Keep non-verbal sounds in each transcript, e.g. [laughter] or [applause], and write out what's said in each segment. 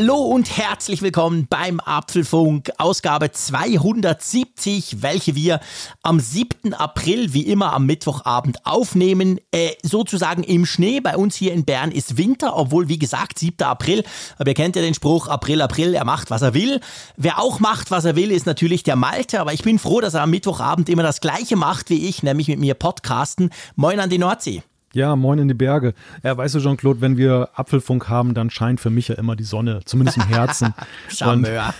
Hallo und herzlich willkommen beim Apfelfunk, Ausgabe 270, welche wir am 7. April, wie immer am Mittwochabend, aufnehmen. Äh, sozusagen im Schnee. Bei uns hier in Bern ist Winter, obwohl, wie gesagt, 7. April. Aber ihr kennt ja den Spruch, April, April, er macht, was er will. Wer auch macht, was er will, ist natürlich der Malte. Aber ich bin froh, dass er am Mittwochabend immer das Gleiche macht wie ich, nämlich mit mir podcasten. Moin an die Nordsee. Ja, moin in die Berge. Ja, weißt du, Jean-Claude, wenn wir Apfelfunk haben, dann scheint für mich ja immer die Sonne, zumindest im Herzen. [laughs] Charmeur.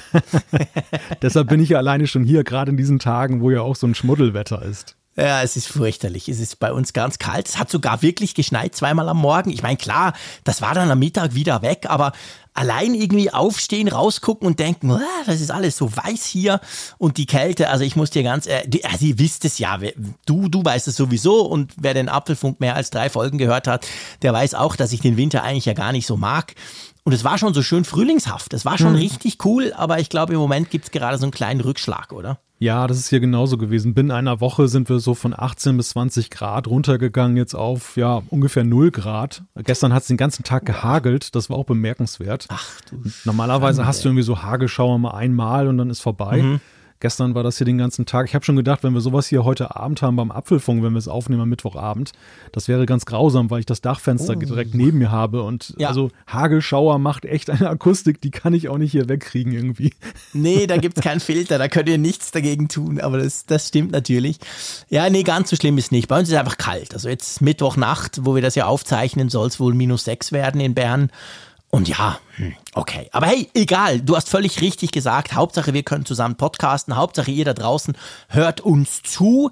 [laughs] deshalb bin ich ja alleine schon hier, gerade in diesen Tagen, wo ja auch so ein Schmuddelwetter ist. Ja, es ist fürchterlich. Es ist bei uns ganz kalt. Es hat sogar wirklich geschneit zweimal am Morgen. Ich meine, klar, das war dann am Mittag wieder weg, aber allein irgendwie aufstehen, rausgucken und denken, das ist alles so weiß hier und die Kälte, also ich muss dir ganz, äh, also ihr wisst es ja, du, du weißt es sowieso und wer den Apfelfunk mehr als drei Folgen gehört hat, der weiß auch, dass ich den Winter eigentlich ja gar nicht so mag. Und es war schon so schön frühlingshaft. Es war schon mhm. richtig cool, aber ich glaube, im Moment gibt es gerade so einen kleinen Rückschlag, oder? Ja, das ist hier genauso gewesen. Binnen einer Woche sind wir so von 18 bis 20 Grad runtergegangen, jetzt auf ja ungefähr 0 Grad. Gestern hat es den ganzen Tag gehagelt, das war auch bemerkenswert. Ach du. Normalerweise Schande, hast du irgendwie so Hagelschauer mal einmal und dann ist vorbei. Mhm. Gestern war das hier den ganzen Tag. Ich habe schon gedacht, wenn wir sowas hier heute Abend haben beim Apfelfunk, wenn wir es aufnehmen am Mittwochabend, das wäre ganz grausam, weil ich das Dachfenster oh. direkt neben mir habe. Und ja. also Hagelschauer macht echt eine Akustik, die kann ich auch nicht hier wegkriegen irgendwie. Nee, da [laughs] gibt es keinen Filter, da könnt ihr nichts dagegen tun, aber das, das stimmt natürlich. Ja, nee, ganz so schlimm ist nicht. Bei uns ist es einfach kalt. Also jetzt Mittwochnacht, wo wir das ja aufzeichnen, soll es wohl minus sechs werden in Bern. Und ja, hm, okay. Aber hey, egal, du hast völlig richtig gesagt. Hauptsache, wir können zusammen podcasten. Hauptsache, ihr da draußen hört uns zu.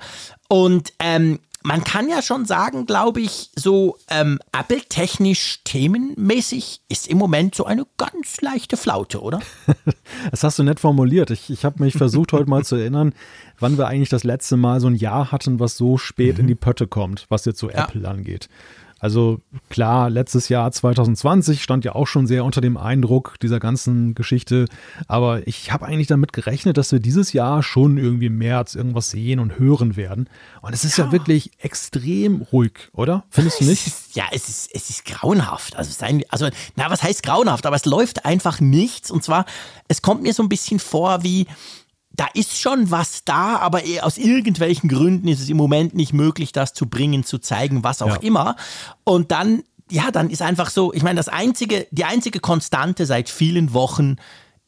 Und ähm, man kann ja schon sagen, glaube ich, so ähm, Apple-technisch themenmäßig ist im Moment so eine ganz leichte Flaute, oder? [laughs] Das hast du nett formuliert. Ich, ich habe mich versucht, heute mal zu erinnern, wann wir eigentlich das letzte Mal so ein Jahr hatten, was so spät mhm. in die Pötte kommt, was jetzt so ja. Apple angeht. Also klar, letztes Jahr 2020 stand ja auch schon sehr unter dem Eindruck dieser ganzen Geschichte, aber ich habe eigentlich damit gerechnet, dass wir dieses Jahr schon irgendwie im März irgendwas sehen und hören werden. Und es ist ja, ja wirklich extrem ruhig, oder? Findest du nicht? ja, es ist, es ist grauenhaft. Also, sein, also, na, was heißt grauenhaft? Aber es läuft einfach nichts. Und zwar, es kommt mir so ein bisschen vor wie, da ist schon was da, aber aus irgendwelchen Gründen ist es im Moment nicht möglich, das zu bringen, zu zeigen, was auch ja. immer. Und dann, ja, dann ist einfach so, ich meine, das einzige, die einzige Konstante seit vielen Wochen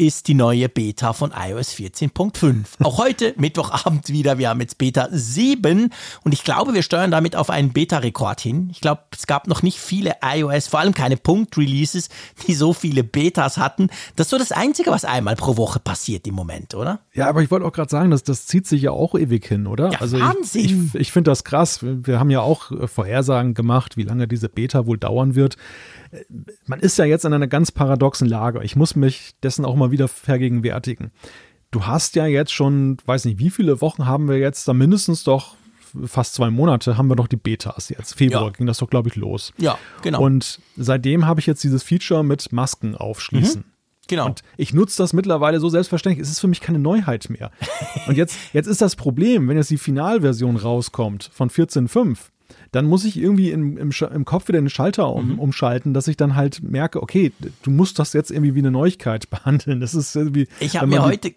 ist die neue Beta von iOS 14.5. Auch heute, [laughs] Mittwochabend wieder. Wir haben jetzt Beta 7 und ich glaube, wir steuern damit auf einen Beta-Rekord hin. Ich glaube, es gab noch nicht viele iOS, vor allem keine Punkt-Releases, die so viele Betas hatten. Das ist so das Einzige, was einmal pro Woche passiert im Moment, oder? Ja, aber ich wollte auch gerade sagen, dass das zieht sich ja auch ewig hin, oder? Ja, also Wahnsinn. Ich, ich, ich finde das krass. Wir haben ja auch Vorhersagen gemacht, wie lange diese Beta wohl dauern wird man ist ja jetzt in einer ganz paradoxen Lage. Ich muss mich dessen auch mal wieder vergegenwärtigen. Du hast ja jetzt schon, weiß nicht, wie viele Wochen haben wir jetzt, da mindestens doch fast zwei Monate haben wir doch die Betas jetzt. Februar ja. ging das doch, glaube ich, los. Ja, genau. Und seitdem habe ich jetzt dieses Feature mit Masken aufschließen. Mhm. Genau. Und ich nutze das mittlerweile so selbstverständlich. Es ist für mich keine Neuheit mehr. [laughs] Und jetzt, jetzt ist das Problem, wenn jetzt die Finalversion rauskommt von 14.5, dann muss ich irgendwie im, im, im Kopf wieder den Schalter um, mhm. umschalten, dass ich dann halt merke, okay, du musst das jetzt irgendwie wie eine Neuigkeit [laughs] behandeln. Das ist irgendwie. Ich habe mir heute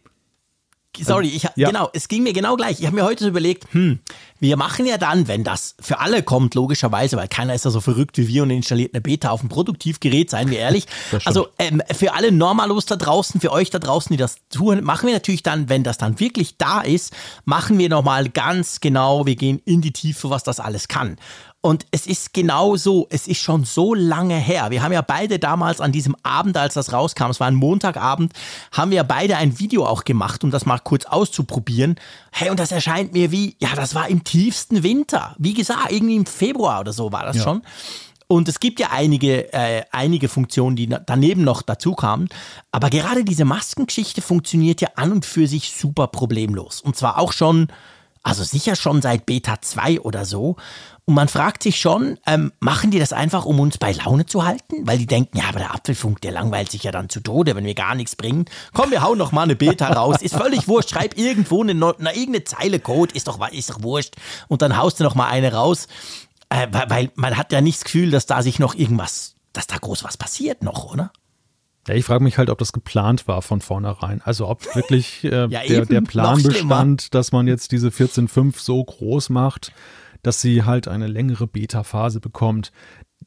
Sorry, ich, ja. genau, es ging mir genau gleich. Ich habe mir heute so überlegt, hm, wir machen ja dann, wenn das für alle kommt, logischerweise, weil keiner ist ja so verrückt wie wir und installiert eine Beta auf dem Produktivgerät, seien wir ehrlich. [laughs] also ähm, für alle Normalos da draußen, für euch da draußen, die das tun, machen wir natürlich dann, wenn das dann wirklich da ist, machen wir nochmal ganz genau, wir gehen in die Tiefe, was das alles kann. Und es ist genau so, es ist schon so lange her. Wir haben ja beide damals an diesem Abend, als das rauskam, es war ein Montagabend, haben wir beide ein Video auch gemacht, um das mal kurz auszuprobieren. Hey, und das erscheint mir wie, ja, das war im tiefsten Winter. Wie gesagt, irgendwie im Februar oder so war das ja. schon. Und es gibt ja einige, äh, einige Funktionen, die daneben noch dazu kamen. Aber gerade diese Maskengeschichte funktioniert ja an und für sich super problemlos. Und zwar auch schon Also sicher schon seit Beta 2 oder so. Und man fragt sich schon, ähm, machen die das einfach, um uns bei Laune zu halten? Weil die denken, ja, aber der Apfelfunk, der langweilt sich ja dann zu Tode, wenn wir gar nichts bringen. Komm, wir hauen noch mal eine Beta raus. Ist völlig wurscht. Schreib irgendwo eine, eine irgendeine Zeile Code. Ist doch, ist doch wurscht. Und dann haust du noch mal eine raus. Äh, weil, weil man hat ja nicht das Gefühl, dass da sich noch irgendwas, dass da groß was passiert noch, oder? Ja, ich frage mich halt, ob das geplant war von vornherein. Also ob wirklich äh, [laughs] ja, der, der Plan bestand, dass man jetzt diese 14.5 so groß macht, dass sie halt eine längere Beta-Phase bekommt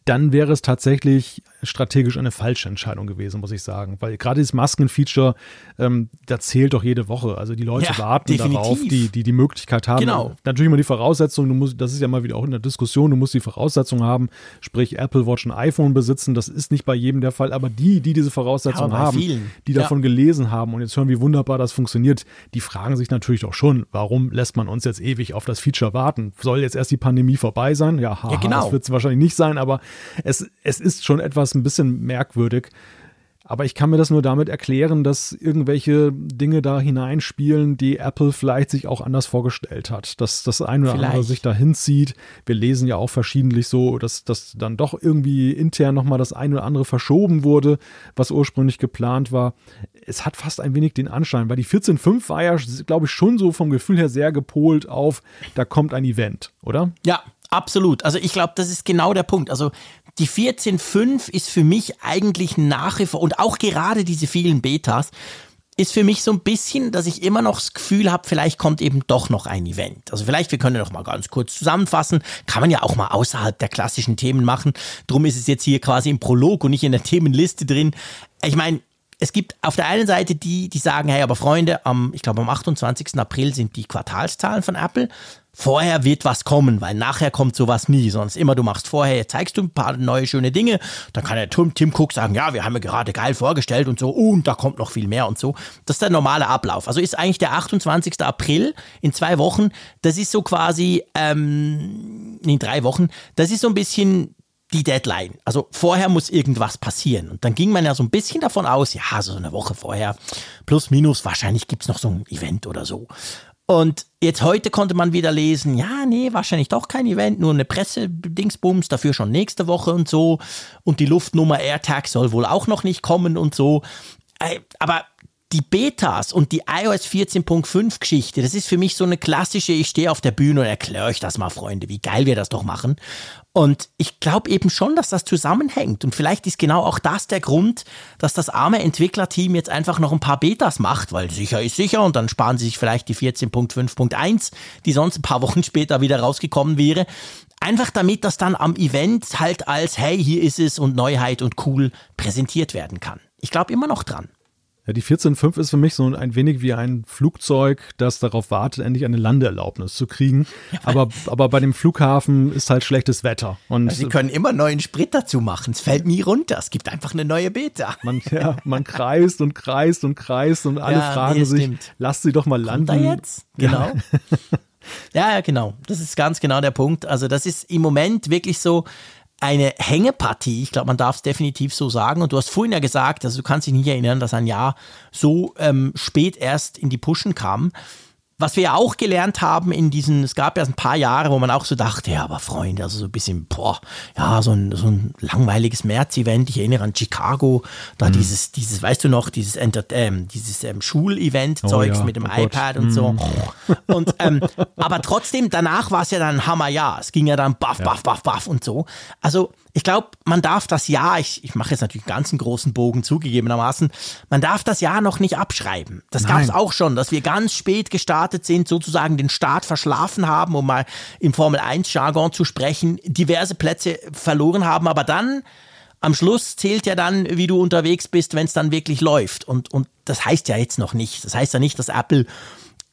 dann wäre es tatsächlich strategisch eine falsche Entscheidung gewesen, muss ich sagen. Weil gerade dieses Masken-Feature, ähm, da zählt doch jede Woche. Also die Leute ja, warten definitiv. darauf, die, die die Möglichkeit haben. Genau. Natürlich immer die Voraussetzung, du musst, das ist ja mal wieder auch in der Diskussion, du musst die Voraussetzung haben, sprich Apple Watch ein iPhone besitzen. Das ist nicht bei jedem der Fall, aber die, die diese Voraussetzung ja, haben, vielen. die ja. davon gelesen haben und jetzt hören, wie wunderbar das funktioniert, die fragen sich natürlich doch schon, warum lässt man uns jetzt ewig auf das Feature warten? Soll jetzt erst die Pandemie vorbei sein? Ja, haha, ja genau. das wird es wahrscheinlich nicht sein, aber es, es ist schon etwas ein bisschen merkwürdig. Aber ich kann mir das nur damit erklären, dass irgendwelche Dinge da hineinspielen, die Apple vielleicht sich auch anders vorgestellt hat. Dass das eine oder vielleicht. andere sich da hinzieht. Wir lesen ja auch verschiedentlich so, dass, dass dann doch irgendwie intern nochmal das eine oder andere verschoben wurde, was ursprünglich geplant war. Es hat fast ein wenig den Anschein, weil die 14.5 war ja, glaube ich, schon so vom Gefühl her sehr gepolt auf, da kommt ein Event, oder? Ja, Absolut. Also ich glaube, das ist genau der Punkt. Also die 14.5 ist für mich eigentlich nach wie vor und auch gerade diese vielen Betas ist für mich so ein bisschen, dass ich immer noch das Gefühl habe, vielleicht kommt eben doch noch ein Event. Also vielleicht, wir können noch mal ganz kurz zusammenfassen. Kann man ja auch mal außerhalb der klassischen Themen machen. Drum ist es jetzt hier quasi im Prolog und nicht in der Themenliste drin. Ich meine, es gibt auf der einen Seite die, die sagen, hey, aber Freunde, am, ich glaube am 28. April sind die Quartalszahlen von Apple vorher wird was kommen, weil nachher kommt sowas nie. Sonst immer, du machst vorher, zeigst du ein paar neue schöne Dinge, dann kann der Tim, Cook sagen, ja, wir haben ja gerade geil vorgestellt und so, und da kommt noch viel mehr und so. Das ist der normale Ablauf. Also ist eigentlich der 28. April in zwei Wochen, das ist so quasi, ähm, in drei Wochen, das ist so ein bisschen die Deadline. Also vorher muss irgendwas passieren. Und dann ging man ja so ein bisschen davon aus, ja, so eine Woche vorher, plus minus, wahrscheinlich gibt's noch so ein Event oder so. Und jetzt heute konnte man wieder lesen, ja, nee, wahrscheinlich doch kein Event, nur eine Pressedingsbums, dafür schon nächste Woche und so. Und die Luftnummer AirTag soll wohl auch noch nicht kommen und so. Äh, aber die Betas und die iOS 14.5 Geschichte, das ist für mich so eine klassische, ich stehe auf der Bühne und erkläre euch das mal, Freunde, wie geil wir das doch machen. Und ich glaube eben schon, dass das zusammenhängt. Und vielleicht ist genau auch das der Grund, dass das arme Entwicklerteam jetzt einfach noch ein paar Betas macht, weil sicher ist sicher und dann sparen sie sich vielleicht die 14.5.1, die sonst ein paar Wochen [laughs] später wieder rausgekommen wäre. Einfach damit das dann am Event halt als, hey, hier ist es und Neuheit und cool präsentiert werden kann. Ich glaube immer noch dran. Ja, die 14.5 ist für mich so ein wenig wie ein Flugzeug, das darauf wartet, endlich eine Landeerlaubnis zu kriegen. Ja, aber, aber bei dem Flughafen ist halt schlechtes Wetter. Und Sie können immer neuen Sprit dazu machen. Es fällt nie runter. Es gibt einfach eine neue Beta. Man, ja, man kreist und kreist und kreist und alle ja, fragen nee, sich, stimmt. lass sie doch mal landen. Kommt da jetzt? Genau. [laughs] Ja. ja, genau. Das ist ganz genau der Punkt. Also das ist im Moment wirklich so, eine Hängepartie. Ich glaube, man darf es definitiv so sagen. Und du hast vorhin ja gesagt, also du kannst dich nicht erinnern, dass ein Jahr so ähm, spät erst in die Pushen kam. Was wir ja auch gelernt haben in diesen, es gab ja ein paar Jahre, wo man auch so dachte, ja, aber Freunde, also so ein bisschen, boah, ja, so ein, so ein langweiliges März-Event. Ich erinnere an Chicago, da mhm. dieses, dieses, weißt du noch, dieses, Enter ähm, dieses ähm, Schulevent-Zeugs oh, ja. mit dem oh iPad Gott. und so. Mhm. Und, ähm, aber trotzdem, danach war es ja dann Hammerjahr. Es ging ja dann baff, baff, baff, baff und so. Also, ich glaube, man darf das Jahr, ich, ich mache jetzt natürlich einen ganzen großen Bogen zugegebenermaßen, man darf das Jahr noch nicht abschreiben. Das gab es auch schon, dass wir ganz spät gestartet sind, sozusagen den Start verschlafen haben, um mal im Formel 1 Jargon zu sprechen, diverse Plätze verloren haben, aber dann am Schluss zählt ja dann, wie du unterwegs bist, wenn es dann wirklich läuft. Und, und das heißt ja jetzt noch nicht. Das heißt ja nicht, dass Apple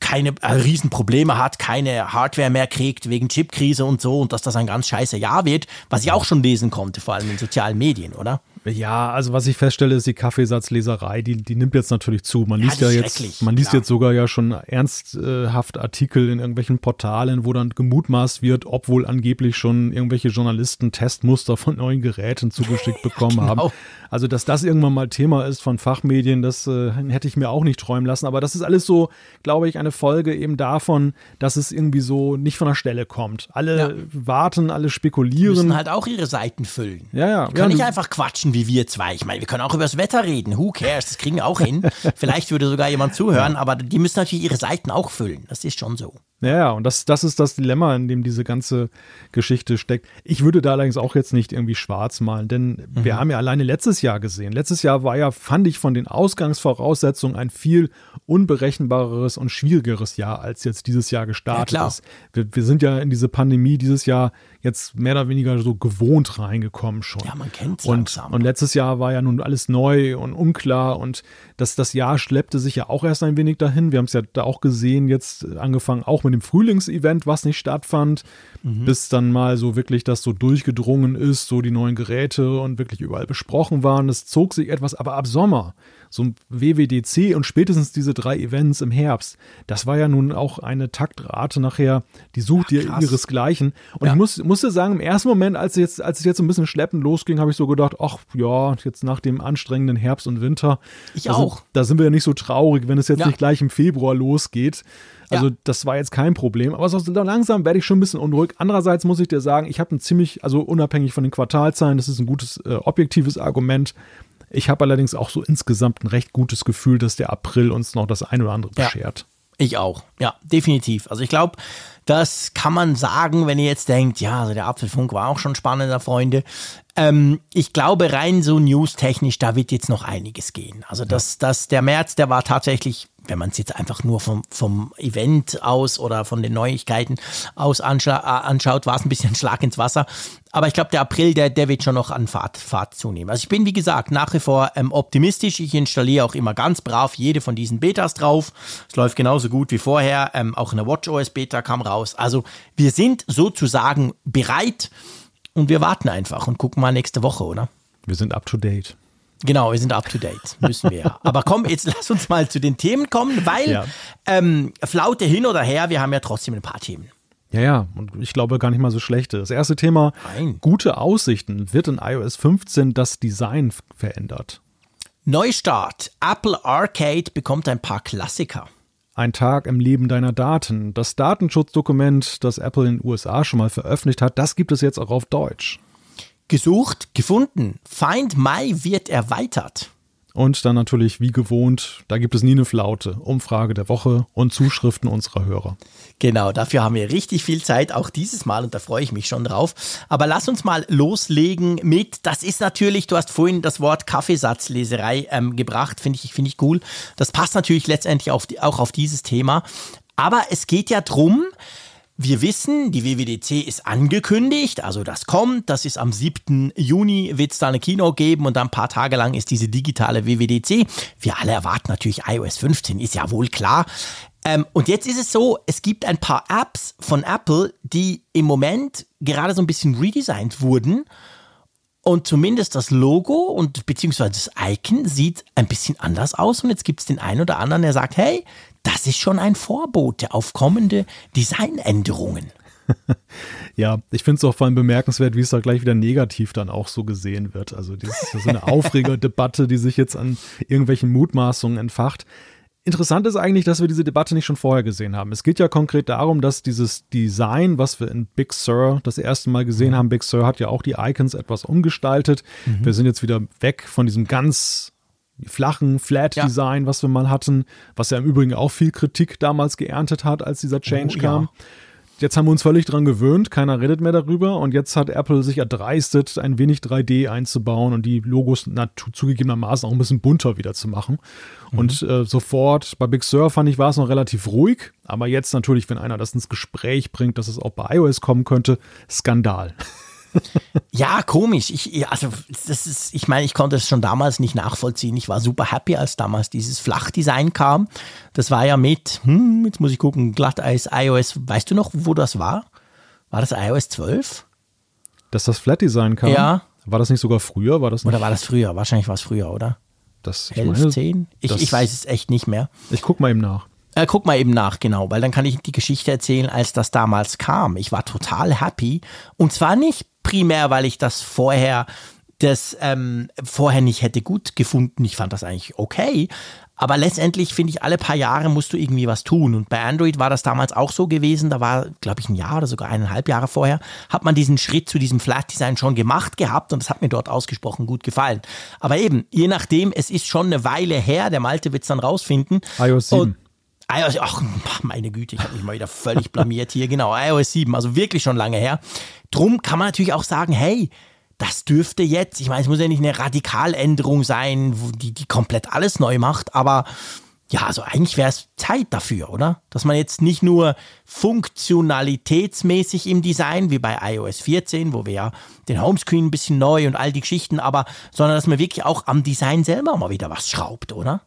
keine äh, Riesenprobleme hat, keine Hardware mehr kriegt wegen Chipkrise und so und dass das ein ganz scheiße Jahr wird, was ich auch schon lesen konnte, vor allem in sozialen Medien, oder? Ja, also was ich feststelle, ist die Kaffeesatzleserei, die, die nimmt jetzt natürlich zu. Man liest ja, ja jetzt, man liest klar. jetzt sogar ja schon ernsthaft Artikel in irgendwelchen Portalen, wo dann gemutmaßt wird, ob wohl angeblich schon irgendwelche Journalisten Testmuster von neuen Geräten zugeschickt [laughs] bekommen genau. haben. Also, dass das irgendwann mal Thema ist von Fachmedien, das äh, hätte ich mir auch nicht träumen lassen. Aber das ist alles so, glaube ich, eine Folge eben davon, dass es irgendwie so nicht von der Stelle kommt. Alle ja. warten, alle spekulieren. Die müssen halt auch ihre Seiten füllen. Ja, ja. Die können ja, nicht einfach quatschen wie wir zwei. Ich meine, wir können auch über das Wetter reden. Who cares? Das kriegen wir auch hin. Vielleicht würde sogar jemand zuhören, aber die müssen natürlich ihre Seiten auch füllen. Das ist schon so. Ja, ja, und das, das ist das Dilemma, in dem diese ganze Geschichte steckt. Ich würde da allerdings auch jetzt nicht irgendwie schwarz malen, denn mhm. wir haben ja alleine letztes Jahr gesehen. Letztes Jahr war ja, fand ich von den Ausgangsvoraussetzungen ein viel unberechenbareres und schwierigeres Jahr, als jetzt dieses Jahr gestartet ja, ist. Wir, wir sind ja in diese Pandemie dieses Jahr jetzt mehr oder weniger so gewohnt reingekommen schon. Ja, man kennt es und, und letztes Jahr war ja nun alles neu und unklar und das, das Jahr schleppte sich ja auch erst ein wenig dahin. Wir haben es ja da auch gesehen, jetzt angefangen auch mit dem Frühlingsevent, was nicht stattfand, mhm. bis dann mal so wirklich das so durchgedrungen ist, so die neuen Geräte und wirklich überall besprochen waren. Es zog sich etwas, aber ab Sommer so ein WWDC und spätestens diese drei Events im Herbst, das war ja nun auch eine Taktrate nachher, die sucht ja, ihr ihresgleichen. Und ja. ich muss, musste sagen, im ersten Moment, als es jetzt, als es jetzt ein bisschen schleppend losging, habe ich so gedacht, ach ja, jetzt nach dem anstrengenden Herbst und Winter. Ich also, auch. Da sind wir ja nicht so traurig, wenn es jetzt ja. nicht gleich im Februar losgeht. Also ja. das war jetzt kein Problem. Aber so langsam werde ich schon ein bisschen unruhig. Andererseits muss ich dir sagen, ich habe ein ziemlich, also unabhängig von den Quartalzahlen, das ist ein gutes äh, objektives Argument. Ich habe allerdings auch so insgesamt ein recht gutes Gefühl, dass der April uns noch das ein oder andere beschert. Ja, ich auch. Ja, definitiv. Also ich glaube, das kann man sagen, wenn ihr jetzt denkt, ja, also der Apfelfunk war auch schon spannender, Freunde. Ähm, ich glaube, rein so news-technisch, da wird jetzt noch einiges gehen. Also das, das, der März, der war tatsächlich wenn man es jetzt einfach nur vom, vom Event aus oder von den Neuigkeiten aus anschaut, war es ein bisschen ein [laughs] Schlag ins Wasser. Aber ich glaube, der April, der, der wird schon noch an Fahrt, Fahrt zunehmen. Also ich bin, wie gesagt, nach wie vor ähm, optimistisch. Ich installiere auch immer ganz brav jede von diesen Betas drauf. Es läuft genauso gut wie vorher. Ähm, auch eine WatchOS Beta kam raus. Also wir sind sozusagen bereit und wir warten einfach und gucken mal nächste Woche, oder? Wir sind up to date. Genau, wir sind up to date, müssen wir ja. Aber komm, jetzt lass uns mal zu den Themen kommen, weil ja. ähm, Flaute hin oder her, wir haben ja trotzdem ein paar Themen. Ja, ja, und ich glaube gar nicht mal so schlechte. Das erste Thema, Nein. gute Aussichten. Wird in iOS 15 das Design verändert? Neustart. Apple Arcade bekommt ein paar Klassiker. Ein Tag im Leben deiner Daten. Das Datenschutzdokument, das Apple in den USA schon mal veröffentlicht hat, das gibt es jetzt auch auf Deutsch. Gesucht, gefunden. Find My wird erweitert. Und dann natürlich, wie gewohnt, da gibt es nie eine Flaute. Umfrage der Woche und Zuschriften unserer Hörer. Genau, dafür haben wir richtig viel Zeit, auch dieses Mal, und da freue ich mich schon drauf. Aber lass uns mal loslegen mit, das ist natürlich, du hast vorhin das Wort Kaffeesatzleserei ähm, gebracht, finde ich, finde ich cool. Das passt natürlich letztendlich auf die, auch auf dieses Thema. Aber es geht ja drum, wir wissen, die WWDC ist angekündigt, also das kommt, das ist am 7. Juni, wird es da eine Kino geben und dann ein paar Tage lang ist diese digitale WWDC. Wir alle erwarten natürlich iOS 15, ist ja wohl klar. Ähm, und jetzt ist es so, es gibt ein paar Apps von Apple, die im Moment gerade so ein bisschen redesigned wurden. Und zumindest das Logo und beziehungsweise das Icon sieht ein bisschen anders aus. Und jetzt gibt es den einen oder anderen, der sagt, hey, das ist schon ein Vorbote auf kommende Designänderungen. [laughs] ja, ich finde es auch vor allem bemerkenswert, wie es da gleich wieder negativ dann auch so gesehen wird. Also das ist so eine [laughs] Aufregerdebatte, die sich jetzt an irgendwelchen Mutmaßungen entfacht. Interessant ist eigentlich, dass wir diese Debatte nicht schon vorher gesehen haben. Es geht ja konkret darum, dass dieses Design, was wir in Big Sur das erste Mal gesehen haben, Big Sur hat ja auch die Icons etwas umgestaltet. Mhm. Wir sind jetzt wieder weg von diesem ganz flachen Flat-Design, ja. was wir mal hatten, was ja im Übrigen auch viel Kritik damals geerntet hat, als dieser Change oh, kam. Ja. Jetzt haben wir uns völlig dran gewöhnt, keiner redet mehr darüber und jetzt hat Apple sich erdreistet, ein wenig 3D einzubauen und die Logos na, zugegebenermaßen auch ein bisschen bunter wieder zu machen. Mhm. Und äh, sofort bei Big Sur fand ich, war es noch relativ ruhig, aber jetzt natürlich, wenn einer das ins Gespräch bringt, dass es auch bei iOS kommen könnte, Skandal. Ja, komisch. Ich, also, das ist, ich meine, ich konnte es schon damals nicht nachvollziehen. Ich war super happy, als damals dieses Flachdesign kam. Das war ja mit, hm, jetzt muss ich gucken, Glatteis, iOS. Weißt du noch, wo das war? War das iOS 12? Dass das Flat Design kam? Ja. War das nicht sogar früher? War das oder war das früher? Wahrscheinlich war es früher, oder? Das, ich 11, meine, 10? Ich, ich weiß es echt nicht mehr. Ich guck mal eben nach. Äh, guck mal eben nach, genau, weil dann kann ich die Geschichte erzählen, als das damals kam. Ich war total happy. Und zwar nicht primär, weil ich das vorher das ähm, vorher nicht hätte gut gefunden. Ich fand das eigentlich okay. Aber letztendlich finde ich, alle paar Jahre musst du irgendwie was tun. Und bei Android war das damals auch so gewesen. Da war, glaube ich, ein Jahr oder sogar eineinhalb Jahre vorher, hat man diesen Schritt zu diesem Flat Design schon gemacht gehabt. Und das hat mir dort ausgesprochen gut gefallen. Aber eben, je nachdem, es ist schon eine Weile her. Der Malte wird es dann rausfinden. iOS 7. Und iOS, ach, meine Güte, ich habe mich mal wieder völlig blamiert hier. Genau, iOS 7, also wirklich schon lange her. Drum kann man natürlich auch sagen, hey, das dürfte jetzt, ich meine, es muss ja nicht eine Radikaländerung sein, die, die komplett alles neu macht, aber ja, also eigentlich wäre es Zeit dafür, oder? Dass man jetzt nicht nur funktionalitätsmäßig im Design, wie bei iOS 14, wo wir ja den Homescreen ein bisschen neu und all die Geschichten, aber, sondern dass man wirklich auch am Design selber mal wieder was schraubt, oder?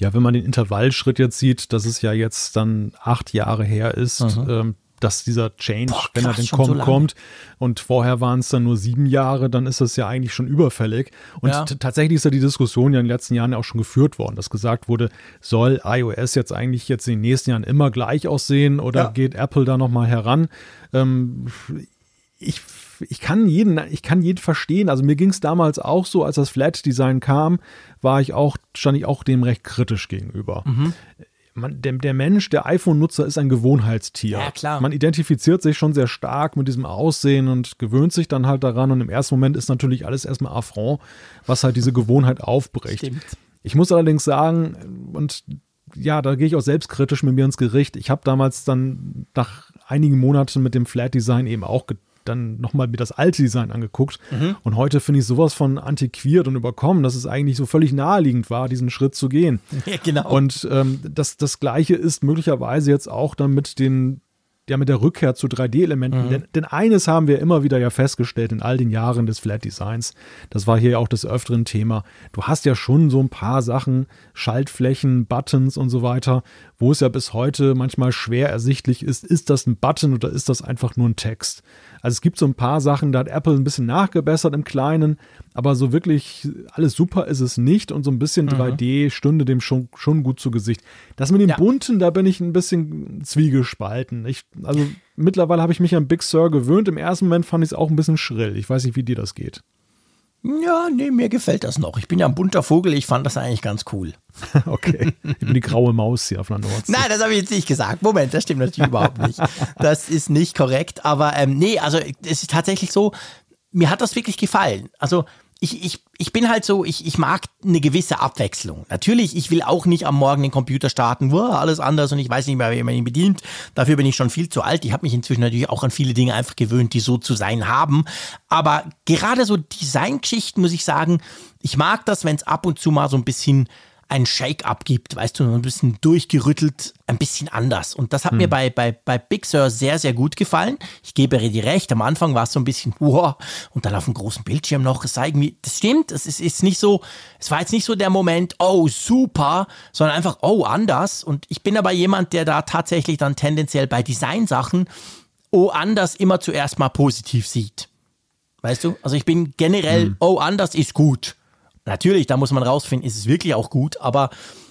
Ja, wenn man den Intervallschritt jetzt sieht, dass es ja jetzt dann acht Jahre her ist, ähm, dass dieser Change, Boah, wenn er denn kommt, so kommt. Und vorher waren es dann nur sieben Jahre, dann ist das ja eigentlich schon überfällig. Und ja. tatsächlich ist ja die Diskussion ja in den letzten Jahren auch schon geführt worden, dass gesagt wurde, soll iOS jetzt eigentlich jetzt in den nächsten Jahren immer gleich aussehen oder ja. geht Apple da nochmal heran? Ähm, ich ich kann jeden, ich kann jeden verstehen. Also mir ging es damals auch so, als das Flat Design kam, war ich auch, stand ich auch dem recht kritisch gegenüber. Mhm man, der, der, Mensch, der iPhone-Nutzer ist ein Gewohnheitstier. Ja, klar. Man identifiziert sich schon sehr stark mit diesem Aussehen und gewöhnt sich dann halt daran. Und im ersten Moment ist natürlich alles erstmal Affront, was halt diese Gewohnheit aufbricht. Stimmt. Ich muss allerdings sagen, und ja, da gehe ich auch selbstkritisch mit mir ins Gericht. Ich habe damals dann nach einigen Monaten mit dem Flat Design eben auch dann nochmal mir das alte Design angeguckt. Mhm. Und heute finde ich sowas von antiquiert und überkommen, dass es eigentlich so völlig naheliegend war, diesen Schritt zu gehen. [laughs] Ja, genau. Und ähm, das, das Gleiche ist möglicherweise jetzt auch dann mit den ja mit der Rückkehr zu 3D-Elementen. Mhm. Denn, denn, eines haben wir immer wieder ja festgestellt in all den Jahren des Flat Designs, das war hier auch des öfteren Thema. Du hast ja schon so ein paar Sachen, Schaltflächen, Buttons und so weiter, wo es ja bis heute manchmal schwer ersichtlich ist, ist das ein Button oder ist das einfach nur ein Text. Also es gibt so ein paar Sachen, da hat Apple ein bisschen nachgebessert im Kleinen, aber so wirklich alles super ist es nicht und so ein bisschen mhm. 3D stünde dem schon, schon gut zu Gesicht. Das mit dem ja. Bunten, da bin ich ein bisschen zwiegespalten. Ich, also mittlerweile habe ich mich an Big Sur gewöhnt. Im ersten Moment fand ich es auch ein bisschen schrill. Ich weiß nicht, wie dir das geht. Ja, nee, mir gefällt das noch. Ich bin ja ein bunter Vogel, ich fand das eigentlich ganz cool. [laughs] okay. Ich bin die graue Maus hier auf der Nordsee. Nein, das habe ich jetzt nicht gesagt. Moment, das stimmt natürlich überhaupt nicht. Das ist nicht korrekt. Aber ähm, nee, also es ist tatsächlich so, mir hat das wirklich gefallen. Also ich, ich, ich bin halt so, ich, ich mag eine gewisse Abwechslung. Natürlich, ich will auch nicht am Morgen den Computer starten, wow, alles anders und ich weiß nicht mehr, wie man ihn bedient. Dafür bin ich schon viel zu alt. Ich habe mich inzwischen natürlich auch an viele Dinge einfach gewöhnt, die so zu sein haben. Aber gerade so Designgeschichten muss ich sagen, ich mag das, wenn es ab und zu mal so ein bisschen ein Shake-up gibt, weißt du, ein bisschen durchgerüttelt, ein bisschen anders. Und das hat hm. mir bei, bei, bei Big Sur sehr, sehr gut gefallen. Ich gebe dir recht, am Anfang war es so ein bisschen, wow, und dann auf dem großen Bildschirm noch, es sei irgendwie, das stimmt, es ist, ist nicht so, es war jetzt nicht so der Moment, oh, super, sondern einfach, oh, anders. Und ich bin aber jemand, der da tatsächlich dann tendenziell bei Designsachen, oh, anders immer zuerst mal positiv sieht. Weißt du? Also ich bin generell, hm. oh, anders ist gut. Natürlich, da muss man rausfinden, ist es wirklich auch gut, aber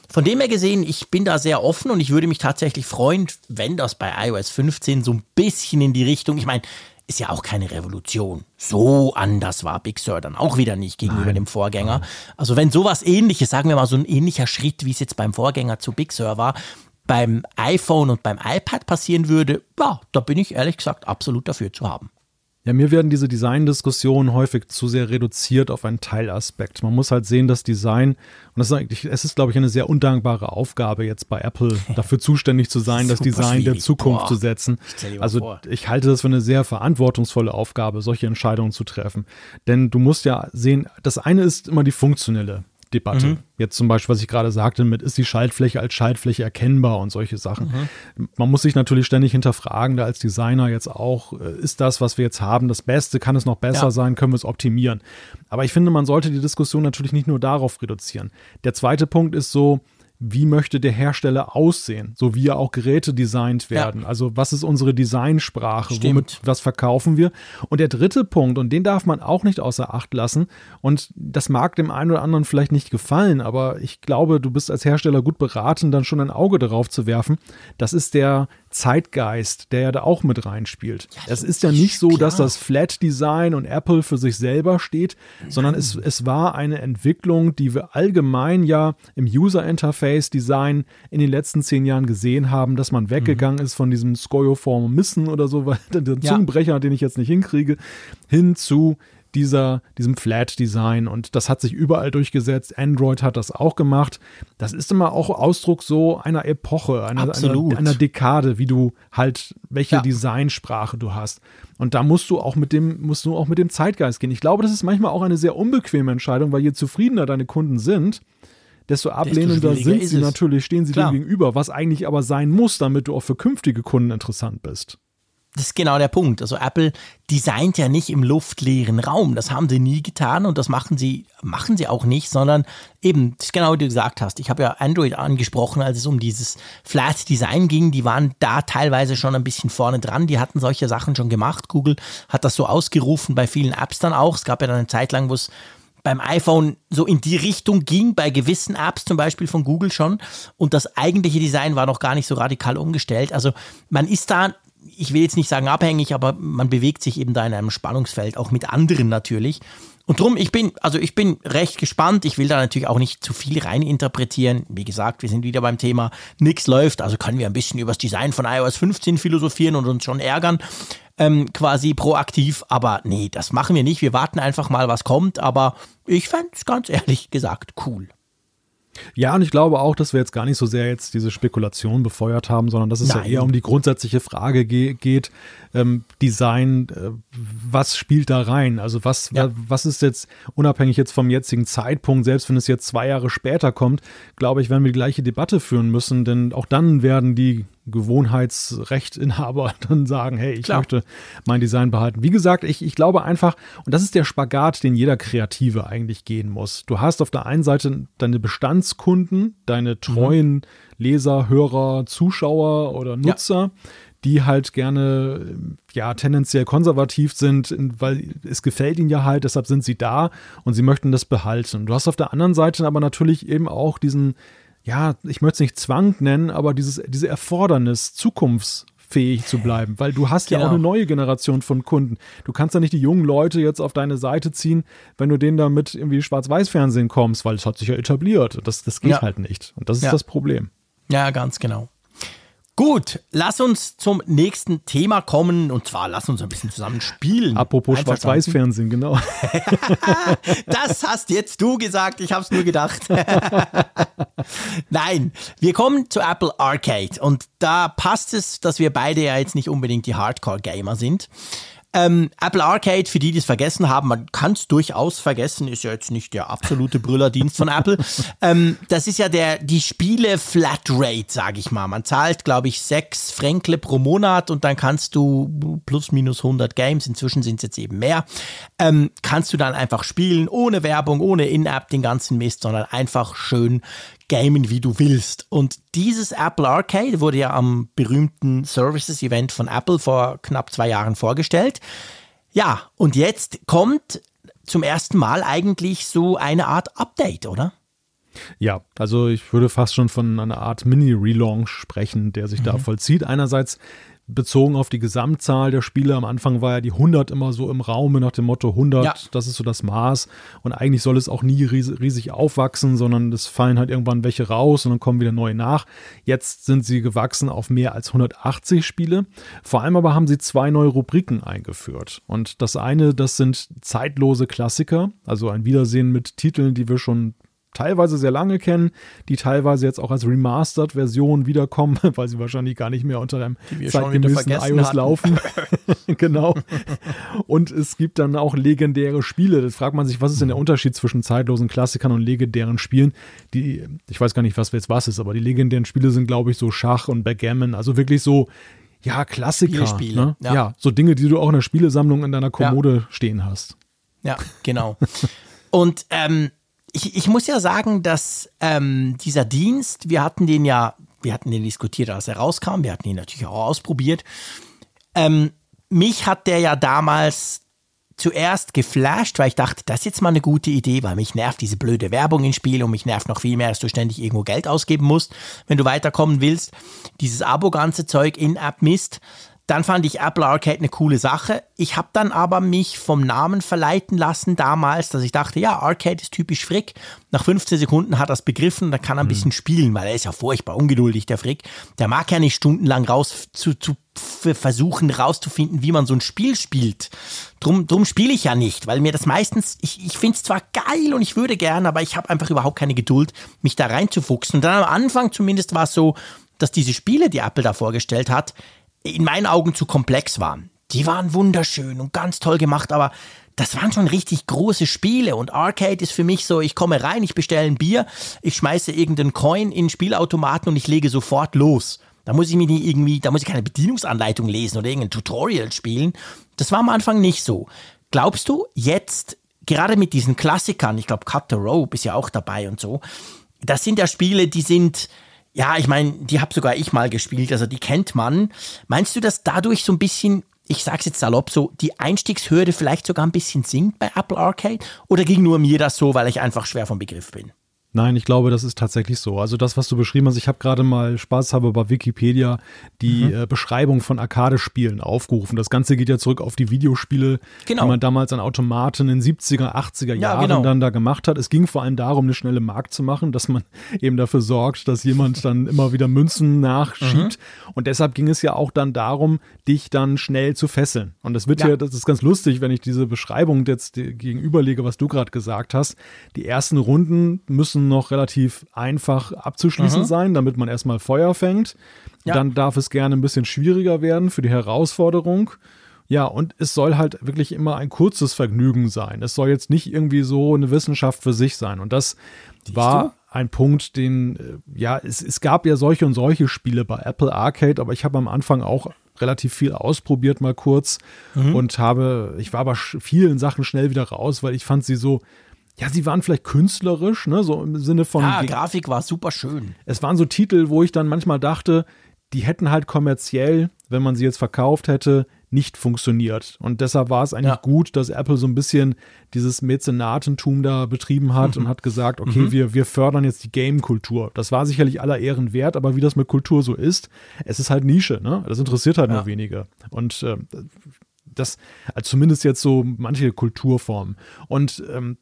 von dem her gesehen, ich bin da sehr offen und ich würde mich tatsächlich freuen, wenn das bei iOS 15 so ein bisschen in die Richtung, ich meine, ist ja auch keine Revolution. So anders war Big Sur dann auch wieder nicht gegenüber Nein. dem Vorgänger. Also wenn sowas ähnliches, sagen wir mal so ein ähnlicher Schritt, wie es jetzt beim Vorgänger zu Big Sur war, beim iPhone und beim iPad passieren würde, ja, da bin ich ehrlich gesagt absolut dafür zu haben. Ja, mir werden diese Design-Diskussionen häufig zu sehr reduziert auf einen Teilaspekt. Man muss halt sehen, dass Design, und das ist eigentlich, es ist, glaube ich, eine sehr undankbare Aufgabe, jetzt bei Apple [laughs] dafür zuständig zu sein, das Design der Zukunft Boah. zu setzen. Ich also vor. ich halte das für eine sehr verantwortungsvolle Aufgabe, solche Entscheidungen zu treffen. Denn du musst ja sehen, das eine ist immer die funktionelle Debatte. Mhm. Jetzt zum Beispiel, was ich gerade sagte, mit ist die Schaltfläche als Schaltfläche erkennbar und solche Sachen. Mhm. Man muss sich natürlich ständig hinterfragen, da als Designer jetzt auch, äh, ist das, was wir jetzt haben, das Beste, kann es noch besser ja. sein, können wir es optimieren. Aber ich finde, man sollte die Diskussion natürlich nicht nur darauf reduzieren. Der zweite Punkt ist so, wie möchte der Hersteller aussehen, so wie ja auch Geräte designt werden. Ja. Also was ist unsere Designsprache, Stimmt. womit was verkaufen wir? Und der dritte Punkt, und den darf man auch nicht außer Acht lassen, und das mag dem einen oder anderen vielleicht nicht gefallen, aber ich glaube, du bist als Hersteller gut beraten, dann schon ein Auge darauf zu werfen. Das ist der Zeitgeist, der ja da auch mit reinspielt. Ja, es ist ja nicht so, klar. dass das Flat Design und Apple für sich selber steht, sondern es, es war eine Entwicklung, die wir allgemein ja im User Interface Design in den letzten zehn Jahren gesehen haben, dass man weggegangen mhm. ist von diesem Scoioform Missen oder so, weil [laughs] der Zungenbrecher, den ich jetzt nicht hinkriege, hin zu dieser, diesem Flat-Design und das hat sich überall durchgesetzt. Android hat das auch gemacht. Das ist immer auch Ausdruck so einer Epoche, einer, einer, einer, Dekade, wie du halt, welche ja. Designsprache du hast. Und da musst du auch mit dem, musst du auch mit dem Zeitgeist gehen. Ich glaube, das ist manchmal auch eine sehr unbequeme Entscheidung, weil je zufriedener deine Kunden sind, desto ablehnender desto sind sie natürlich, stehen sie Klar. dem gegenüber, was eigentlich aber sein muss, damit du auch für künftige Kunden interessant bist das ist genau der Punkt. Also Apple designt ja nicht im luftleeren Raum. Das haben sie nie getan und das machen sie, machen sie auch nicht, sondern eben, das ist genau wie du gesagt hast. Ich habe ja Android angesprochen, als es um dieses Flat Design ging. Die waren da teilweise schon ein bisschen vorne dran. Die hatten solche Sachen schon gemacht. Google hat das so ausgerufen bei vielen Apps dann auch. Es gab ja dann eine Zeit lang, wo es beim iPhone so in die Richtung ging, bei gewissen Apps zum Beispiel von Google schon. Und das eigentliche Design war noch gar nicht so radikal umgestellt. Also man ist da ich will jetzt nicht sagen abhängig, aber man bewegt sich eben da in einem Spannungsfeld, auch mit anderen natürlich. Und drum, ich bin, also ich bin recht gespannt. Ich will da natürlich auch nicht zu viel reininterpretieren. Wie gesagt, wir sind wieder beim Thema, nichts läuft, also können wir ein bisschen über das Design von iOS 15 philosophieren und uns schon ärgern, ähm, quasi proaktiv. Aber nee, das machen wir nicht. Wir warten einfach mal, was kommt. Aber ich fände es ganz ehrlich gesagt cool. Ja, und ich glaube auch, dass wir jetzt gar nicht so sehr jetzt diese Spekulation befeuert haben, sondern dass es Nein. ja eher um die grundsätzliche Frage ge geht, ähm, Design, äh, was spielt da rein? Also was, ja. was ist jetzt, unabhängig jetzt vom jetzigen Zeitpunkt, selbst wenn es jetzt zwei Jahre später kommt, glaube ich, werden wir die gleiche Debatte führen müssen, denn auch dann werden die Gewohnheitsrechtinhaber [laughs] dann sagen, hey, ich Klar. möchte mein Design behalten. Wie gesagt, ich, ich glaube einfach, und das ist der Spagat, den jeder Kreative eigentlich gehen muss. Du hast auf der einen Seite deine Bestandskunden, deine mhm. treuen mhm. Leser, Hörer, Zuschauer oder Nutzer, ja die halt gerne ja tendenziell konservativ sind, weil es gefällt ihnen ja halt, deshalb sind sie da und sie möchten das behalten. Du hast auf der anderen Seite aber natürlich eben auch diesen ja, ich möchte es nicht Zwang nennen, aber dieses, diese Erfordernis, zukunftsfähig zu bleiben, weil du hast genau. ja auch genau. eine neue Generation von Kunden. Du kannst ja nicht die jungen Leute jetzt auf deine Seite ziehen, wenn du denen damit irgendwie Schwarz-Weiß-Fernsehen kommst, weil es hat sich ja etabliert. Das, das geht ja. halt nicht. Und das ist ja. das Problem. Ja, ganz genau. Gut, lass uns zum nächsten Thema kommen und zwar lass uns ein bisschen zusammen spielen. Apropos Schwarz-Weiß-Fernsehen, genau. [laughs] das hast jetzt du gesagt, ich habe es nur gedacht. [laughs] Nein, wir kommen zu Apple Arcade und da passt es, dass wir beide ja jetzt nicht unbedingt die Hardcore-Gamer sind. Ähm, Apple Arcade, für die, die es vergessen haben, man kann es durchaus vergessen, ist ja jetzt nicht der absolute Brüllerdienst von Apple. [laughs] Ähm, das ist ja der, die Spiele Flatrate, sage ich mal. Man zahlt, glaube ich, sechs Fränkle pro Monat und dann kannst du plus minus 100 Games, inzwischen sind es jetzt eben mehr, ähm, kannst du dann einfach spielen, ohne Werbung, ohne In-App, den ganzen Mist, sondern einfach schön gamen, wie du willst. Und dieses Apple Arcade wurde ja am berühmten Services Event von Apple vor knapp zwei Jahren vorgestellt. Ja, und jetzt kommt zum ersten Mal eigentlich so eine Art Update, oder? Ja, also ich würde fast schon von einer Art Mini-Relaunch sprechen, der sich mhm. da vollzieht. Einerseits bezogen auf die Gesamtzahl der Spiele. Am Anfang war ja die 100 immer so im Raume nach dem Motto 100, ja. das ist so das Maß. Und eigentlich soll es auch nie riesig aufwachsen, sondern es fallen halt irgendwann welche raus und dann kommen wieder neue nach. Jetzt sind sie gewachsen auf mehr als 180 Spiele. Vor allem aber haben sie zwei neue Rubriken eingeführt. Und das eine, das sind zeitlose Klassiker, also ein Wiedersehen mit Titeln, die wir schon teilweise sehr lange kennen, die teilweise jetzt auch als Remastered-Version wiederkommen, [laughs] weil sie wahrscheinlich gar nicht mehr unter einem zeitgemäßen iOS hatten. laufen. [laughs] [laughs] genau. Und es gibt dann auch legendäre Spiele. Das fragt man sich, was ist denn der Unterschied zwischen zeitlosen Klassikern und legendären Spielen? Die, ich weiß gar nicht, was jetzt was ist, aber die legendären Spiele sind, glaube ich, so Schach und Backgammon, also wirklich so ja, Klassiker. Ne? Ja. ja. so Dinge, die du auch in der Spielesammlung in deiner Kommode ja. stehen hast. Ja, genau. und ähm, ich, ich muss ja sagen, dass ähm, dieser Dienst, wir hatten den ja, wir hatten den diskutiert, als er rauskam, wir hatten ihn natürlich auch ausprobiert. Ähm, mich hat der ja damals zuerst geflasht, weil ich dachte, das ist jetzt mal eine gute Idee, weil mich nervt diese blöde Werbung im Spiel und mich nervt noch viel mehr, dass du ständig irgendwo Geld ausgeben musst, wenn du weiterkommen willst. Dieses Abo-ganze Zeug in-App Mist. Dann fand ich Apple Arcade eine coole Sache. Ich habe dann aber mich vom Namen verleiten lassen damals, dass ich dachte, ja, Arcade ist typisch Frick. Nach 15 Sekunden hat er es begriffen, da kann er ein mhm. bisschen spielen, weil er ist ja furchtbar ungeduldig, der Frick. Der mag ja nicht stundenlang raus zu, zu versuchen rauszufinden, wie man so ein Spiel spielt. Drum, drum spiele ich ja nicht, weil mir das meistens, ich, ich finde es zwar geil und ich würde gern, aber ich habe einfach überhaupt keine Geduld, mich da reinzufuchsen. Und dann am Anfang zumindest war es so, dass diese Spiele, die Apple da vorgestellt hat, in meinen Augen zu komplex waren. Die waren wunderschön und ganz toll gemacht, aber das waren schon richtig große Spiele und Arcade ist für mich so, ich komme rein, ich bestelle ein Bier, ich schmeiße irgendeinen Coin in den Spielautomaten und ich lege sofort los. Da muss ich mir nicht irgendwie, da muss ich keine Bedienungsanleitung lesen oder irgendein Tutorial spielen. Das war am Anfang nicht so. Glaubst du, jetzt, gerade mit diesen Klassikern, ich glaube Cut the Rope ist ja auch dabei und so, das sind ja Spiele, die sind, ja, ich meine, die habe sogar ich mal gespielt, also die kennt man. Meinst du, dass dadurch so ein bisschen, ich sag's jetzt salopp so, die Einstiegshürde vielleicht sogar ein bisschen sinkt bei Apple Arcade? Oder ging nur mir das so, weil ich einfach schwer vom Begriff bin? Nein, ich glaube, das ist tatsächlich so. Also das, was du beschrieben hast, ich habe gerade mal spaßhalber bei Wikipedia die mhm. äh, Beschreibung von Arcade-Spielen aufgerufen. Das Ganze geht ja zurück auf die Videospiele, genau. die man damals an Automaten in den 70er, 80er Jahren ja, genau. dann da gemacht hat. Es ging vor allem darum, eine schnelle Markt zu machen, dass man [laughs] eben dafür sorgt, dass jemand dann immer wieder Münzen nachschiebt. Mhm. Und deshalb ging es ja auch dann darum, dich dann schnell zu fesseln. Und das wird ja, ja das ist ganz lustig, wenn ich diese Beschreibung jetzt gegenüberlege, was du gerade gesagt hast. Die ersten Runden müssen müssen noch relativ einfach abzuschließen mhm. sein, damit man erstmal Feuer fängt. Ja. Dann darf es gerne ein bisschen schwieriger werden für die Herausforderung. Ja, und es soll halt wirklich immer ein kurzes Vergnügen sein. Es soll jetzt nicht irgendwie so eine Wissenschaft für sich sein. Und das Siehst war du? ein Punkt, den, äh, ja, es, es gab ja solche und solche Spiele bei Apple Arcade, aber ich habe am Anfang auch relativ viel ausprobiert mal kurz mhm. und habe, ich war aber vielen Sachen schnell wieder raus, weil ich fand sie so, ja, sie waren vielleicht künstlerisch, ne, so im Sinne von. Ja, Grafik war super schön. Es waren so Titel, wo ich dann manchmal dachte, die hätten halt kommerziell, wenn man sie jetzt verkauft hätte, nicht funktioniert. Und deshalb war es eigentlich ja. gut, dass Apple so ein bisschen dieses Mäzenatentum da betrieben hat mhm. und hat gesagt, okay, mhm. wir, wir fördern jetzt die Game-Kultur. Das war sicherlich aller Ehren wert, aber wie das mit Kultur so ist, es ist halt Nische, ne? Das interessiert halt ja. nur wenige. Und äh, das, also zumindest jetzt so manche Kulturformen. Und ähm,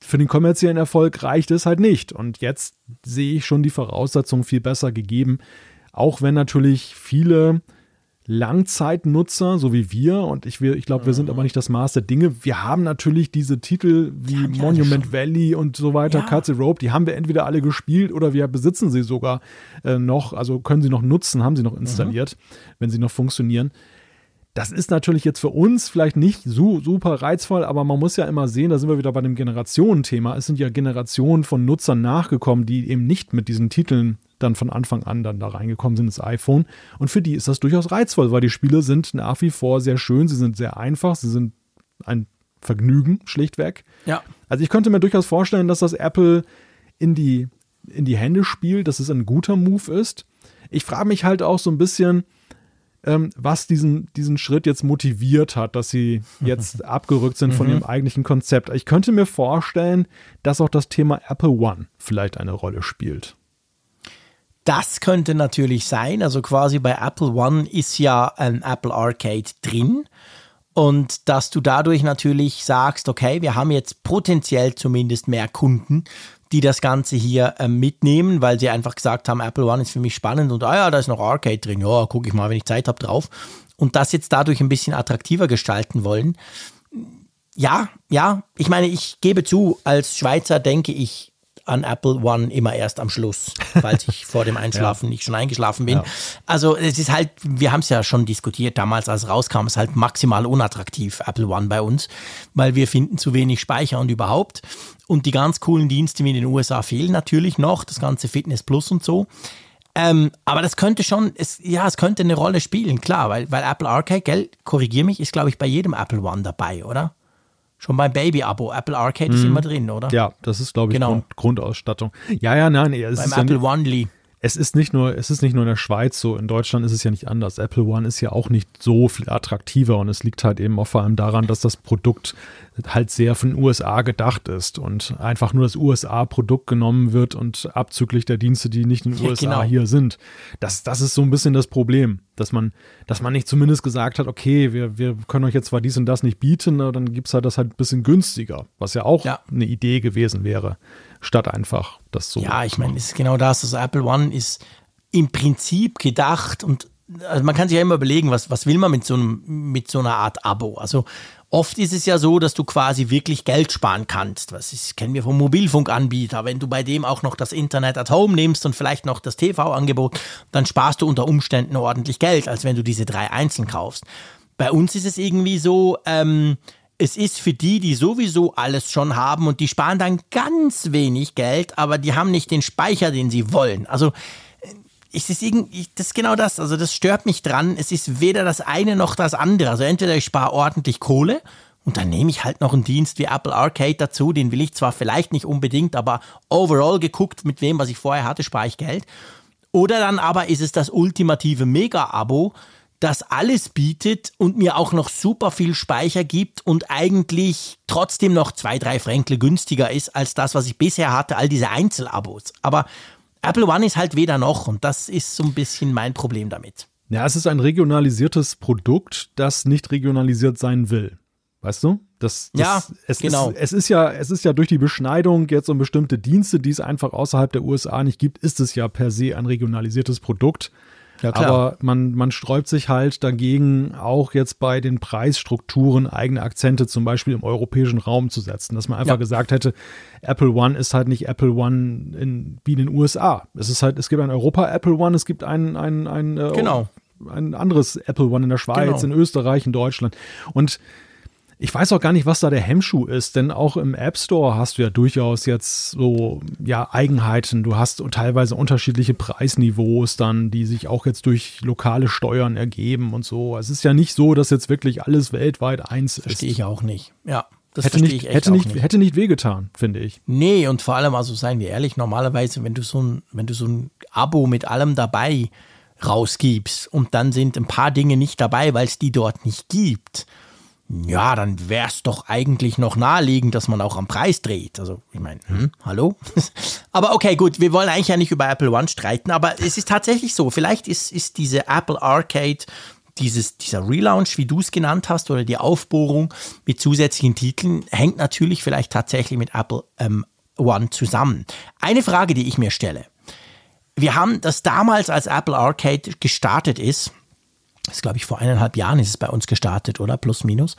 für den kommerziellen Erfolg reicht es halt nicht. Und jetzt sehe ich schon die Voraussetzungen viel besser gegeben, auch wenn natürlich viele Langzeitnutzer, so wie wir, und ich, ich glaube, wir sind aber nicht das Maß der Dinge. Wir haben natürlich diese Titel wie ja, Monument Valley und so weiter, ja. Cut Rope, die haben wir entweder alle gespielt oder wir besitzen sie sogar äh, noch, also können sie noch nutzen, haben sie noch installiert, mhm. wenn sie noch funktionieren. Das ist natürlich jetzt für uns vielleicht nicht so super reizvoll, aber man muss ja immer sehen, da sind wir wieder bei dem Generationenthema. Es sind ja Generationen von Nutzern nachgekommen, die eben nicht mit diesen Titeln dann von Anfang an dann da reingekommen sind ins iPhone. Und für die ist das durchaus reizvoll, weil die Spiele sind nach wie vor sehr schön, sie sind sehr einfach, sie sind ein Vergnügen, schlichtweg. Ja. Also ich könnte mir durchaus vorstellen, dass das Apple in die, in die Hände spielt, dass es ein guter Move ist. Ich frage mich halt auch so ein bisschen, ähm, was diesen, diesen Schritt jetzt motiviert hat, dass sie jetzt [laughs] abgerückt sind von mhm. ihrem eigentlichen Konzept. Ich könnte mir vorstellen, dass auch das Thema Apple One vielleicht eine Rolle spielt. Das könnte natürlich sein. Also quasi bei Apple One ist ja ein Apple Arcade drin. Und dass du dadurch natürlich sagst, okay, wir haben jetzt potenziell zumindest mehr Kunden, die das Ganze hier äh, mitnehmen, weil sie einfach gesagt haben, Apple One ist für mich spannend und ah ja, da ist noch Arcade drin, ja, gucke ich mal, wenn ich Zeit habe, drauf. Und das jetzt dadurch ein bisschen attraktiver gestalten wollen. Ja, ja, ich meine, ich gebe zu, als Schweizer denke ich an Apple One immer erst am Schluss, falls ich vor dem [laughs] Einschlafen ja. nicht schon eingeschlafen bin. Ja. Also es ist halt, wir haben es ja schon diskutiert damals, als rauskam, es ist halt maximal unattraktiv, Apple One bei uns, weil wir finden zu wenig Speicher und überhaupt. Und die ganz coolen Dienste wie in den USA fehlen natürlich noch, das ganze Fitness Plus und so. Ähm, aber das könnte schon, es, ja, es könnte eine Rolle spielen, klar, weil, weil Apple Arcade, gell, korrigier mich, ist glaube ich bei jedem Apple One dabei, oder? Schon beim Baby-Abo. Apple Arcade mhm. ist immer drin, oder? Ja, das ist, glaube ich, genau. Grund, Grundausstattung. Ja, ja, nein. Es beim ist Apple ja One es ist nicht nur, es ist nicht nur in der Schweiz so, in Deutschland ist es ja nicht anders. Apple One ist ja auch nicht so viel attraktiver und es liegt halt eben auch vor allem daran, dass das Produkt halt sehr von den USA gedacht ist und einfach nur das USA-Produkt genommen wird und abzüglich der Dienste, die nicht in den ja, USA genau. hier sind. Das, das ist so ein bisschen das Problem, dass man, dass man nicht zumindest gesagt hat, okay, wir, wir können euch jetzt zwar dies und das nicht bieten, aber dann gibt es halt das halt ein bisschen günstiger, was ja auch ja. eine Idee gewesen wäre statt einfach das so. Ja, ich meine, es ist genau das. Also Apple One ist im Prinzip gedacht und also man kann sich ja immer überlegen, was, was will man mit so, einem, mit so einer Art Abo? Also oft ist es ja so, dass du quasi wirklich Geld sparen kannst. Was ist, kennen wir vom Mobilfunkanbieter. Wenn du bei dem auch noch das Internet at Home nimmst und vielleicht noch das TV-Angebot, dann sparst du unter Umständen ordentlich Geld, als wenn du diese drei einzeln kaufst. Bei uns ist es irgendwie so, ähm, es ist für die, die sowieso alles schon haben und die sparen dann ganz wenig Geld, aber die haben nicht den Speicher, den sie wollen. Also äh, es ist irgendwie, das ist genau das. Also das stört mich dran. Es ist weder das eine noch das andere. Also entweder ich spare ordentlich Kohle und dann nehme ich halt noch einen Dienst wie Apple Arcade dazu. Den will ich zwar vielleicht nicht unbedingt, aber overall geguckt mit wem, was ich vorher hatte, spare ich Geld. Oder dann aber ist es das ultimative Mega-Abo, das alles bietet und mir auch noch super viel Speicher gibt und eigentlich trotzdem noch zwei, drei Fränkle günstiger ist als das, was ich bisher hatte, all diese Einzelabos. Aber Apple One ist halt weder noch und das ist so ein bisschen mein Problem damit. Ja, es ist ein regionalisiertes Produkt, das nicht regionalisiert sein will. Weißt du? Das, das, ja, es genau. Ist, es ist ja, es ist ja durch die Beschneidung jetzt um bestimmte Dienste, die es einfach außerhalb der USA nicht gibt, ist es ja per se ein regionalisiertes Produkt. Ja, klar. Aber man, man sträubt sich halt dagegen, auch jetzt bei den Preisstrukturen eigene Akzente zum Beispiel im europäischen Raum zu setzen. Dass man einfach ja. gesagt hätte, Apple One ist halt nicht Apple One in, wie in den USA. Es ist halt, es gibt ein Europa Apple One, es gibt ein, ein, ein, äh, genau. ein anderes Apple One in der Schweiz, genau. in Österreich, in Deutschland. Und ich weiß auch gar nicht, was da der Hemmschuh ist, denn auch im App Store hast du ja durchaus jetzt so ja Eigenheiten. Du hast teilweise unterschiedliche Preisniveaus dann, die sich auch jetzt durch lokale Steuern ergeben und so. Es ist ja nicht so, dass jetzt wirklich alles weltweit eins ist. Verstehe ich auch nicht. Ja. Das hätte nicht, hätte nicht, nicht, hätte nicht wehgetan, finde ich. Nee, und vor allem, also seien wir ehrlich, normalerweise, wenn du so ein, wenn du so ein Abo mit allem dabei rausgibst und dann sind ein paar Dinge nicht dabei, weil es die dort nicht gibt, ja, dann wäre es doch eigentlich noch naheliegend, dass man auch am Preis dreht. Also, ich meine, hm, hallo? [laughs] aber okay, gut, wir wollen eigentlich ja nicht über Apple One streiten, aber es ist tatsächlich so. Vielleicht ist, ist diese Apple Arcade, dieses, dieser Relaunch, wie du es genannt hast, oder die Aufbohrung mit zusätzlichen Titeln, hängt natürlich vielleicht tatsächlich mit Apple ähm, One zusammen. Eine Frage, die ich mir stelle. Wir haben das damals, als Apple Arcade gestartet ist, ist, glaube ich, vor eineinhalb Jahren ist es bei uns gestartet, oder? Plus, minus.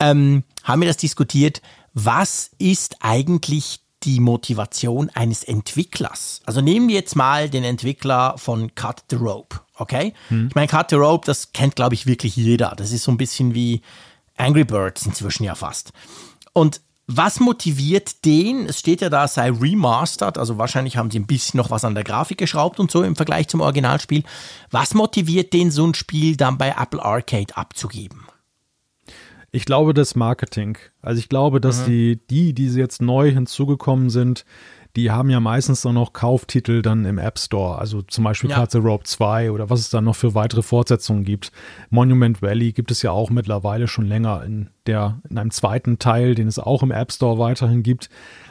Ähm, haben wir das diskutiert. Was ist eigentlich die Motivation eines Entwicklers? Also nehmen wir jetzt mal den Entwickler von Cut the Rope, okay? Hm. Ich meine, Cut the Rope, das kennt, glaube ich, wirklich jeder. Das ist so ein bisschen wie Angry Birds inzwischen ja fast. Und was motiviert den? Es steht ja da, sei remastered, also wahrscheinlich haben sie ein bisschen noch was an der Grafik geschraubt und so im Vergleich zum Originalspiel. Was motiviert den, so ein Spiel dann bei Apple Arcade abzugeben? Ich glaube, das Marketing. Also ich glaube, dass mhm. die, die, die jetzt neu hinzugekommen sind, die haben ja meistens dann noch Kauftitel dann im App Store, also zum Beispiel ja. Cut Rope 2 oder was es dann noch für weitere Fortsetzungen gibt. Monument Valley gibt es ja auch mittlerweile schon länger in, der, in einem zweiten Teil, den es auch im App Store weiterhin gibt.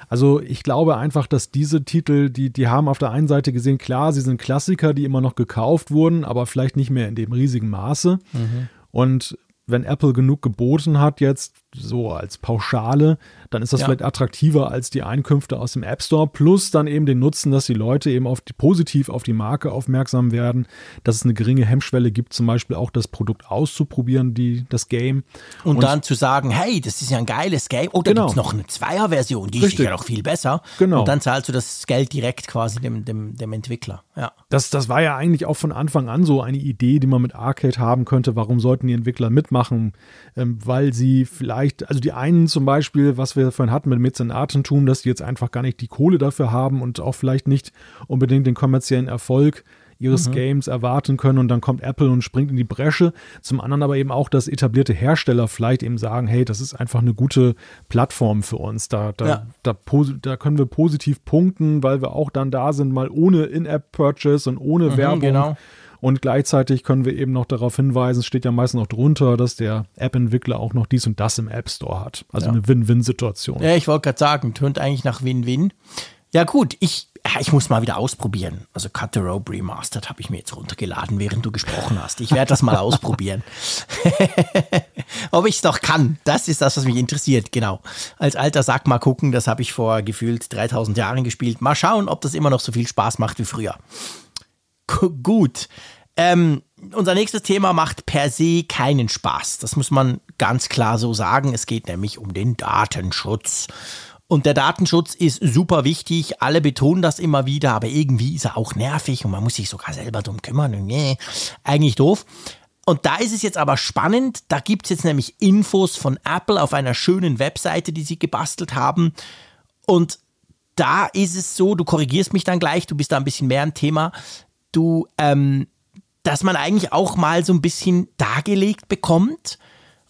Also ich glaube einfach, dass diese Titel, die, die haben auf der einen Seite gesehen, klar, sie sind Klassiker, die immer noch gekauft wurden, aber vielleicht nicht mehr in dem riesigen Maße. Mhm. Und wenn Apple genug geboten hat jetzt, so als Pauschale, dann ist das ja. vielleicht attraktiver als die Einkünfte aus dem App Store, plus dann eben den Nutzen, dass die Leute eben auf die, positiv auf die Marke aufmerksam werden, dass es eine geringe Hemmschwelle gibt, zum Beispiel auch das Produkt auszuprobieren, die, das Game. Und, und dann zu sagen, hey, das ist ja ein geiles Game, oh, da genau. gibt es noch eine Zweier-Version, die Richtig. ist ja noch viel besser. Genau. Und dann zahlst du das Geld direkt quasi dem, dem, dem Entwickler. Ja. Das, das war ja eigentlich auch von Anfang an so eine Idee, die man mit Arcade haben könnte. Warum sollten die Entwickler mitmachen? Ähm, weil sie vielleicht, also die einen zum Beispiel, was wir vorhin hatten mit Mäzenatentum, dass die jetzt einfach gar nicht die Kohle dafür haben und auch vielleicht nicht unbedingt den kommerziellen Erfolg ihres mhm. Games erwarten können und dann kommt Apple und springt in die Bresche. Zum anderen aber eben auch, dass etablierte Hersteller vielleicht eben sagen, hey, das ist einfach eine gute Plattform für uns. Da, da, ja. da, da, können wir positiv punkten, weil wir auch dann da sind, mal ohne In-App-Purchase und ohne mhm, Werbung. Genau. Und gleichzeitig können wir eben noch darauf hinweisen, es steht ja meistens noch drunter, dass der App-Entwickler auch noch dies und das im App Store hat. Also ja. eine Win-Win-Situation. Ja, ich wollte gerade sagen, tönt eigentlich nach Win-Win. Ja, gut, ich, ich muss mal wieder ausprobieren. Also Cut the Rope Remastered habe ich mir jetzt runtergeladen, während du gesprochen hast. Ich werde das mal [laughs] ausprobieren. [laughs] Ob ich es doch kann, das ist das, was mich interessiert, genau. Als alter Sack mal gucken, das habe ich vor gefühlt 3000 Jahren gespielt. Mal schauen, ob das immer noch so viel Spaß macht wie früher. Gut. Ähm, unser nächstes Thema macht per se keinen Spaß. Das muss man ganz klar so sagen. Es geht nämlich um den Datenschutz. Und der Datenschutz ist super wichtig. Alle betonen das immer wieder, aber irgendwie ist er auch nervig und man muss sich sogar selber drum kümmern. nee, eigentlich doof. Und da ist es jetzt aber spannend. Da gibt es jetzt nämlich Infos von Apple auf einer schönen Webseite, die sie gebastelt haben. Und da ist es so, du korrigierst mich dann gleich, du bist da ein bisschen mehr ein Thema. Du, ähm, dass man eigentlich auch mal so ein bisschen dargelegt bekommt,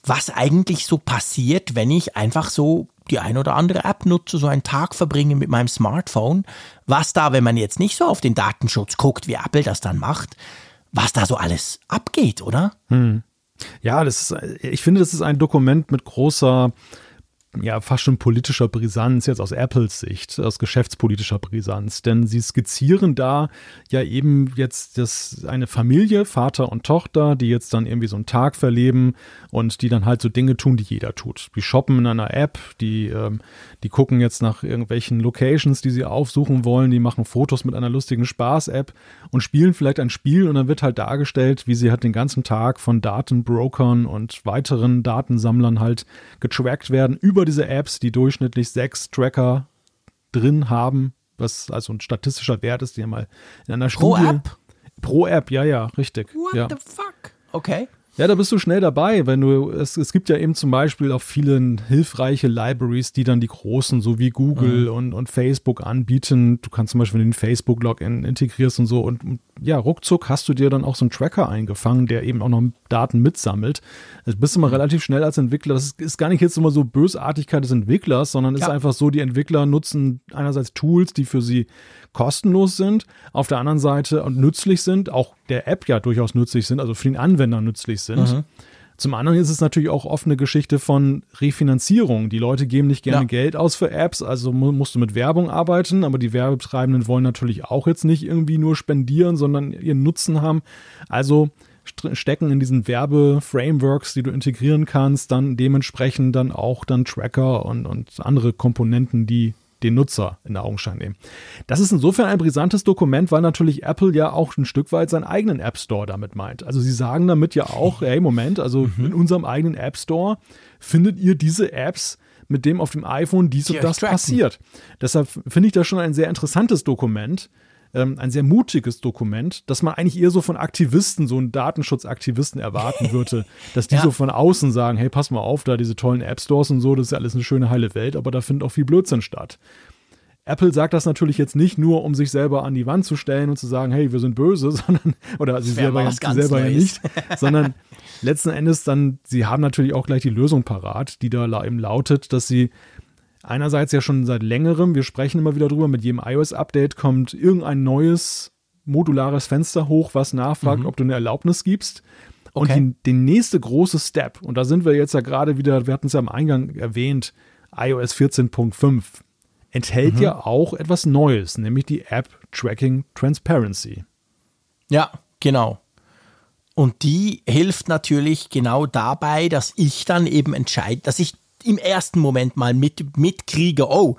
was eigentlich so passiert, wenn ich einfach so die ein oder andere App nutze, so einen Tag verbringe mit meinem Smartphone, was da, wenn man jetzt nicht so auf den Datenschutz guckt, wie Apple das dann macht, was da so alles abgeht, oder? Hm. Ja, das ist, ich finde, das ist ein Dokument mit großer ja fast schon politischer Brisanz, jetzt aus Apples Sicht, aus geschäftspolitischer Brisanz. Denn sie skizzieren da ja eben jetzt das, eine Familie, Vater und Tochter, die jetzt dann irgendwie so einen Tag verleben und die dann halt so Dinge tun, die jeder tut. Die shoppen in einer App, die, ähm, die gucken jetzt nach irgendwelchen Locations, die sie aufsuchen wollen, die machen Fotos mit einer lustigen Spaß-App und spielen vielleicht ein Spiel und dann wird halt dargestellt, wie sie halt den ganzen Tag von Datenbrokern und weiteren Datensammlern halt getrackt werden über diese Apps, die durchschnittlich sechs Tracker drin haben, was also ein statistischer Wert ist, der mal in einer Pro Studie. Pro App? Pro App, ja, ja, richtig. What ja. the fuck? Okay. Ja, da bist du schnell dabei, wenn du, es, es gibt ja eben zum Beispiel auch viele hilfreiche Libraries, die dann die großen, so wie Google mhm. und, und Facebook anbieten. Du kannst zum Beispiel den Facebook-Login integrierst und so und ja, ruckzuck hast du dir dann auch so einen Tracker eingefangen, der eben auch noch Daten mitsammelt. Das bist du mal mhm. relativ schnell als Entwickler. Das ist, ist gar nicht jetzt immer so Bösartigkeit des Entwicklers, sondern ja. ist einfach so, die Entwickler nutzen einerseits Tools, die für sie kostenlos sind, auf der anderen Seite und nützlich sind, auch der App ja durchaus nützlich sind, also für den Anwender nützlich sind. Mhm. Zum anderen ist es natürlich auch oft eine Geschichte von Refinanzierung. Die Leute geben nicht gerne ja. Geld aus für Apps, also musst du mit Werbung arbeiten, aber die Werbetreibenden wollen natürlich auch jetzt nicht irgendwie nur spendieren, sondern ihren Nutzen haben. Also stecken in diesen Werbeframeworks, die du integrieren kannst, dann dementsprechend dann auch dann Tracker und, und andere Komponenten, die den Nutzer in Augenschein nehmen. Das ist insofern ein brisantes Dokument, weil natürlich Apple ja auch ein Stück weit seinen eigenen App Store damit meint. Also sie sagen damit ja auch, hey, Moment, also mhm. in unserem eigenen App Store findet ihr diese Apps, mit dem auf dem iPhone dies und das passiert. Deshalb finde ich das schon ein sehr interessantes Dokument, ähm, ein sehr mutiges Dokument, dass man eigentlich eher so von Aktivisten, so einen Datenschutzaktivisten erwarten würde, [laughs] dass die ja. so von außen sagen, hey, pass mal auf, da diese tollen App Stores und so, das ist ja alles eine schöne heile Welt, aber da findet auch viel Blödsinn statt. Apple sagt das natürlich jetzt nicht nur, um sich selber an die Wand zu stellen und zu sagen, hey, wir sind böse, [laughs] sondern, oder sie selber, ja, selber ja nicht, [laughs] sondern letzten Endes dann, sie haben natürlich auch gleich die Lösung parat, die da eben lautet, dass sie einerseits ja schon seit längerem, wir sprechen immer wieder drüber, mit jedem iOS-Update kommt irgendein neues modulares Fenster hoch, was nachfragt, mhm. ob du eine Erlaubnis gibst. Und okay. die, der nächste große Step, und da sind wir jetzt ja gerade wieder, wir hatten es ja am Eingang erwähnt, iOS 14.5 enthält mhm. ja auch etwas Neues, nämlich die App Tracking Transparency. Ja, genau. Und die hilft natürlich genau dabei, dass ich dann eben entscheide, dass ich im ersten Moment mal mit, mitkriege, oh,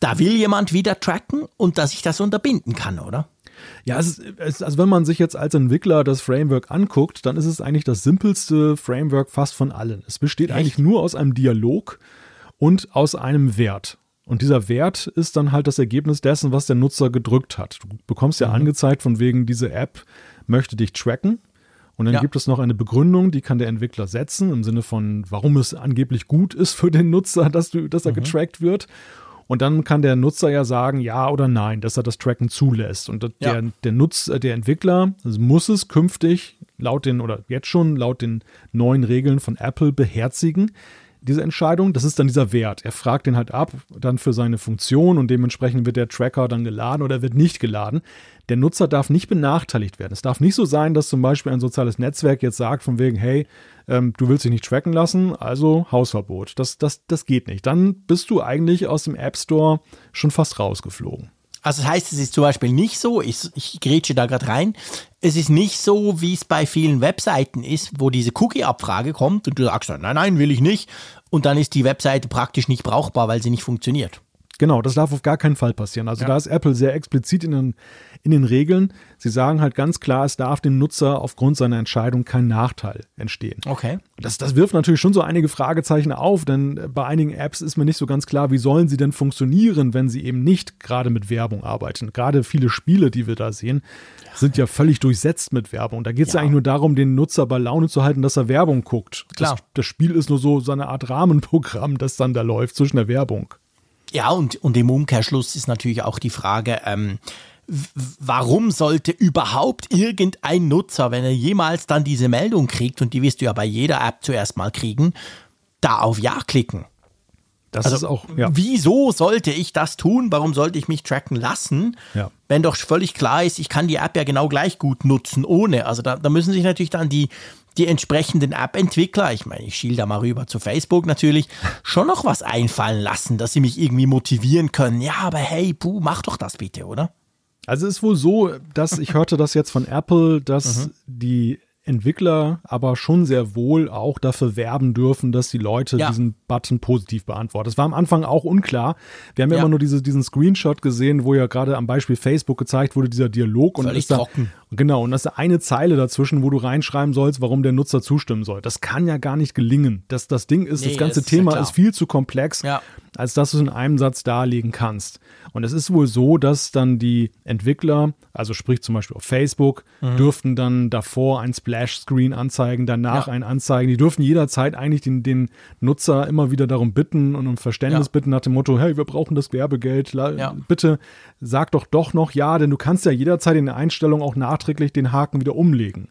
da will jemand wieder tracken und dass ich das unterbinden kann, oder? Ja, es ist, es, also wenn man sich jetzt als Entwickler das Framework anguckt, dann ist es eigentlich das simpelste Framework fast von allen. Es besteht Echt? eigentlich nur aus einem Dialog und aus einem Wert. Und dieser Wert ist dann halt das Ergebnis dessen, was der Nutzer gedrückt hat. Du bekommst ja mhm. angezeigt, von wegen, diese App möchte dich tracken. Und dann ja. gibt es noch eine Begründung, die kann der Entwickler setzen, im Sinne von, warum es angeblich gut ist für den Nutzer, dass, du, dass er mhm. getrackt wird. Und dann kann der Nutzer ja sagen, ja oder nein, dass er das Tracken zulässt. Und der, ja. der, Nutz, der Entwickler muss es künftig laut den oder jetzt schon laut den neuen Regeln von Apple beherzigen, diese Entscheidung. Das ist dann dieser Wert. Er fragt den halt ab, dann für seine Funktion und dementsprechend wird der Tracker dann geladen oder wird nicht geladen. Der Nutzer darf nicht benachteiligt werden. Es darf nicht so sein, dass zum Beispiel ein soziales Netzwerk jetzt sagt, von wegen, hey, ähm, du willst dich nicht tracken lassen, also Hausverbot. Das, das, das geht nicht. Dann bist du eigentlich aus dem App Store schon fast rausgeflogen. Also das heißt, es ist zum Beispiel nicht so, ich, ich grätsche da gerade rein, es ist nicht so, wie es bei vielen Webseiten ist, wo diese Cookie-Abfrage kommt und du sagst, nein, nein, will ich nicht. Und dann ist die Webseite praktisch nicht brauchbar, weil sie nicht funktioniert. Genau, das darf auf gar keinen Fall passieren. Also ja. da ist Apple sehr explizit in den, in den Regeln. Sie sagen halt ganz klar, es darf dem Nutzer aufgrund seiner Entscheidung kein Nachteil entstehen. Okay. Das, das wirft natürlich schon so einige Fragezeichen auf, denn bei einigen Apps ist mir nicht so ganz klar, wie sollen sie denn funktionieren, wenn sie eben nicht gerade mit Werbung arbeiten. Gerade viele Spiele, die wir da sehen, sind ja völlig durchsetzt mit Werbung. Da geht es ja. ja. eigentlich nur darum, den Nutzer bei Laune zu halten, dass er Werbung guckt. Klar. Das, das Spiel ist nur so, so eine Art Rahmenprogramm, das dann da läuft zwischen der Werbung. Ja, und, und im Umkehrschluss ist natürlich auch die Frage, ähm, warum sollte überhaupt irgendein Nutzer, wenn er jemals dann diese Meldung kriegt, und die wirst du ja bei jeder App zuerst mal kriegen, da auf Ja klicken? Das also, ist auch, ja. Wieso sollte ich das tun? Warum sollte ich mich tracken lassen? Ja. Wenn doch völlig klar ist, ich kann die App ja genau gleich gut nutzen, ohne. Also da, da müssen sich natürlich dann die, die entsprechenden App-Entwickler, ich meine, ich schiel da mal rüber zu Facebook natürlich, schon noch was einfallen lassen, dass sie mich irgendwie motivieren können. Ja, aber hey, puh, mach doch das bitte, oder? Also es ist wohl so, dass ich hörte das jetzt von Apple, dass mhm. die Entwickler aber schon sehr wohl auch dafür werben dürfen, dass die Leute ja. diesen Button positiv beantworten. Das war am Anfang auch unklar. Wir haben ja, immer nur diese, diesen Screenshot gesehen, wo ja gerade am Beispiel Facebook gezeigt wurde, dieser Dialog. Und ist da, trocken. Genau, und das ist eine Zeile dazwischen, wo du reinschreiben sollst, warum der Nutzer zustimmen soll. Das kann ja gar nicht gelingen. Das, das Ding ist, nee, das ganze Thema ist, ist viel zu komplex, ja. Als dass du es in einem Satz darlegen kannst. Und es ist wohl so, dass dann die Entwickler, also sprich zum Beispiel auf Facebook, mhm. dürften dann davor ein Splash-Screen anzeigen, danach ja. ein Anzeigen. Die dürfen jederzeit eigentlich den, den Nutzer immer wieder darum bitten und um Verständnis ja. bitten nach dem Motto, hey, wir brauchen das Werbegeld, ja. bitte sag doch doch noch ja, denn du kannst ja jederzeit in der Einstellung auch nachträglich den Haken wieder umlegen.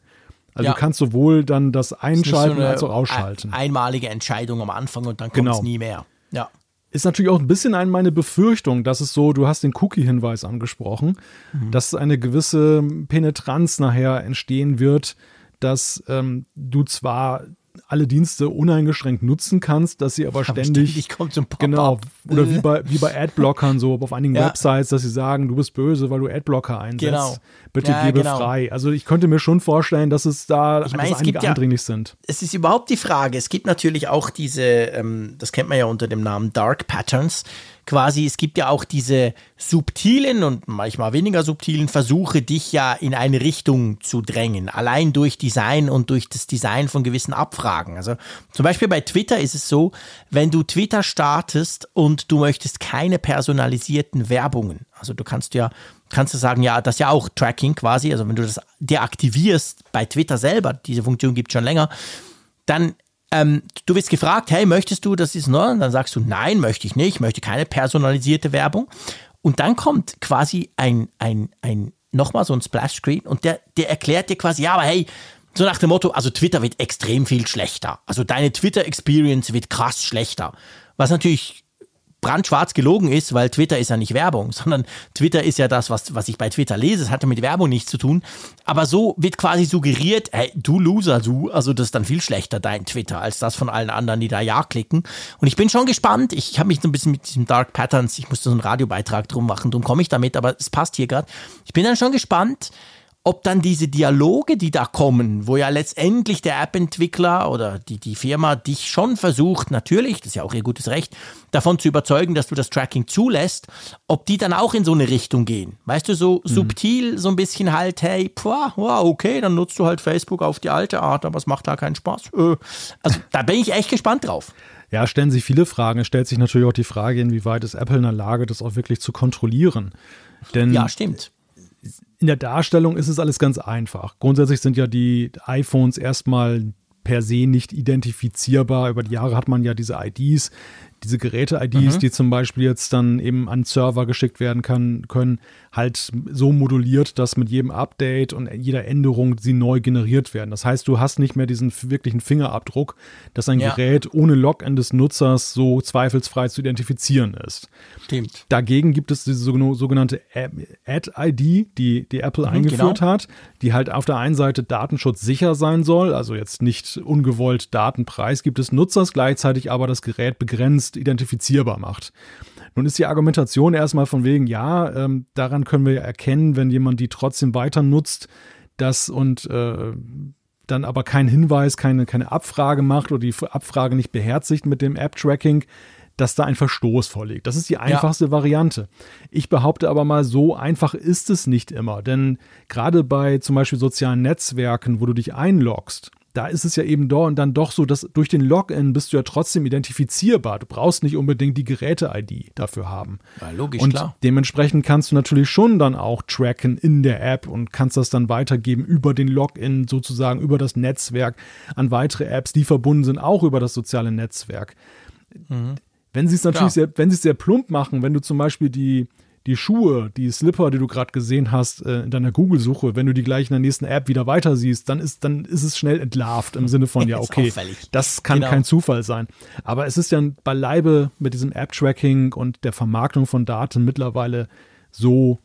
Also ja. du kannst sowohl dann das einschalten so als auch ausschalten. Einmalige Entscheidung am Anfang und dann kommt es genau. nie mehr. Ja. Ist natürlich auch ein bisschen ein, meine Befürchtung, dass es so, du hast den Cookie-Hinweis angesprochen, mhm. dass eine gewisse Penetranz nachher entstehen wird, dass ähm, du zwar alle Dienste uneingeschränkt nutzen kannst, dass sie aber, ständig, ständig kommt so genau oder wie bei wie bei Adblockern so auf einigen ja. Websites, dass sie sagen, du bist böse, weil du Adblocker einsetzt. Genau. Bitte ja, gebe genau. frei. Also ich könnte mir schon vorstellen, dass es da ich meine, es einige eindringlich sind. Es ist überhaupt die Frage. Es gibt natürlich auch diese, ähm, das kennt man ja unter dem Namen Dark Patterns quasi, es gibt ja auch diese subtilen und manchmal weniger subtilen Versuche, dich ja in eine Richtung zu drängen, allein durch Design und durch das Design von gewissen Abfragen. Also zum Beispiel bei Twitter ist es so, wenn du Twitter startest und du möchtest keine personalisierten Werbungen, also du kannst ja kannst du sagen, ja, das ist ja auch Tracking quasi, also wenn du das deaktivierst bei Twitter selber, diese Funktion gibt es schon länger, dann ähm, du wirst gefragt, hey, möchtest du, das ist, ne? Und dann sagst du, nein, möchte ich nicht, möchte keine personalisierte Werbung. Und dann kommt quasi ein, ein, ein, nochmal so ein Splash-Screen und der, der erklärt dir quasi, ja, aber hey, so nach dem Motto, also Twitter wird extrem viel schlechter. Also deine Twitter-Experience wird krass schlechter. Was natürlich brandschwarz gelogen ist, weil Twitter ist ja nicht Werbung, [laughs] sondern Twitter ist ja das, was, was ich bei Twitter lese. Es hatte mit Werbung nichts zu tun. Aber so wird quasi suggeriert, hey, du Loser, du, also das ist dann viel schlechter, dein Twitter, als das von allen anderen, die da Ja klicken. Und ich bin schon gespannt. Ich habe mich so ein bisschen mit diesem Dark Patterns, ich musste so einen Radiobeitrag drum machen, drum komme ich damit, aber es passt hier gerade. Ich bin dann schon gespannt, ob dann diese Dialoge, die da kommen, wo ja letztendlich der App-Entwickler oder die, die Firma dich schon versucht, natürlich, das ist ja auch ihr gutes Recht, davon zu überzeugen, dass du das Tracking zulässt, ob die dann auch in so eine Richtung gehen. Weißt du, so mhm. subtil, so ein bisschen halt, hey, pah, wow, okay, dann nutzt du halt Facebook auf die alte Art, aber es macht da keinen Spaß. Äh, also da bin ich echt gespannt drauf. Ja, stellen sich viele Fragen. Es stellt sich natürlich auch die Frage, inwieweit ist Apple in der Lage, das auch wirklich zu kontrollieren. Denn ja, stimmt in der Darstellung ist es alles ganz einfach. Grundsätzlich sind ja die iPhones erstmal per se nicht identifizierbar. Über die Jahre hat man ja diese IDs, diese Geräte-IDs, mhm. die zum Beispiel jetzt dann eben an Server geschickt werden kann, können, halt so moduliert, dass mit jedem Update und jeder Änderung sie neu generiert werden. Das heißt, du hast nicht mehr diesen wirklichen Fingerabdruck, dass ein ja. Gerät ohne Login des Nutzers so zweifelsfrei zu identifizieren ist. Stimmt. Dagegen gibt es diese sogenannte Ad-ID, die, die Apple mhm, eingeführt genau. hat, die halt auf der einen Seite datenschutzsicher sein soll, also jetzt nicht ungewollt Datenpreis gibt es Nutzers, gleichzeitig aber das Gerät begrenzt identifizierbar macht. Nun ist die Argumentation erstmal von wegen, ja, ähm, daran können wir ja erkennen, wenn jemand die trotzdem weiter nutzt, das und äh, dann aber keinen Hinweis, keine, keine Abfrage macht oder die Abfrage nicht beherzigt mit dem App-Tracking, dass da ein Verstoß vorliegt. Das ist die einfachste ja. Variante. Ich behaupte aber mal, so einfach ist es nicht immer. Denn gerade bei zum Beispiel sozialen Netzwerken, wo du dich einloggst, da ist es ja eben da und dann doch so, dass durch den Login bist du ja trotzdem identifizierbar. Du brauchst nicht unbedingt die Geräte-ID dafür haben. Ja, logisch, und klar. dementsprechend kannst du natürlich schon dann auch tracken in der App und kannst das dann weitergeben über den Login sozusagen, über das Netzwerk an weitere Apps, die verbunden sind, auch über das soziale Netzwerk. Mhm. Wenn sie es natürlich sehr, wenn sie es sehr plump machen, wenn du zum Beispiel die, die Schuhe, die Slipper, die du gerade gesehen hast äh, in deiner Google-Suche, wenn du die gleich in der nächsten App wieder weiter siehst, dann ist, dann ist es schnell entlarvt im Sinne von, ja, [laughs] okay, das kann genau. kein Zufall sein. Aber es ist ja beileibe mit diesem App-Tracking und der Vermarktung von Daten mittlerweile so,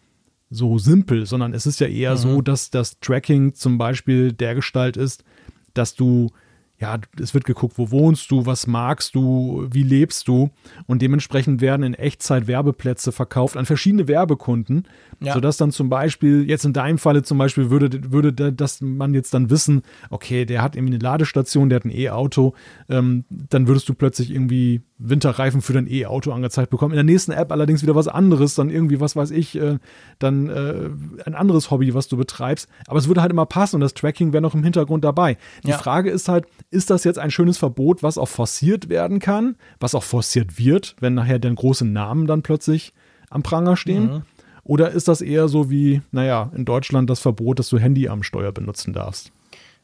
so simpel, sondern es ist ja eher mhm. so, dass das Tracking zum Beispiel der Gestalt ist, dass du ja, es wird geguckt, wo wohnst du, was magst du, wie lebst du und dementsprechend werden in Echtzeit Werbeplätze verkauft an verschiedene Werbekunden, ja. sodass dann zum Beispiel, jetzt in deinem Falle zum Beispiel würde, würde das man jetzt dann wissen, okay, der hat irgendwie eine Ladestation, der hat ein E-Auto, ähm, dann würdest du plötzlich irgendwie Winterreifen für dein E-Auto angezeigt bekommen. In der nächsten App allerdings wieder was anderes, dann irgendwie, was weiß ich, äh, dann äh, ein anderes Hobby, was du betreibst. Aber es würde halt immer passen und das Tracking wäre noch im Hintergrund dabei. Die ja. Frage ist halt, ist das jetzt ein schönes Verbot, was auch forciert werden kann, was auch forciert wird, wenn nachher dann große Namen dann plötzlich am Pranger stehen? Mhm. Oder ist das eher so wie, naja, in Deutschland das Verbot, dass du Handy am Steuer benutzen darfst?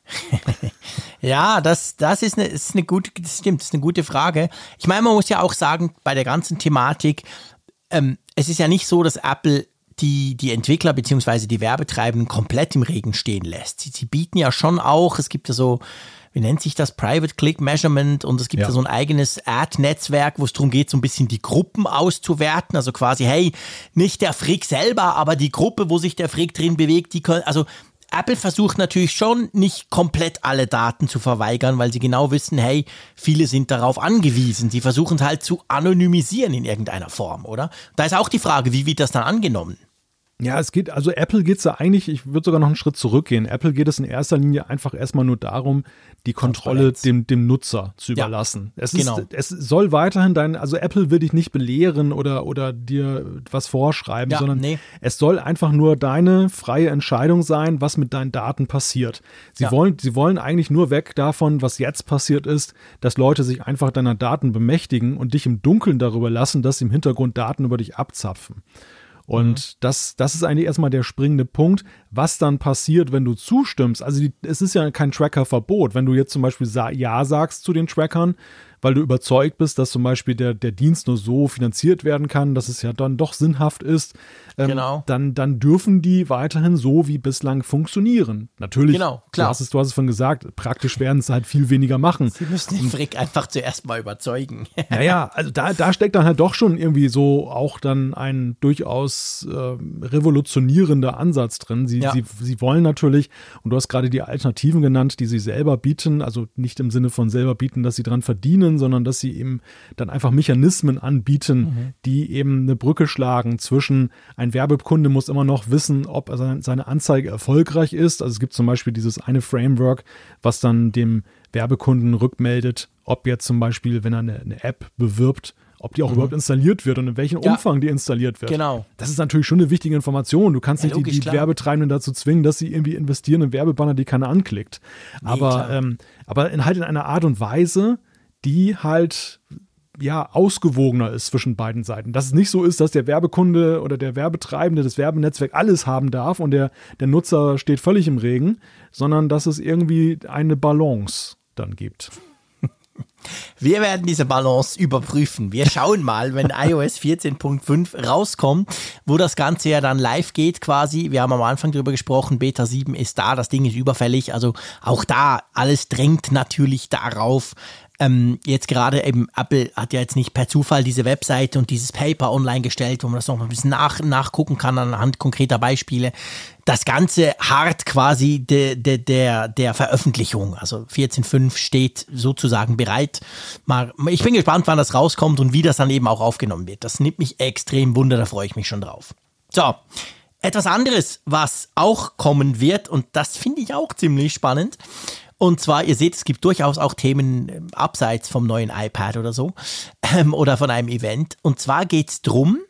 [laughs] ja, das, das ist eine, ist eine gute, das stimmt, das ist eine gute Frage. Ich meine, man muss ja auch sagen, bei der ganzen Thematik, ähm, es ist ja nicht so, dass Apple die, die Entwickler bzw. die Werbetreibenden komplett im Regen stehen lässt. Sie, sie bieten ja schon auch, es gibt ja so wie nennt sich das, Private Click Measurement und es gibt ja, ja so ein eigenes Ad-Netzwerk, wo es darum geht, so ein bisschen die Gruppen auszuwerten. Also quasi, hey, nicht der Frick selber, aber die Gruppe, wo sich der Frick drin bewegt, die können, also Apple versucht natürlich schon nicht komplett alle Daten zu verweigern, weil sie genau wissen, hey, viele sind darauf angewiesen. Die versuchen es halt zu anonymisieren in irgendeiner Form, oder? Da ist auch die Frage, wie wird das dann angenommen? Ja, es geht, also Apple geht es ja eigentlich, ich würde sogar noch einen Schritt zurückgehen. Apple geht es in erster Linie einfach erstmal nur darum, die Kontrolle dem, dem Nutzer zu überlassen. Ja, es, genau. ist, es soll weiterhin dein, also Apple will dich nicht belehren oder, oder dir was vorschreiben, ja, sondern nee. es soll einfach nur deine freie Entscheidung sein, was mit deinen Daten passiert. Sie, ja. wollen, sie wollen eigentlich nur weg davon, was jetzt passiert ist, dass Leute sich einfach deiner Daten bemächtigen und dich im Dunkeln darüber lassen, dass sie im Hintergrund Daten über dich abzapfen. Und mhm. das, das ist eigentlich erstmal der springende Punkt, was dann passiert, wenn du zustimmst. Also die, es ist ja kein Tracker-Verbot. Wenn du jetzt zum Beispiel Ja sagst zu den Trackern, weil du überzeugt bist, dass zum Beispiel der, der Dienst nur so finanziert werden kann, dass es ja dann doch sinnhaft ist, ähm, genau. dann, dann dürfen die weiterhin so wie bislang funktionieren. Natürlich, genau, klar. Du, hast es, du hast es von gesagt, praktisch werden es halt viel weniger machen. Sie müssen den Frick einfach zuerst mal überzeugen. [laughs] naja, also da, da steckt dann halt doch schon irgendwie so auch dann ein durchaus äh, revolutionierender Ansatz drin. Sie, ja. sie, sie wollen natürlich, und du hast gerade die Alternativen genannt, die sie selber bieten, also nicht im Sinne von selber bieten, dass sie dran verdienen, können, sondern dass sie eben dann einfach Mechanismen anbieten, mhm. die eben eine Brücke schlagen zwischen ein Werbekunde muss immer noch wissen, ob seine Anzeige erfolgreich ist. Also es gibt zum Beispiel dieses eine Framework, was dann dem Werbekunden rückmeldet, ob jetzt zum Beispiel, wenn er eine, eine App bewirbt, ob die auch mhm. überhaupt installiert wird und in welchem ja. Umfang die installiert wird. Genau. Das ist natürlich schon eine wichtige Information. Du kannst ja, nicht logisch, die, die Werbetreibenden dazu zwingen, dass sie irgendwie investieren in Werbebanner, die keiner anklickt. Nee, aber, ähm, aber in, halt in einer Art und Weise, die halt ja ausgewogener ist zwischen beiden Seiten. Dass es nicht so ist, dass der Werbekunde oder der Werbetreibende das Werbenetzwerk alles haben darf und der, der Nutzer steht völlig im Regen, sondern dass es irgendwie eine Balance dann gibt. Wir werden diese Balance überprüfen. Wir schauen mal, wenn [laughs] iOS 14.5 rauskommt, wo das Ganze ja dann live geht quasi. Wir haben am Anfang darüber gesprochen, Beta 7 ist da, das Ding ist überfällig. Also auch da, alles drängt natürlich darauf, ähm, jetzt gerade eben, Apple hat ja jetzt nicht per Zufall diese Webseite und dieses Paper online gestellt, wo man das noch ein bisschen nach, nachgucken kann anhand konkreter Beispiele. Das Ganze hart quasi de, de, der, der Veröffentlichung. Also 14.5 steht sozusagen bereit. Mal, ich bin gespannt, wann das rauskommt und wie das dann eben auch aufgenommen wird. Das nimmt mich extrem wunder, da freue ich mich schon drauf. So. Etwas anderes, was auch kommen wird, und das finde ich auch ziemlich spannend, und zwar, ihr seht, es gibt durchaus auch Themen ähm, abseits vom neuen iPad oder so ähm, oder von einem Event. Und zwar geht es darum,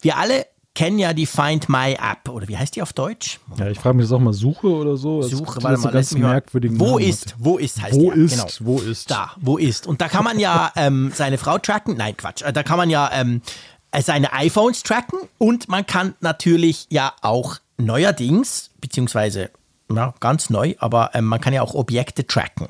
wir alle kennen ja die Find My App oder wie heißt die auf Deutsch? Ja, ich frage mich das auch mal Suche oder so. Das Suche, warte mal, ganz merkwürdigen Wo Namen ist, wo ist heißt Wo die, ist, genau. wo ist. Da, wo ist. Und da kann man ja [laughs] ähm, seine Frau tracken. Nein, Quatsch. Äh, da kann man ja ähm, seine iPhones tracken und man kann natürlich ja auch neuerdings, beziehungsweise ja, ganz neu, aber ähm, man kann ja auch Objekte tracken.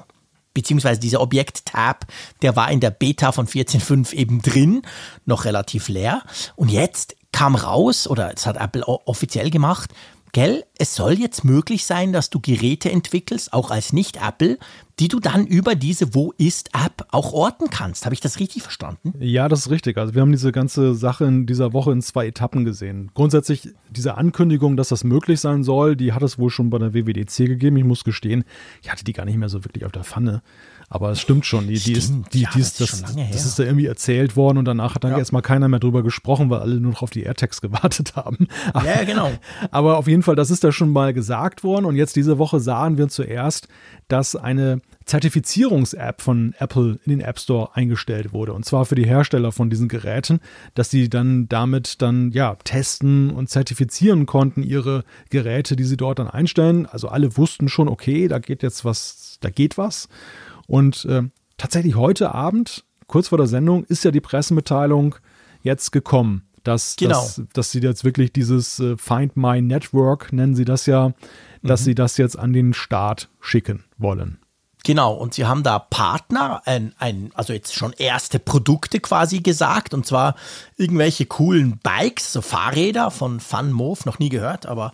Beziehungsweise dieser Objekt-Tab, der war in der Beta von 14.5 eben drin, noch relativ leer. Und jetzt kam raus, oder es hat Apple offiziell gemacht, Gell, es soll jetzt möglich sein, dass du Geräte entwickelst, auch als Nicht-Apple, die du dann über diese Wo ist-App auch orten kannst. Habe ich das richtig verstanden? Ja, das ist richtig. Also wir haben diese ganze Sache in dieser Woche in zwei Etappen gesehen. Grundsätzlich diese Ankündigung, dass das möglich sein soll, die hat es wohl schon bei der WWDC gegeben. Ich muss gestehen, ich hatte die gar nicht mehr so wirklich auf der Pfanne. Aber es stimmt schon, die, ist, die, ja, die ist, das, ist das, ist irgendwie erzählt worden und danach hat dann ja. erstmal keiner mehr drüber gesprochen, weil alle nur noch auf die AirTags gewartet haben. Ja, genau. [laughs] Aber auf jeden Fall, das ist da schon mal gesagt worden und jetzt diese Woche sahen wir zuerst, dass eine Zertifizierungs-App von Apple in den App Store eingestellt wurde. Und zwar für die Hersteller von diesen Geräten, dass sie dann damit dann ja testen und zertifizieren konnten, ihre Geräte, die sie dort dann einstellen. Also alle wussten schon, okay, da geht jetzt was, da geht was. Und äh, tatsächlich heute Abend, kurz vor der Sendung, ist ja die Pressemitteilung jetzt gekommen, dass, genau. dass, dass sie jetzt wirklich dieses äh, Find My Network, nennen sie das ja, dass mhm. sie das jetzt an den Start schicken wollen. Genau, und sie haben da Partner, ein, ein, also jetzt schon erste Produkte quasi gesagt, und zwar irgendwelche coolen Bikes, so Fahrräder von FunMove, noch nie gehört, aber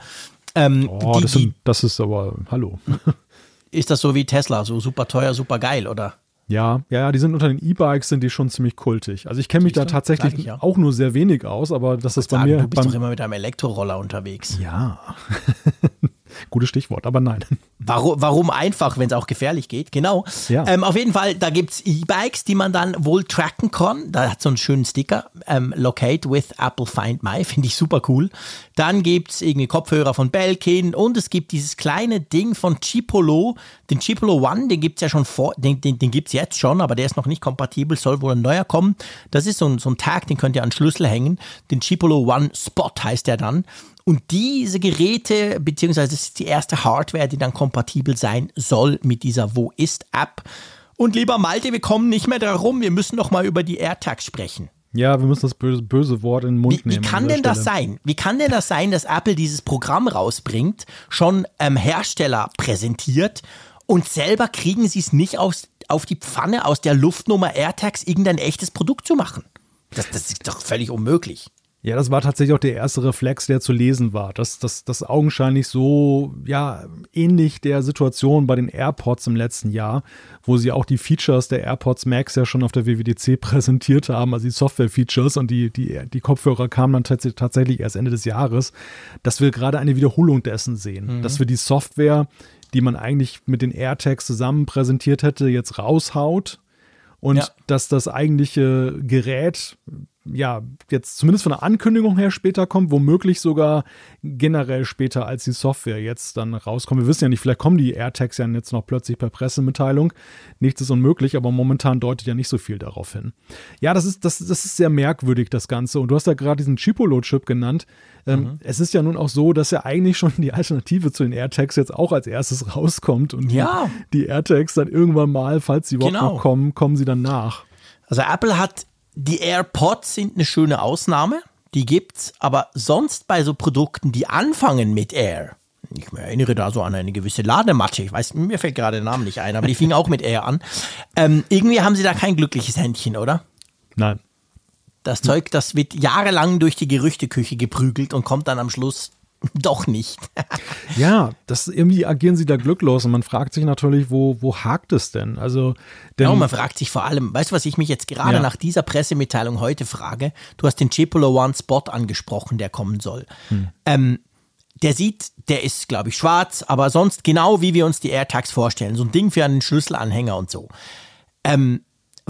ähm, oh, die, das, sind, das ist aber, hallo. [laughs] ist das so wie Tesla, so super teuer, super geil, oder? Ja, ja, die sind unter den E-Bikes sind die schon ziemlich kultig. Also ich kenne mich da tatsächlich ich, ja. auch nur sehr wenig aus, aber das ist bei sagen, mir. Du bist doch immer mit einem Elektroroller unterwegs. Ja. [laughs] Gutes Stichwort, aber nein. [laughs] Warum, warum einfach, wenn es auch gefährlich geht? Genau. Ja. Ähm, auf jeden Fall, da gibt es E-Bikes, die man dann wohl tracken kann. Da hat so einen schönen Sticker. Ähm, Locate with Apple Find My. [laughs] Finde ich super cool. Dann gibt es irgendwie Kopfhörer von Belkin und es gibt dieses kleine Ding von Chipolo. Den Chipolo One, den gibt es ja schon vor, den, den, den gibt es jetzt schon, aber der ist noch nicht kompatibel, soll wohl ein neuer kommen. Das ist so ein, so ein Tag, den könnt ihr an Schlüssel hängen. Den Chipolo One Spot heißt der dann. Und diese Geräte, beziehungsweise das ist die erste Hardware, die dann kompatibel sein soll mit dieser Wo ist App. Und lieber Malte, wir kommen nicht mehr darum, wir müssen noch mal über die AirTags sprechen. Ja, wir müssen das böse, böse Wort in den Mund wie, nehmen. Wie kann denn das sein? Wie kann denn das sein, dass Apple dieses Programm rausbringt, schon ähm, Hersteller präsentiert und selber kriegen sie es nicht aus, auf die Pfanne aus der Luftnummer AirTags irgendein echtes Produkt zu machen? Das, das ist doch völlig unmöglich. Ja, das war tatsächlich auch der erste Reflex, der zu lesen war. Das, das, das augenscheinlich so, ja, ähnlich der Situation bei den AirPods im letzten Jahr, wo sie auch die Features der AirPods Max ja schon auf der WWDC [laughs] präsentiert haben, also die Software-Features und die, die, die Kopfhörer kamen dann tats tatsächlich erst Ende des Jahres, dass wir gerade eine Wiederholung dessen sehen. Mhm. Dass wir die Software, die man eigentlich mit den AirTags zusammen präsentiert hätte, jetzt raushaut und ja. dass das eigentliche Gerät ja, jetzt zumindest von der Ankündigung her später kommt, womöglich sogar generell später als die Software jetzt dann rauskommt. Wir wissen ja nicht, vielleicht kommen die AirTags ja jetzt noch plötzlich per Pressemitteilung. Nichts ist unmöglich, aber momentan deutet ja nicht so viel darauf hin. Ja, das ist, das, das ist sehr merkwürdig, das Ganze. Und du hast ja gerade diesen Chipolo-Chip genannt. Ähm, mhm. Es ist ja nun auch so, dass ja eigentlich schon die Alternative zu den AirTags jetzt auch als erstes rauskommt. Und ja. die, die AirTags dann irgendwann mal, falls sie überhaupt genau. noch kommen, kommen sie dann nach. Also Apple hat die AirPods sind eine schöne Ausnahme, die gibt's, aber sonst bei so Produkten, die anfangen mit Air, ich erinnere da so an eine gewisse Ladematte. Ich weiß, mir fällt gerade der Name nicht ein, aber die fing auch mit R an. Ähm, irgendwie haben sie da kein glückliches Händchen, oder? Nein. Das Zeug, das wird jahrelang durch die Gerüchteküche geprügelt und kommt dann am Schluss doch nicht. [laughs] ja, das irgendwie agieren sie da glücklos und man fragt sich natürlich, wo, wo hakt es denn? Also, denn, ja, und man fragt sich vor allem, weißt du, was ich mich jetzt gerade ja. nach dieser Pressemitteilung heute frage? Du hast den Chipolo One Spot angesprochen, der kommen soll. Hm. Ähm, der sieht, der ist, glaube ich, schwarz, aber sonst genau wie wir uns die AirTags vorstellen. So ein Ding für einen Schlüsselanhänger und so. Ähm,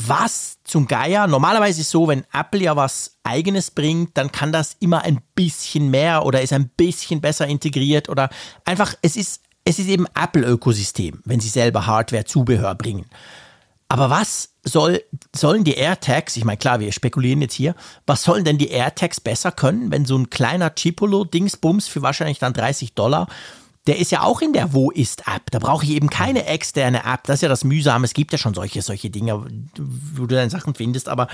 was zum Geier? Normalerweise ist es so, wenn Apple ja was eigenes bringt, dann kann das immer ein bisschen mehr oder ist ein bisschen besser integriert oder einfach, es ist, es ist eben Apple-Ökosystem, wenn sie selber Hardware-Zubehör bringen. Aber was soll, sollen die AirTags, ich meine, klar, wir spekulieren jetzt hier, was sollen denn die AirTags besser können, wenn so ein kleiner Chipolo-Dingsbums für wahrscheinlich dann 30 Dollar der ist ja auch in der Wo ist App. Da brauche ich eben keine externe App. Das ist ja das Mühsame. Es gibt ja schon solche, solche Dinge, wo du deine Sachen findest, aber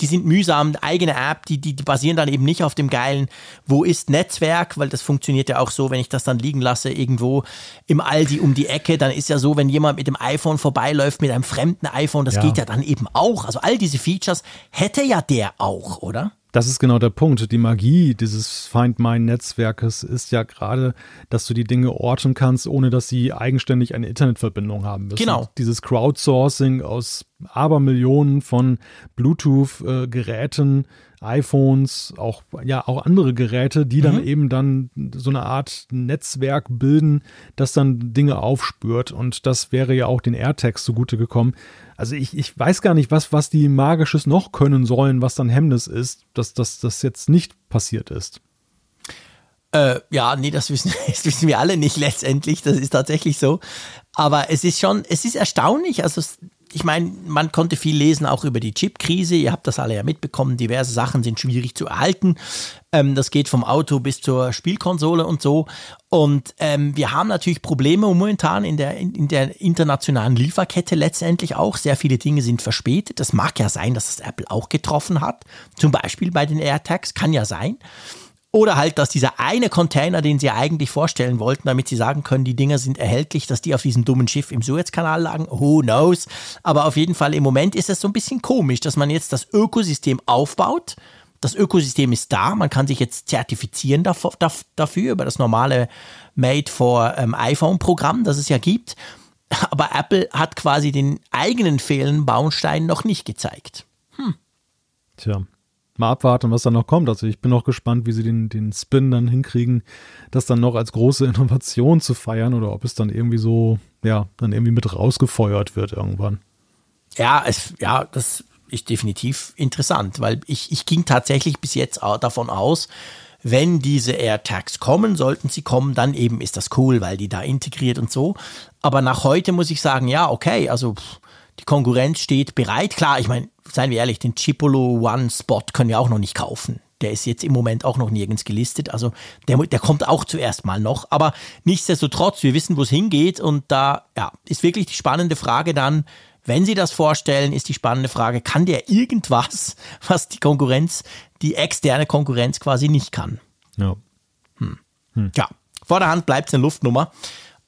die sind mühsam. Eigene App, die, die, die basieren dann eben nicht auf dem geilen Wo ist Netzwerk, weil das funktioniert ja auch so, wenn ich das dann liegen lasse irgendwo im Aldi um die Ecke, dann ist ja so, wenn jemand mit dem iPhone vorbeiläuft, mit einem fremden iPhone, das ja. geht ja dann eben auch. Also all diese Features hätte ja der auch, oder? Das ist genau der Punkt. Die Magie dieses Find My Netzwerkes ist ja gerade, dass du die Dinge orten kannst, ohne dass sie eigenständig eine Internetverbindung haben müssen. Genau. Dieses Crowdsourcing aus Abermillionen von Bluetooth-Geräten, iPhones, auch, ja, auch andere Geräte, die dann mhm. eben dann so eine Art Netzwerk bilden, das dann Dinge aufspürt. Und das wäre ja auch den AirTags zugute gekommen. Also ich, ich weiß gar nicht, was, was die Magisches noch können sollen, was dann Hemmnis ist, dass das jetzt nicht passiert ist. Äh, ja, nee, das wissen, [laughs] das wissen wir alle nicht letztendlich. Das ist tatsächlich so. Aber es ist schon, es ist erstaunlich. Also ich meine, man konnte viel lesen auch über die Chip-Krise. Ihr habt das alle ja mitbekommen. Diverse Sachen sind schwierig zu erhalten. Ähm, das geht vom Auto bis zur Spielkonsole und so. Und ähm, wir haben natürlich Probleme momentan in der, in, der internationalen Lieferkette letztendlich auch. Sehr viele Dinge sind verspätet. Das mag ja sein, dass es Apple auch getroffen hat. Zum Beispiel bei den AirTags. Kann ja sein. Oder halt, dass dieser eine Container, den sie eigentlich vorstellen wollten, damit sie sagen können, die Dinger sind erhältlich, dass die auf diesem dummen Schiff im Suezkanal lagen. Who knows? Aber auf jeden Fall im Moment ist es so ein bisschen komisch, dass man jetzt das Ökosystem aufbaut. Das Ökosystem ist da, man kann sich jetzt zertifizieren dafür, über das normale Made for ähm, iPhone-Programm, das es ja gibt. Aber Apple hat quasi den eigenen fehlenden Baustein noch nicht gezeigt. Hm. Tja, mal abwarten, was da noch kommt. Also ich bin auch gespannt, wie sie den, den Spin dann hinkriegen, das dann noch als große Innovation zu feiern oder ob es dann irgendwie so, ja, dann irgendwie mit rausgefeuert wird irgendwann. Ja, es, ja, das ist definitiv interessant, weil ich, ich ging tatsächlich bis jetzt davon aus, wenn diese AirTags kommen, sollten sie kommen, dann eben ist das cool, weil die da integriert und so. Aber nach heute muss ich sagen, ja, okay, also pff, die Konkurrenz steht bereit. Klar, ich meine, seien wir ehrlich, den Chipolo One Spot können wir auch noch nicht kaufen. Der ist jetzt im Moment auch noch nirgends gelistet. Also der, der kommt auch zuerst mal noch. Aber nichtsdestotrotz, wir wissen, wo es hingeht. Und da ja, ist wirklich die spannende Frage dann, wenn Sie das vorstellen, ist die spannende Frage, kann der irgendwas, [laughs] was die Konkurrenz, die externe Konkurrenz quasi nicht kann? Ja. Hm. Hm. Ja, vor der Hand bleibt es eine Luftnummer.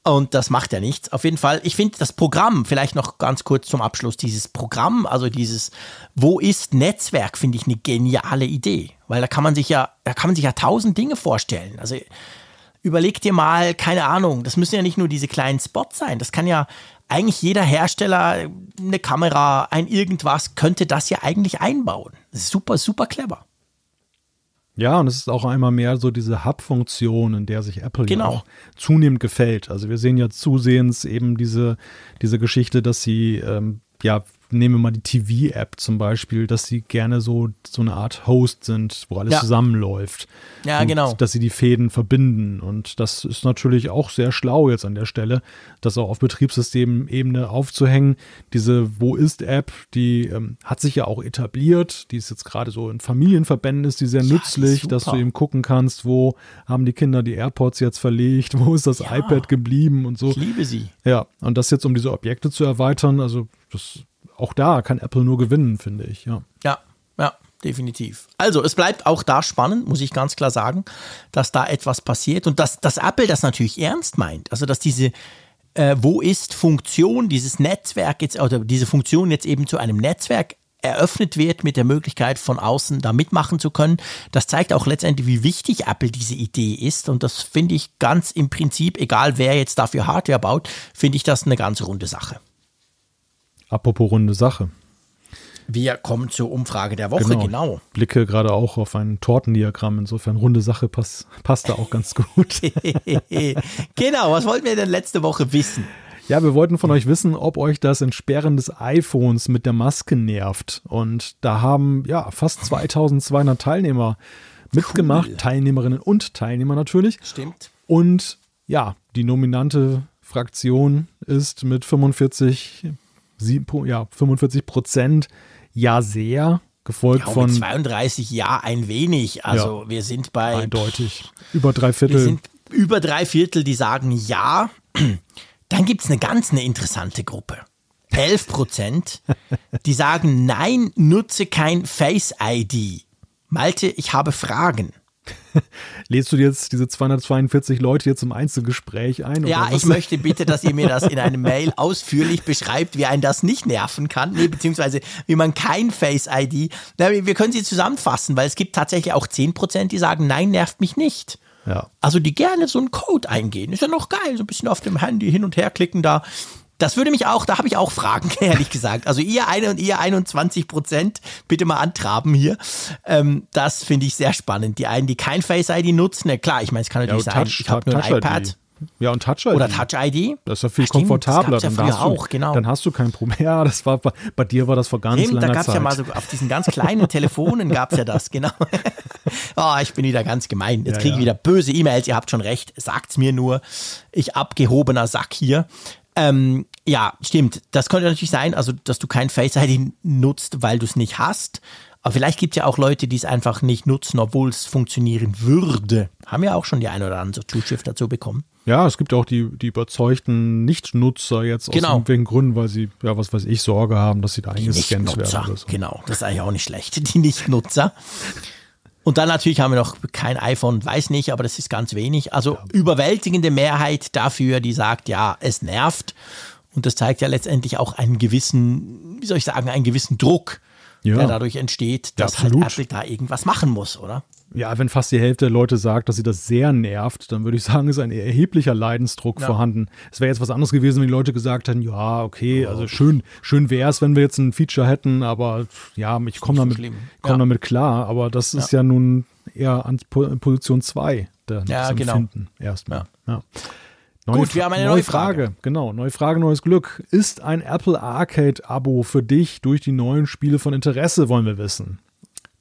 Und das macht ja nichts. Auf jeden Fall, ich finde das Programm, vielleicht noch ganz kurz zum Abschluss, dieses Programm, also dieses Wo ist Netzwerk, finde ich eine geniale Idee. Weil da kann man sich ja, da kann man sich ja tausend Dinge vorstellen. Also überleg dir mal, keine Ahnung, das müssen ja nicht nur diese kleinen Spots sein. Das kann ja eigentlich jeder Hersteller, eine Kamera, ein irgendwas, könnte das ja eigentlich einbauen. Super, super clever. Ja, und es ist auch einmal mehr so diese Hub-Funktion, in der sich Apple genau. ja auch zunehmend gefällt. Also wir sehen ja zusehends eben diese, diese Geschichte, dass sie ähm, ja nehmen wir mal die TV-App zum Beispiel, dass sie gerne so, so eine Art Host sind, wo alles ja. zusammenläuft. Ja, und genau. Dass sie die Fäden verbinden. Und das ist natürlich auch sehr schlau jetzt an der Stelle, das auch auf Betriebssystemebene aufzuhängen. Diese Wo ist-App, die ähm, hat sich ja auch etabliert. Die ist jetzt gerade so in Familienverbänden, ist die sehr ja, nützlich, dass du eben gucken kannst, wo haben die Kinder die AirPods jetzt verlegt, [laughs] wo ist das ja. iPad geblieben und so. Ich liebe sie. Ja, und das jetzt, um diese Objekte zu erweitern, also das auch da kann Apple nur gewinnen, finde ich, ja. Ja, ja. definitiv. Also, es bleibt auch da spannend, muss ich ganz klar sagen, dass da etwas passiert und dass, dass Apple das natürlich ernst meint. Also, dass diese äh, wo ist Funktion dieses Netzwerk jetzt, oder diese Funktion jetzt eben zu einem Netzwerk eröffnet wird mit der Möglichkeit von außen da mitmachen zu können. Das zeigt auch letztendlich, wie wichtig Apple diese Idee ist. Und das finde ich ganz im Prinzip, egal wer jetzt dafür Hardware baut, finde ich das eine ganz runde Sache. Apropos runde Sache. Wir kommen zur Umfrage der Woche, genau. genau. Blicke gerade auch auf ein Tortendiagramm. Insofern runde Sache passt, passt da auch ganz gut. [laughs] genau, was wollten wir denn letzte Woche wissen? Ja, wir wollten von euch wissen, ob euch das Entsperren des iPhones mit der Maske nervt. Und da haben ja fast 2200 Teilnehmer mitgemacht, cool. Teilnehmerinnen und Teilnehmer natürlich. Stimmt. Und ja, die nominante Fraktion ist mit 45, ja, 45 Prozent ja sehr, gefolgt ja, von 32 ja ein wenig. Also ja, wir sind bei eindeutig über drei Viertel. Wir sind über drei Viertel, die sagen ja. [clears throat] Dann gibt es eine ganz eine interessante Gruppe. 11 Prozent, die sagen nein, nutze kein Face ID. Malte, ich habe Fragen. [laughs] Lädst du jetzt diese 242 Leute jetzt zum Einzelgespräch ein? Ja, ich möchte bitte, dass ihr mir das in einem Mail ausführlich beschreibt, wie ein das nicht nerven kann, nee, beziehungsweise wie man kein Face ID. Wir können sie zusammenfassen, weil es gibt tatsächlich auch 10%, die sagen, nein, nervt mich nicht. Ja. Also die gerne so einen Code eingehen. Ist ja noch geil, so ein bisschen auf dem Handy hin und her klicken da. Das würde mich auch, da habe ich auch Fragen, [laughs] ehrlich gesagt. Also ihr eine und ihr 21 Prozent, bitte mal antraben hier. Ähm, das finde ich sehr spannend. Die einen, die kein Face ID nutzen, ja klar, ich meine, es kann natürlich ja, sein, Touch, ich habe nur ein iPad. Ja, und Touch ID. Oder Touch ID. Das ist ja viel Ach, komfortabler. Das ja dann, hast auch, du, genau. dann hast du kein Problem. [laughs] Ja, das war bei dir war das vor ganz Stimmt, langer da gab's Zeit. Ja mal so, auf diesen ganz kleinen Telefonen gab es ja das, genau. oh, [laughs] ich bin wieder ganz gemein. Jetzt ja, kriege ich ja. wieder böse E-Mails. Ihr habt schon recht. Sagt's mir nur. Ich abgehobener Sack hier. Ähm, ja, stimmt. Das könnte natürlich sein, also dass du kein Face ID nutzt, weil du es nicht hast. Aber vielleicht gibt es ja auch Leute, die es einfach nicht nutzen, obwohl es funktionieren würde. Haben ja auch schon die ein oder andere Zuschrift dazu bekommen. Ja, es gibt auch die, die überzeugten Nichtnutzer jetzt aus genau. irgendwelchen Gründen, weil sie, ja, was weiß ich, Sorge haben, dass sie da eingescannt werden. Oder so. Genau, das ist eigentlich auch nicht schlecht. [laughs] Die Nichtnutzer. Und dann natürlich haben wir noch kein iPhone, weiß nicht, aber das ist ganz wenig. Also ja. überwältigende Mehrheit dafür, die sagt, ja, es nervt. Und das zeigt ja letztendlich auch einen gewissen, wie soll ich sagen, einen gewissen Druck, ja. der dadurch entsteht, dass ja, halt Apple da irgendwas machen muss, oder? Ja, wenn fast die Hälfte der Leute sagt, dass sie das sehr nervt, dann würde ich sagen, ist ein erheblicher Leidensdruck ja. vorhanden. Es wäre jetzt was anderes gewesen, wenn die Leute gesagt hätten, ja, okay, also schön, schön wäre es, wenn wir jetzt ein Feature hätten, aber ja, ich komme damit, komm ja. damit klar. Aber das ist ja, nun eher an Position 2 der ja, genau. Empfinden erstmal. Ja. Neue, Gut, wir haben eine neue, neue Frage. Frage. Genau, neue Frage, neues Glück. Ist ein Apple Arcade-Abo für dich durch die neuen Spiele von Interesse, wollen wir wissen?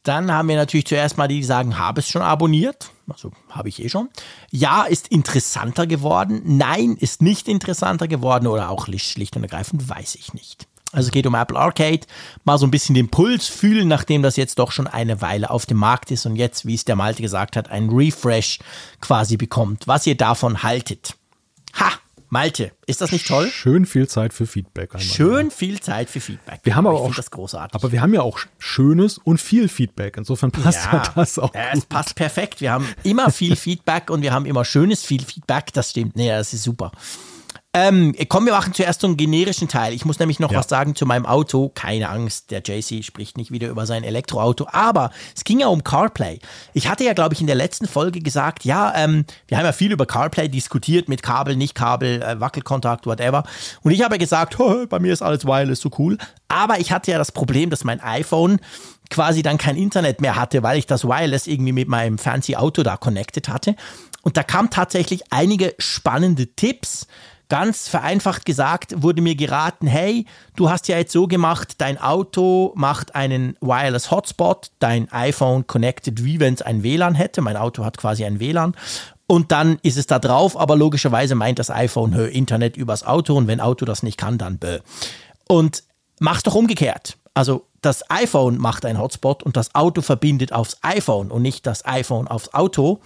Dann haben wir natürlich zuerst mal die, die sagen, habe es schon abonniert. Also habe ich eh schon. Ja, ist interessanter geworden. Nein, ist nicht interessanter geworden oder auch schlicht und ergreifend weiß ich nicht. Also es geht um Apple Arcade, mal so ein bisschen den Puls fühlen, nachdem das jetzt doch schon eine Weile auf dem Markt ist und jetzt, wie es der Malte gesagt hat, ein Refresh quasi bekommt. Was ihr davon haltet. Ha! Malte, ist das nicht toll? Schön viel Zeit für Feedback. Einmal. Schön viel Zeit für Feedback. Wir haben aber auch das großartig. Aber wir haben ja auch schönes und viel Feedback. Insofern passt ja, ja das auch. Es passt perfekt. Wir haben immer viel [laughs] Feedback und wir haben immer schönes viel Feedback. Das stimmt. Nee, das ist super. Ähm, komm, wir machen zuerst so einen generischen Teil. Ich muss nämlich noch ja. was sagen zu meinem Auto. Keine Angst, der JC spricht nicht wieder über sein Elektroauto. Aber es ging ja um CarPlay. Ich hatte ja, glaube ich, in der letzten Folge gesagt, ja, ähm, wir haben ja viel über CarPlay diskutiert mit Kabel, nicht Kabel, äh, Wackelkontakt, whatever. Und ich habe ja gesagt, bei mir ist alles wireless so cool. Aber ich hatte ja das Problem, dass mein iPhone quasi dann kein Internet mehr hatte, weil ich das Wireless irgendwie mit meinem fancy Auto da connected hatte. Und da kamen tatsächlich einige spannende Tipps Ganz vereinfacht gesagt wurde mir geraten, hey, du hast ja jetzt so gemacht, dein Auto macht einen Wireless Hotspot, dein iPhone connected, wie wenn es ein WLAN hätte. Mein Auto hat quasi ein WLAN. Und dann ist es da drauf, aber logischerweise meint das iPhone, hör Internet übers Auto und wenn Auto das nicht kann, dann bäh. Und mach's doch umgekehrt. Also das iPhone macht einen Hotspot und das Auto verbindet aufs iPhone und nicht das iPhone aufs Auto.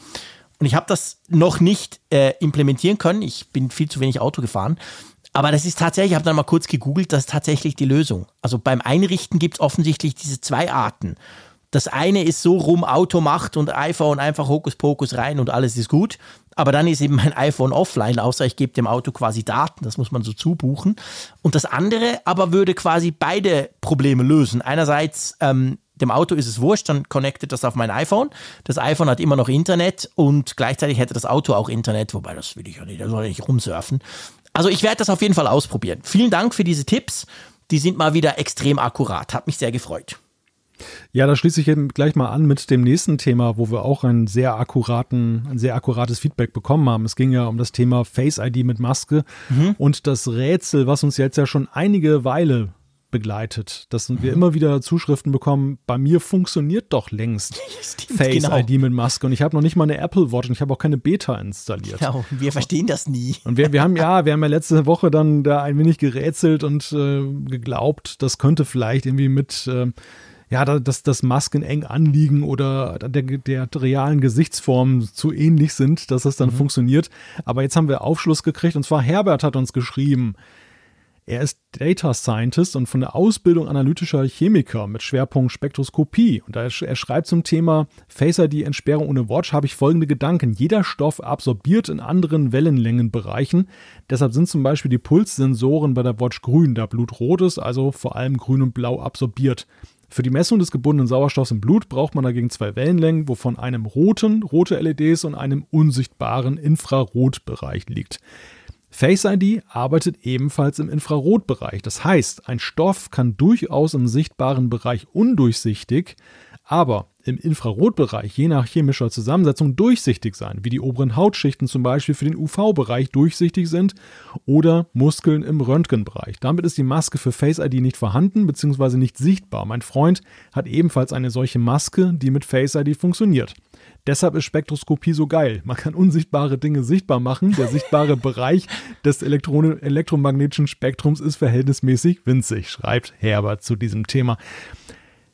Und ich habe das noch nicht äh, implementieren können. Ich bin viel zu wenig Auto gefahren. Aber das ist tatsächlich, ich habe dann mal kurz gegoogelt, das ist tatsächlich die Lösung. Also beim Einrichten gibt es offensichtlich diese zwei Arten. Das eine ist so rum, Auto macht und iPhone einfach Hokuspokus rein und alles ist gut. Aber dann ist eben mein [laughs] iPhone offline, außer ich gebe dem Auto quasi Daten, das muss man so zubuchen. Und das andere aber würde quasi beide Probleme lösen. Einerseits, ähm, dem Auto ist es wurscht, dann connectet das auf mein iPhone. Das iPhone hat immer noch Internet und gleichzeitig hätte das Auto auch Internet, wobei das will ich ja nicht, da soll ich nicht rumsurfen. Also ich werde das auf jeden Fall ausprobieren. Vielen Dank für diese Tipps. Die sind mal wieder extrem akkurat. Hat mich sehr gefreut. Ja, da schließe ich eben gleich mal an mit dem nächsten Thema, wo wir auch einen sehr akkuraten, ein sehr akkurates Feedback bekommen haben. Es ging ja um das Thema Face ID mit Maske mhm. und das Rätsel, was uns jetzt ja schon einige Weile begleitet, dass wir mhm. immer wieder Zuschriften bekommen, bei mir funktioniert doch längst [laughs] Stimmt, Face genau. ID mit Maske und ich habe noch nicht mal eine Apple Watch und ich habe auch keine Beta installiert. Genau, wir verstehen das nie. Und wir, wir haben ja, wir haben ja letzte Woche dann da ein wenig gerätselt und äh, geglaubt, das könnte vielleicht irgendwie mit äh, ja, dass das Masken eng anliegen oder der, der realen Gesichtsform zu ähnlich sind, dass das dann mhm. funktioniert. Aber jetzt haben wir Aufschluss gekriegt und zwar Herbert hat uns geschrieben, er ist Data Scientist und von der Ausbildung analytischer Chemiker mit Schwerpunkt Spektroskopie. Und er, schreibt zum Thema Face ID Entsperrung ohne Watch habe ich folgende Gedanken. Jeder Stoff absorbiert in anderen Wellenlängenbereichen. Deshalb sind zum Beispiel die Pulssensoren bei der Watch grün, da Blut rot ist, also vor allem grün und blau absorbiert. Für die Messung des gebundenen Sauerstoffs im Blut braucht man dagegen zwei Wellenlängen, wovon einem roten, rote LEDs und einem unsichtbaren Infrarotbereich liegt. Face ID arbeitet ebenfalls im Infrarotbereich. Das heißt, ein Stoff kann durchaus im sichtbaren Bereich undurchsichtig, aber im Infrarotbereich je nach chemischer Zusammensetzung durchsichtig sein, wie die oberen Hautschichten zum Beispiel für den UV-Bereich durchsichtig sind oder Muskeln im Röntgenbereich. Damit ist die Maske für Face ID nicht vorhanden bzw. nicht sichtbar. Mein Freund hat ebenfalls eine solche Maske, die mit Face ID funktioniert. Deshalb ist Spektroskopie so geil. Man kann unsichtbare Dinge sichtbar machen. Der sichtbare [laughs] Bereich des Elektron elektromagnetischen Spektrums ist verhältnismäßig winzig, schreibt Herbert zu diesem Thema.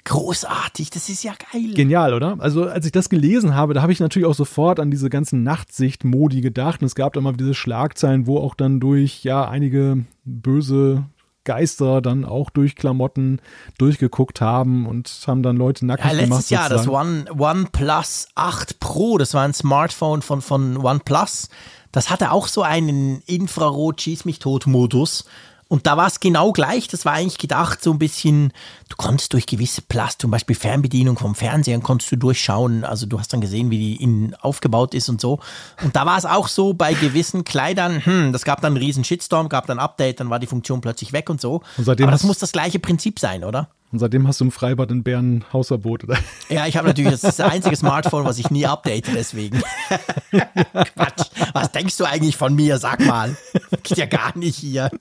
Großartig, das ist ja geil. Genial, oder? Also, als ich das gelesen habe, da habe ich natürlich auch sofort an diese ganzen Nachtsicht-Modi gedacht. Und es gab immer diese Schlagzeilen, wo auch dann durch, ja, einige böse Geister dann auch durch Klamotten durchgeguckt haben und haben dann Leute nackig ja, letztes gemacht. Letztes Jahr, das One, OnePlus 8 Pro, das war ein Smartphone von, von OnePlus. Das hatte auch so einen Infrarot-Schieß-mich-tot-Modus. Und da war es genau gleich. Das war eigentlich gedacht, so ein bisschen, du konntest durch gewisse Plast, zum Beispiel Fernbedienung vom Fernseher, konntest du durchschauen. Also du hast dann gesehen, wie die innen aufgebaut ist und so. Und da war es auch so bei gewissen Kleidern, hm, das gab dann einen riesen Shitstorm, gab dann ein Update, dann war die Funktion plötzlich weg und so. Und Aber das muss das gleiche Prinzip sein, oder? Und seitdem hast du im Freibad in Bern Hausverbot, oder? [laughs] Ja, ich habe natürlich das, das einzige Smartphone, was ich nie update, deswegen. [laughs] Quatsch. Was denkst du eigentlich von mir? Sag mal. Geht ja gar nicht hier.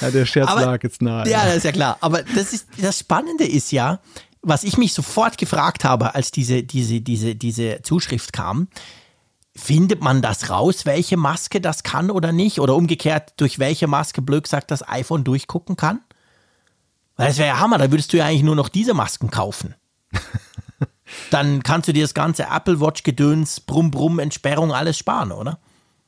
Ja, der Scherz Aber, lag jetzt nahe. Ja, das ist ja klar. Aber das ist, das Spannende ist ja, was ich mich sofort gefragt habe, als diese, diese, diese, diese Zuschrift kam, findet man das raus, welche Maske das kann oder nicht? Oder umgekehrt, durch welche Maske Blöck sagt, das iPhone durchgucken kann? Weil das wäre ja Hammer, da würdest du ja eigentlich nur noch diese Masken kaufen. [laughs] Dann kannst du dir das ganze Apple Watch Gedöns, Brumm Brumm Entsperrung alles sparen, oder?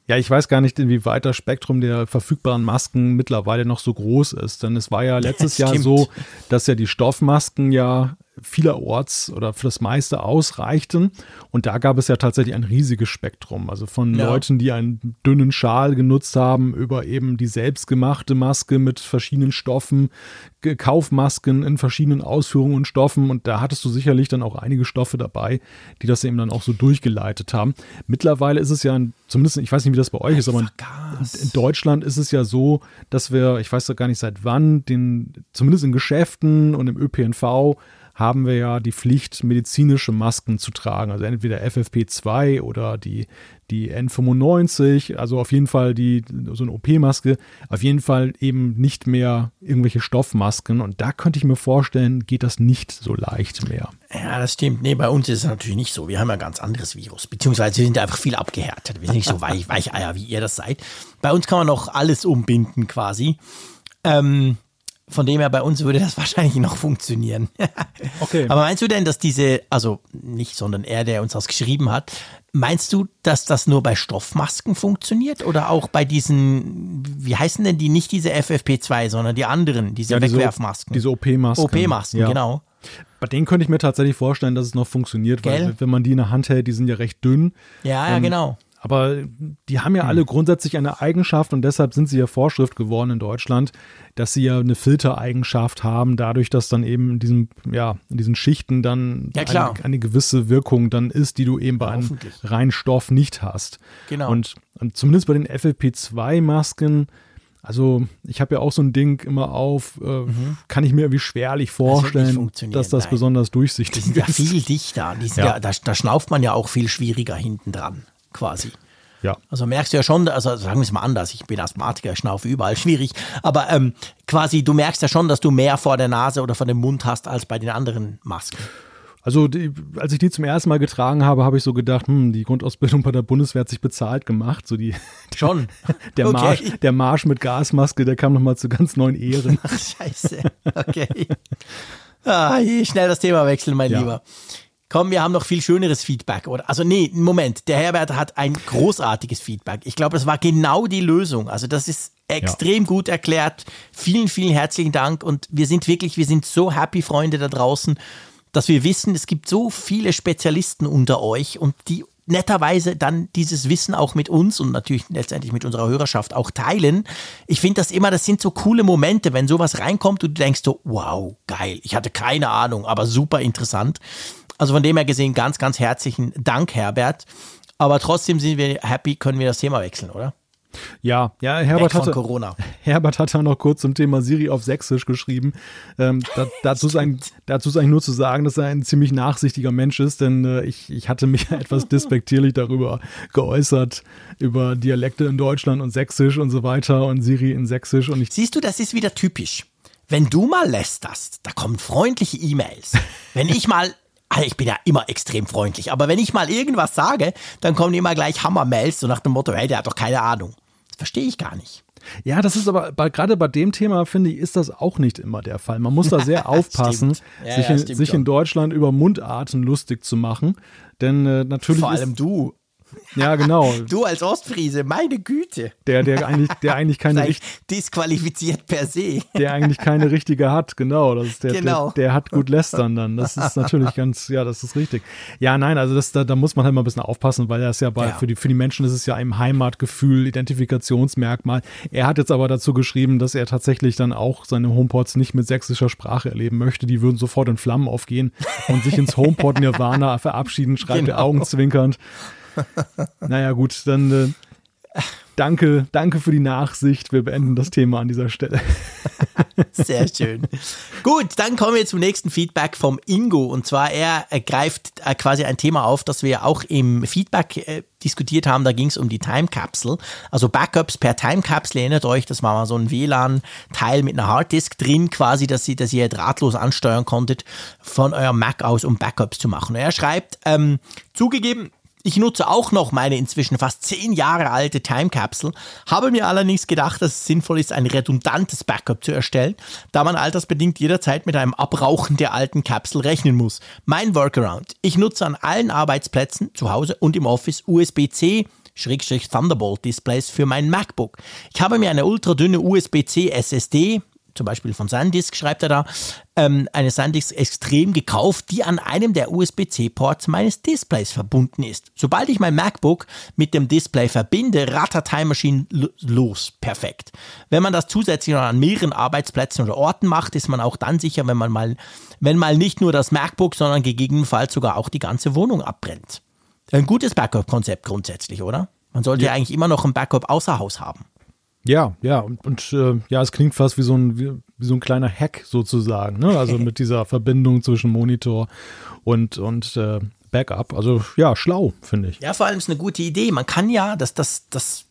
Ja, ich weiß gar nicht, inwieweit das Spektrum der verfügbaren Masken mittlerweile noch so groß ist. Denn es war ja letztes [laughs] Jahr so, dass ja die Stoffmasken ja vielerorts oder für das meiste ausreichten. Und da gab es ja tatsächlich ein riesiges Spektrum. Also von ja. Leuten, die einen dünnen Schal genutzt haben, über eben die selbstgemachte Maske mit verschiedenen Stoffen, Kaufmasken in verschiedenen Ausführungen und Stoffen. Und da hattest du sicherlich dann auch einige Stoffe dabei, die das eben dann auch so durchgeleitet haben. Mittlerweile ist es ja, zumindest, ich weiß nicht, wie das bei euch ist, aber in Deutschland ist es ja so, dass wir, ich weiß doch gar nicht seit wann, den, zumindest in Geschäften und im ÖPNV, haben wir ja die Pflicht, medizinische Masken zu tragen. Also entweder FFP2 oder die, die N95, also auf jeden Fall die, so eine OP-Maske, auf jeden Fall eben nicht mehr irgendwelche Stoffmasken. Und da könnte ich mir vorstellen, geht das nicht so leicht mehr. Ja, das stimmt. Nee, bei uns ist es natürlich nicht so. Wir haben ja ein ganz anderes Virus. Beziehungsweise wir sind einfach viel abgehärtet. Wir sind nicht so [laughs] weich, Weicheier, wie ihr das seid. Bei uns kann man noch alles umbinden quasi. Ähm, von dem her bei uns würde das [laughs] wahrscheinlich noch funktionieren. [laughs] okay. Aber meinst du denn, dass diese, also nicht, sondern er, der uns das geschrieben hat, meinst du, dass das nur bei Stoffmasken funktioniert oder auch bei diesen, wie heißen denn die, nicht diese FFP2, sondern die anderen, diese ja, Wegwerfmasken? Diese OP-Masken. OP-Masken, ja. genau. Bei denen könnte ich mir tatsächlich vorstellen, dass es noch funktioniert, Gell? weil wenn man die in der Hand hält, die sind ja recht dünn. Ja, ja, ähm, genau. Aber die haben ja hm. alle grundsätzlich eine Eigenschaft und deshalb sind sie ja Vorschrift geworden in Deutschland, dass sie ja eine Filtereigenschaft haben, dadurch, dass dann eben in diesem, ja, in diesen Schichten dann ja, eine, eine, gewisse Wirkung dann ist, die du eben bei einem reinen Stoff nicht hast. Genau. Und, und zumindest bei den FFP2-Masken also ich habe ja auch so ein Ding immer auf, äh, mhm. kann ich mir irgendwie schwerlich vorstellen, das dass das Nein. besonders durchsichtig ist. Die sind ja viel dichter. Ja. Ja, da, da schnauft man ja auch viel schwieriger hinten dran, quasi. Ja. Also merkst du ja schon, also sagen wir es mal anders, ich bin Asthmatiker, schnaufe überall [laughs] schwierig, aber ähm, quasi du merkst ja schon, dass du mehr vor der Nase oder vor dem Mund hast als bei den anderen Masken. Also die, als ich die zum ersten Mal getragen habe, habe ich so gedacht, hm, die Grundausbildung bei der Bundeswehr hat sich bezahlt gemacht. So die, [laughs] Schon. [laughs] Der, okay. Marsch, der Marsch mit Gasmaske, der kam nochmal zu ganz neuen Ehren. Ach, scheiße. Okay. Ah, schnell das Thema wechseln, mein ja. Lieber. Komm, wir haben noch viel schöneres Feedback, oder? Also nee, Moment, der Herbert hat ein großartiges Feedback. Ich glaube, das war genau die Lösung. Also das ist extrem ja. gut erklärt. Vielen, vielen herzlichen Dank und wir sind wirklich, wir sind so happy, Freunde da draußen dass wir wissen, es gibt so viele Spezialisten unter euch und die netterweise dann dieses Wissen auch mit uns und natürlich letztendlich mit unserer Hörerschaft auch teilen. Ich finde das immer, das sind so coole Momente, wenn sowas reinkommt und du denkst so, wow, geil, ich hatte keine Ahnung, aber super interessant. Also von dem her gesehen, ganz, ganz herzlichen Dank, Herbert. Aber trotzdem sind wir happy, können wir das Thema wechseln, oder? Ja, ja, Herbert hatte, Corona. [laughs] Herbert hat da noch kurz zum Thema Siri auf Sächsisch geschrieben. Ähm, da, [laughs] dazu, ist eigentlich, dazu ist eigentlich nur zu sagen, dass er ein ziemlich nachsichtiger Mensch ist, denn äh, ich, ich hatte mich [laughs] etwas despektierlich darüber geäußert, über Dialekte in Deutschland und Sächsisch und so weiter und Siri in Sächsisch. Und ich Siehst du, das ist wieder typisch. Wenn du mal lästerst, da kommen freundliche E-Mails. Wenn ich mal also ich bin ja immer extrem freundlich, aber wenn ich mal irgendwas sage, dann kommen immer gleich Hammer-Mails, so nach dem Motto, hey, der hat doch keine Ahnung. Das verstehe ich gar nicht. Ja, das ist aber bei, gerade bei dem Thema, finde ich, ist das auch nicht immer der Fall. Man muss da [laughs] sehr aufpassen, ja, sich, ja, in, sich in, Deutschland über Mundarten lustig zu machen. Denn äh, natürlich. Vor allem du. Ja, genau. Du als Ostfriese, meine Güte. Der, der eigentlich, der eigentlich keine richtige. Disqualifiziert per se. Der eigentlich keine richtige hat, genau. Das ist der, genau. Der, der, hat gut lästern dann. Das ist natürlich ganz, ja, das ist richtig. Ja, nein, also das, da, da muss man halt mal ein bisschen aufpassen, weil das ja bei, ja. Für, die, für die Menschen ist es ja ein Heimatgefühl, Identifikationsmerkmal. Er hat jetzt aber dazu geschrieben, dass er tatsächlich dann auch seine Homepods nicht mit sächsischer Sprache erleben möchte. Die würden sofort in Flammen aufgehen und sich ins Homepod Nirvana verabschieden, schreibt genau. er augenzwinkernd [laughs] naja, gut, dann äh, danke, danke für die Nachsicht. Wir beenden das Thema an dieser Stelle. [laughs] Sehr schön. Gut, dann kommen wir zum nächsten Feedback vom Ingo. Und zwar, er greift äh, quasi ein Thema auf, das wir auch im Feedback äh, diskutiert haben. Da ging es um die Time Capsule. Also Backups per Time Capsule. Erinnert euch, das war mal so ein WLAN-Teil mit einer Harddisk drin, quasi, dass ihr, dass ihr drahtlos ansteuern konntet von eurem Mac aus, um Backups zu machen. Und er schreibt, ähm, zugegeben, ich nutze auch noch meine inzwischen fast zehn Jahre alte Time Capsule, habe mir allerdings gedacht, dass es sinnvoll ist, ein redundantes Backup zu erstellen, da man altersbedingt jederzeit mit einem Abrauchen der alten Capsule rechnen muss. Mein Workaround. Ich nutze an allen Arbeitsplätzen, zu Hause und im Office USB-C Thunderbolt Displays für mein MacBook. Ich habe mir eine ultradünne USB-C SSD, zum Beispiel von SanDisk schreibt er da, ähm, eine SanDisk extrem gekauft, die an einem der USB-C-Ports meines Displays verbunden ist. Sobald ich mein MacBook mit dem Display verbinde, rattert Time Machine los. Perfekt. Wenn man das zusätzlich noch an mehreren Arbeitsplätzen oder Orten macht, ist man auch dann sicher, wenn man mal, wenn mal nicht nur das MacBook, sondern gegebenenfalls sogar auch die ganze Wohnung abbrennt. Ein gutes Backup-Konzept grundsätzlich, oder? Man sollte ja. ja eigentlich immer noch ein Backup außer Haus haben. Ja, ja, und, und äh, ja, es klingt fast wie so ein, wie, wie so ein kleiner Hack sozusagen, ne? Also [laughs] mit dieser Verbindung zwischen Monitor und, und äh, Backup. Also ja, schlau, finde ich. Ja, vor allem ist eine gute Idee. Man kann ja, das, das, das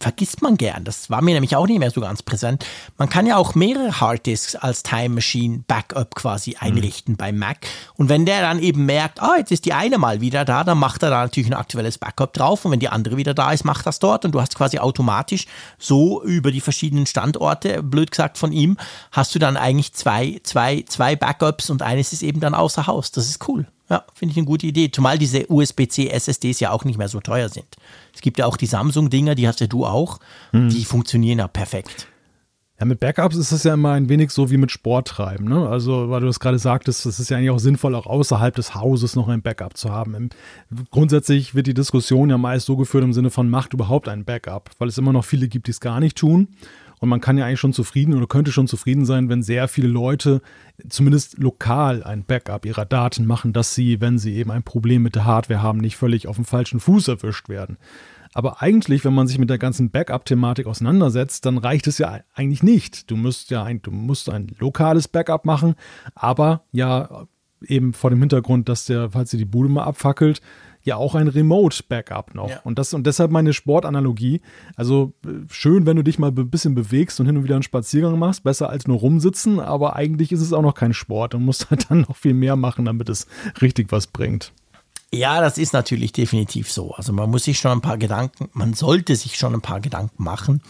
vergisst man gern. Das war mir nämlich auch nicht mehr so ganz präsent. Man kann ja auch mehrere Harddisks als Time Machine Backup quasi mhm. einrichten mhm. beim Mac. Und wenn der dann eben merkt, ah, jetzt ist die eine mal wieder da, dann macht er da natürlich ein aktuelles Backup drauf. Und wenn die andere wieder da ist, macht das dort. Und du hast quasi automatisch so über die verschiedenen Standorte, blöd gesagt von ihm, hast du dann eigentlich zwei, zwei, zwei Backups und eines ist eben dann außer Haus. Das ist cool. Ja, finde ich eine gute Idee. Zumal diese USB-C SSDs ja auch nicht mehr so teuer sind. Es gibt ja auch die Samsung-Dinger, die hast ja du auch. Mhm. Die funktionieren ja perfekt. Ja, mit Backups ist es ja immer ein wenig so wie mit Sporttreiben. Ne? Also, weil du es gerade sagtest, es ist ja eigentlich auch sinnvoll, auch außerhalb des Hauses noch ein Backup zu haben. Grundsätzlich wird die Diskussion ja meist so geführt im Sinne von, macht überhaupt ein Backup, weil es immer noch viele gibt, die es gar nicht tun. Und man kann ja eigentlich schon zufrieden oder könnte schon zufrieden sein, wenn sehr viele Leute zumindest lokal ein Backup ihrer Daten machen, dass sie, wenn sie eben ein Problem mit der Hardware haben, nicht völlig auf dem falschen Fuß erwischt werden. Aber eigentlich, wenn man sich mit der ganzen Backup-Thematik auseinandersetzt, dann reicht es ja eigentlich nicht. Du musst ja ein, du musst ein lokales Backup machen, aber ja eben vor dem Hintergrund, dass der, falls dir die Bude mal abfackelt, ja auch ein Remote-Backup noch. Ja. Und das und deshalb meine Sportanalogie. Also äh, schön, wenn du dich mal ein bisschen bewegst und hin und wieder einen Spaziergang machst, besser als nur rumsitzen, aber eigentlich ist es auch noch kein Sport und musst [laughs] halt dann noch viel mehr machen, damit es richtig was bringt. Ja, das ist natürlich definitiv so. Also man muss sich schon ein paar Gedanken, man sollte sich schon ein paar Gedanken machen.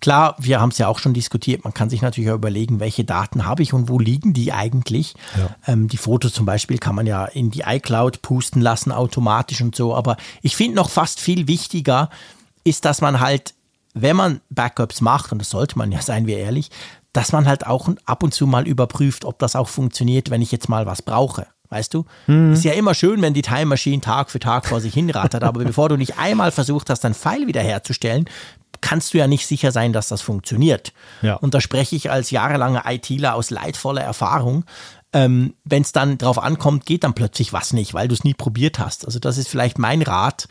Klar, wir haben es ja auch schon diskutiert, man kann sich natürlich auch überlegen, welche Daten habe ich und wo liegen die eigentlich. Ja. Ähm, die Fotos zum Beispiel kann man ja in die iCloud pusten lassen, automatisch und so. Aber ich finde noch fast viel wichtiger ist, dass man halt, wenn man Backups macht, und das sollte man ja, [laughs] seien wir ehrlich, dass man halt auch ab und zu mal überprüft, ob das auch funktioniert, wenn ich jetzt mal was brauche. Weißt du? Mhm. Ist ja immer schön, wenn die Time Machine Tag für Tag vor sich hinrattert, aber [laughs] bevor du nicht einmal versucht hast, dein Pfeil wiederherzustellen, kannst du ja nicht sicher sein, dass das funktioniert. Ja. Und da spreche ich als jahrelanger ITler aus leidvoller Erfahrung. Ähm, wenn es dann drauf ankommt, geht dann plötzlich was nicht, weil du es nie probiert hast. Also das ist vielleicht mein Rat.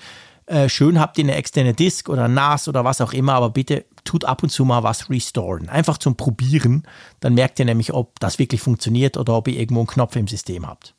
Äh, schön habt ihr eine externe Disk oder NAS oder was auch immer, aber bitte tut ab und zu mal was restoren. Einfach zum Probieren. Dann merkt ihr nämlich, ob das wirklich funktioniert oder ob ihr irgendwo einen Knopf im System habt.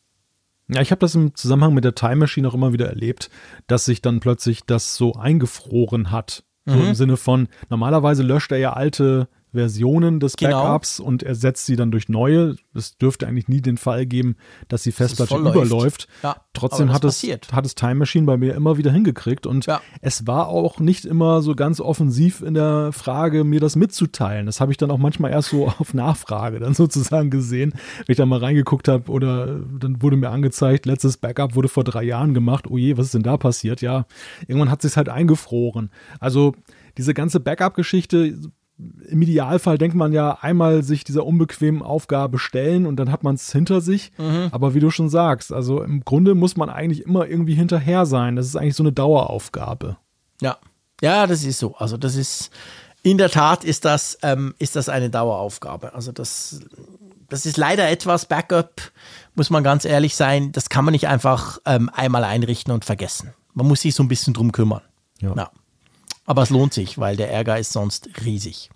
Ja, ich habe das im Zusammenhang mit der Time Machine auch immer wieder erlebt, dass sich dann plötzlich das so eingefroren hat. So mhm. im Sinne von, normalerweise löscht er ja alte Versionen des genau. Backups und ersetzt sie dann durch neue. Es dürfte eigentlich nie den Fall geben, dass die Festplatte dass überläuft. Ja, Trotzdem hat es, hat es Time Machine bei mir immer wieder hingekriegt und ja. es war auch nicht immer so ganz offensiv in der Frage, mir das mitzuteilen. Das habe ich dann auch manchmal erst so [laughs] auf Nachfrage dann sozusagen gesehen, wenn ich da mal reingeguckt habe oder dann wurde mir angezeigt, letztes Backup wurde vor drei Jahren gemacht. Oh je, was ist denn da passiert? Ja, irgendwann hat sich halt eingefroren. Also diese ganze Backup-Geschichte im Idealfall denkt man ja einmal sich dieser unbequemen Aufgabe stellen und dann hat man es hinter sich. Mhm. Aber wie du schon sagst, also im Grunde muss man eigentlich immer irgendwie hinterher sein. Das ist eigentlich so eine Daueraufgabe. Ja, ja, das ist so. Also das ist in der Tat ist das ähm, ist das eine Daueraufgabe. Also das das ist leider etwas Backup, muss man ganz ehrlich sein. Das kann man nicht einfach ähm, einmal einrichten und vergessen. Man muss sich so ein bisschen drum kümmern. Ja. ja. Aber es lohnt sich, weil der Ärger ist sonst riesig.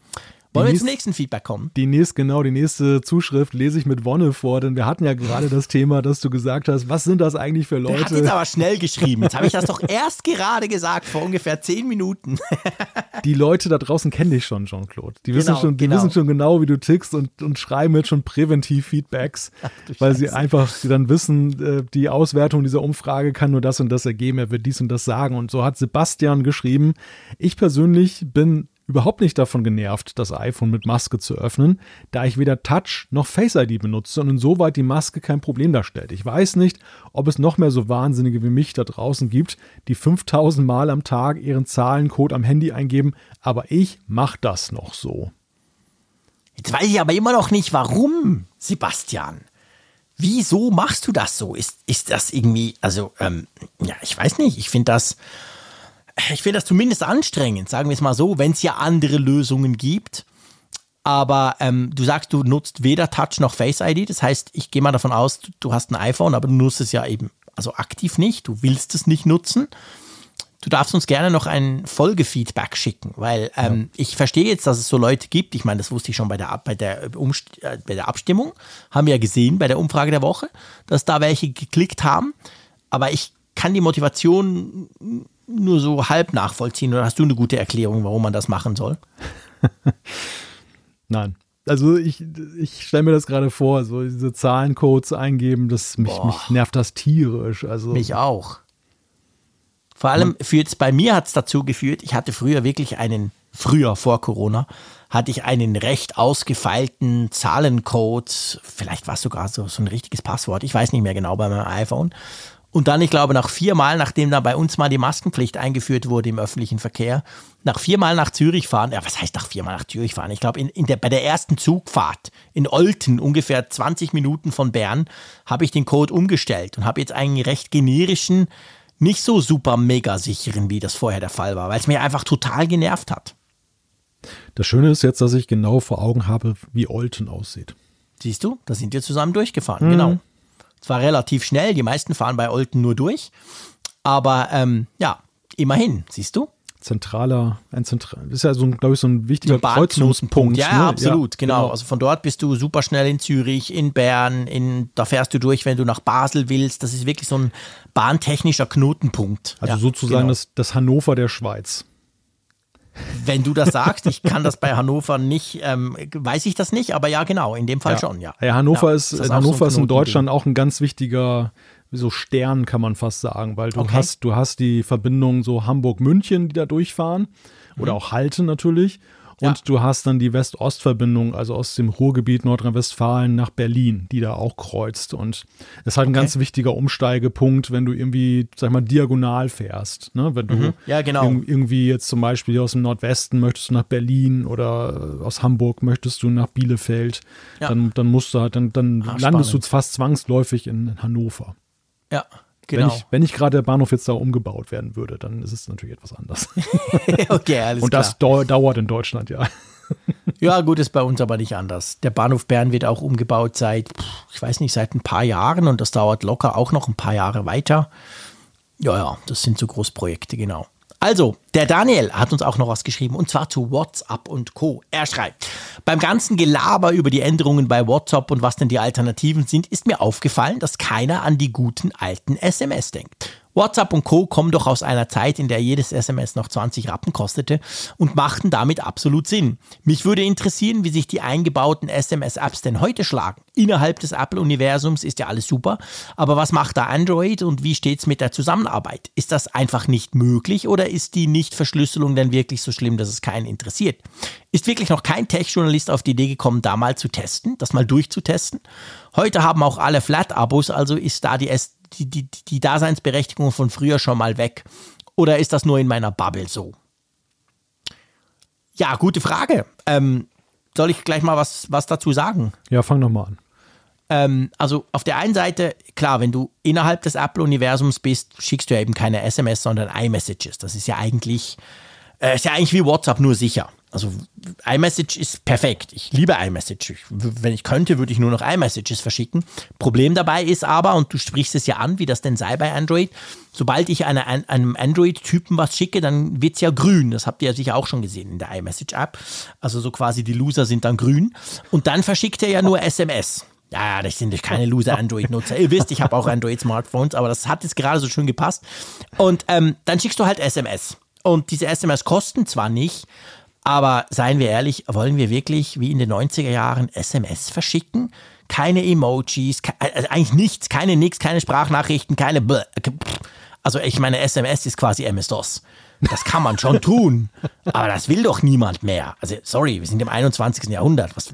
Wollen wir zum nächsten Feedback kommen? Die nächste, genau, die nächste Zuschrift lese ich mit Wonne vor, denn wir hatten ja gerade das Thema, dass du gesagt hast, was sind das eigentlich für Leute? Der hat jetzt aber schnell geschrieben. Jetzt habe ich das doch erst gerade gesagt, vor ungefähr zehn Minuten. [laughs] die Leute da draußen kennen dich schon, Jean-Claude. Die, genau, wissen schon, die genau. wissen schon genau, wie du tickst und, und schreiben jetzt schon präventiv Feedbacks, Ach, weil sie einfach sie dann wissen, äh, die Auswertung dieser Umfrage kann nur das und das ergeben, er wird dies und das sagen. Und so hat Sebastian geschrieben, ich persönlich bin überhaupt nicht davon genervt, das iPhone mit Maske zu öffnen, da ich weder Touch noch Face ID benutze und insoweit die Maske kein Problem darstellt. Ich weiß nicht, ob es noch mehr so Wahnsinnige wie mich da draußen gibt, die 5000 Mal am Tag ihren Zahlencode am Handy eingeben, aber ich mache das noch so. Jetzt weiß ich aber immer noch nicht, warum, Sebastian. Wieso machst du das so? Ist, ist das irgendwie, also, ähm, ja, ich weiß nicht, ich finde das ich finde das zumindest anstrengend, sagen wir es mal so, wenn es ja andere Lösungen gibt. Aber ähm, du sagst, du nutzt weder Touch noch Face ID. Das heißt, ich gehe mal davon aus, du hast ein iPhone, aber du nutzt es ja eben also aktiv nicht. Du willst es nicht nutzen. Du darfst uns gerne noch ein Folgefeedback schicken, weil ähm, ja. ich verstehe jetzt, dass es so Leute gibt. Ich meine, das wusste ich schon bei der, bei, der Umst äh, bei der Abstimmung. Haben wir ja gesehen bei der Umfrage der Woche, dass da welche geklickt haben. Aber ich kann die Motivation nur so halb nachvollziehen oder hast du eine gute Erklärung, warum man das machen soll? [laughs] Nein. Also ich, ich stelle mir das gerade vor, so diese Zahlencodes eingeben, das mich, mich nervt das tierisch. Also mich auch. Vor allem für jetzt bei mir hat es dazu geführt, ich hatte früher wirklich einen, früher vor Corona, hatte ich einen recht ausgefeilten Zahlencode, vielleicht war es sogar so, so ein richtiges Passwort, ich weiß nicht mehr genau bei meinem iPhone. Und dann, ich glaube, nach viermal, nachdem da bei uns mal die Maskenpflicht eingeführt wurde im öffentlichen Verkehr, nach viermal nach Zürich fahren, ja, was heißt nach viermal nach Zürich fahren? Ich glaube, in, in der, bei der ersten Zugfahrt in Olten, ungefähr 20 Minuten von Bern, habe ich den Code umgestellt und habe jetzt einen recht generischen, nicht so super mega sicheren, wie das vorher der Fall war, weil es mir einfach total genervt hat. Das Schöne ist jetzt, dass ich genau vor Augen habe, wie Olten aussieht. Siehst du, da sind wir zusammen durchgefahren, mhm. genau. Zwar relativ schnell, die meisten fahren bei Olten nur durch, aber ähm, ja, immerhin, siehst du? Zentraler, ein zentral, ist ja so, glaube ich, so ein wichtiger Kreuzungspunkt. Ja, ne? absolut, ja, genau. genau. Also von dort bist du super schnell in Zürich, in Bern, in, da fährst du durch, wenn du nach Basel willst. Das ist wirklich so ein bahntechnischer Knotenpunkt. Also ja, sozusagen genau. das, das Hannover der Schweiz. Wenn du das sagst, ich kann das bei Hannover nicht, ähm, weiß ich das nicht, aber ja, genau, in dem Fall ja. schon, ja. Ja, Hannover ja, ist, ist Hannover so ist in Deutschland auch ein ganz wichtiger, so Stern kann man fast sagen, weil du okay. hast, du hast die Verbindung so Hamburg-München, die da durchfahren, oder mhm. auch Halten natürlich. Und ja. du hast dann die West-Ost-Verbindung, also aus dem Ruhrgebiet Nordrhein-Westfalen nach Berlin, die da auch kreuzt. Und das ist halt ein ganz wichtiger Umsteigepunkt, wenn du irgendwie, sag mal, diagonal fährst. Ne? Wenn du mhm. ja, genau. irgendwie jetzt zum Beispiel aus dem Nordwesten möchtest du nach Berlin oder aus Hamburg möchtest du nach Bielefeld, ja. dann, dann musst du halt, dann, dann Ach, landest spannend. du fast zwangsläufig in Hannover. Ja. Genau. Wenn, ich, wenn nicht gerade der Bahnhof jetzt da umgebaut werden würde, dann ist es natürlich etwas anders. [laughs] okay, alles Und das klar. dauert in Deutschland, ja. ja, gut, ist bei uns aber nicht anders. Der Bahnhof Bern wird auch umgebaut seit, ich weiß nicht, seit ein paar Jahren und das dauert locker auch noch ein paar Jahre weiter. Ja, ja, das sind so Großprojekte, genau. Also, der Daniel hat uns auch noch was geschrieben und zwar zu WhatsApp und Co. Er schreibt, beim ganzen Gelaber über die Änderungen bei WhatsApp und was denn die Alternativen sind, ist mir aufgefallen, dass keiner an die guten alten SMS denkt. WhatsApp und Co. kommen doch aus einer Zeit, in der jedes SMS noch 20 Rappen kostete und machten damit absolut Sinn. Mich würde interessieren, wie sich die eingebauten SMS-Apps denn heute schlagen. Innerhalb des Apple-Universums ist ja alles super, aber was macht da Android und wie steht's mit der Zusammenarbeit? Ist das einfach nicht möglich oder ist die Nichtverschlüsselung denn wirklich so schlimm, dass es keinen interessiert? Ist wirklich noch kein Tech-Journalist auf die Idee gekommen, da mal zu testen, das mal durchzutesten? Heute haben auch alle Flat-Abos, also ist da die, S die, die, die Daseinsberechtigung von früher schon mal weg? Oder ist das nur in meiner Bubble so? Ja, gute Frage. Ähm, soll ich gleich mal was, was dazu sagen? Ja, fang doch mal an. Ähm, also auf der einen Seite, klar, wenn du innerhalb des Apple-Universums bist, schickst du ja eben keine SMS, sondern iMessages. Das ist ja eigentlich, äh, ist ja eigentlich wie WhatsApp, nur sicher also iMessage ist perfekt. Ich liebe iMessage. Ich, wenn ich könnte, würde ich nur noch iMessages verschicken. Problem dabei ist aber, und du sprichst es ja an, wie das denn sei bei Android, sobald ich eine, einem Android-Typen was schicke, dann wird es ja grün. Das habt ihr ja sicher auch schon gesehen in der iMessage-App. Also so quasi die Loser sind dann grün. Und dann verschickt er ja nur SMS. Ja, das sind keine Loser-Android-Nutzer. Ihr wisst, ich habe auch Android-Smartphones, aber das hat jetzt gerade so schön gepasst. Und ähm, dann schickst du halt SMS. Und diese SMS kosten zwar nicht, aber seien wir ehrlich, wollen wir wirklich wie in den 90er Jahren SMS verschicken? Keine Emojis, also eigentlich nichts, keine nix, keine Sprachnachrichten, keine. Also ich meine, SMS ist quasi MS-DOS. Das kann man schon tun, aber das will doch niemand mehr. Also sorry, wir sind im 21. Jahrhundert. Was,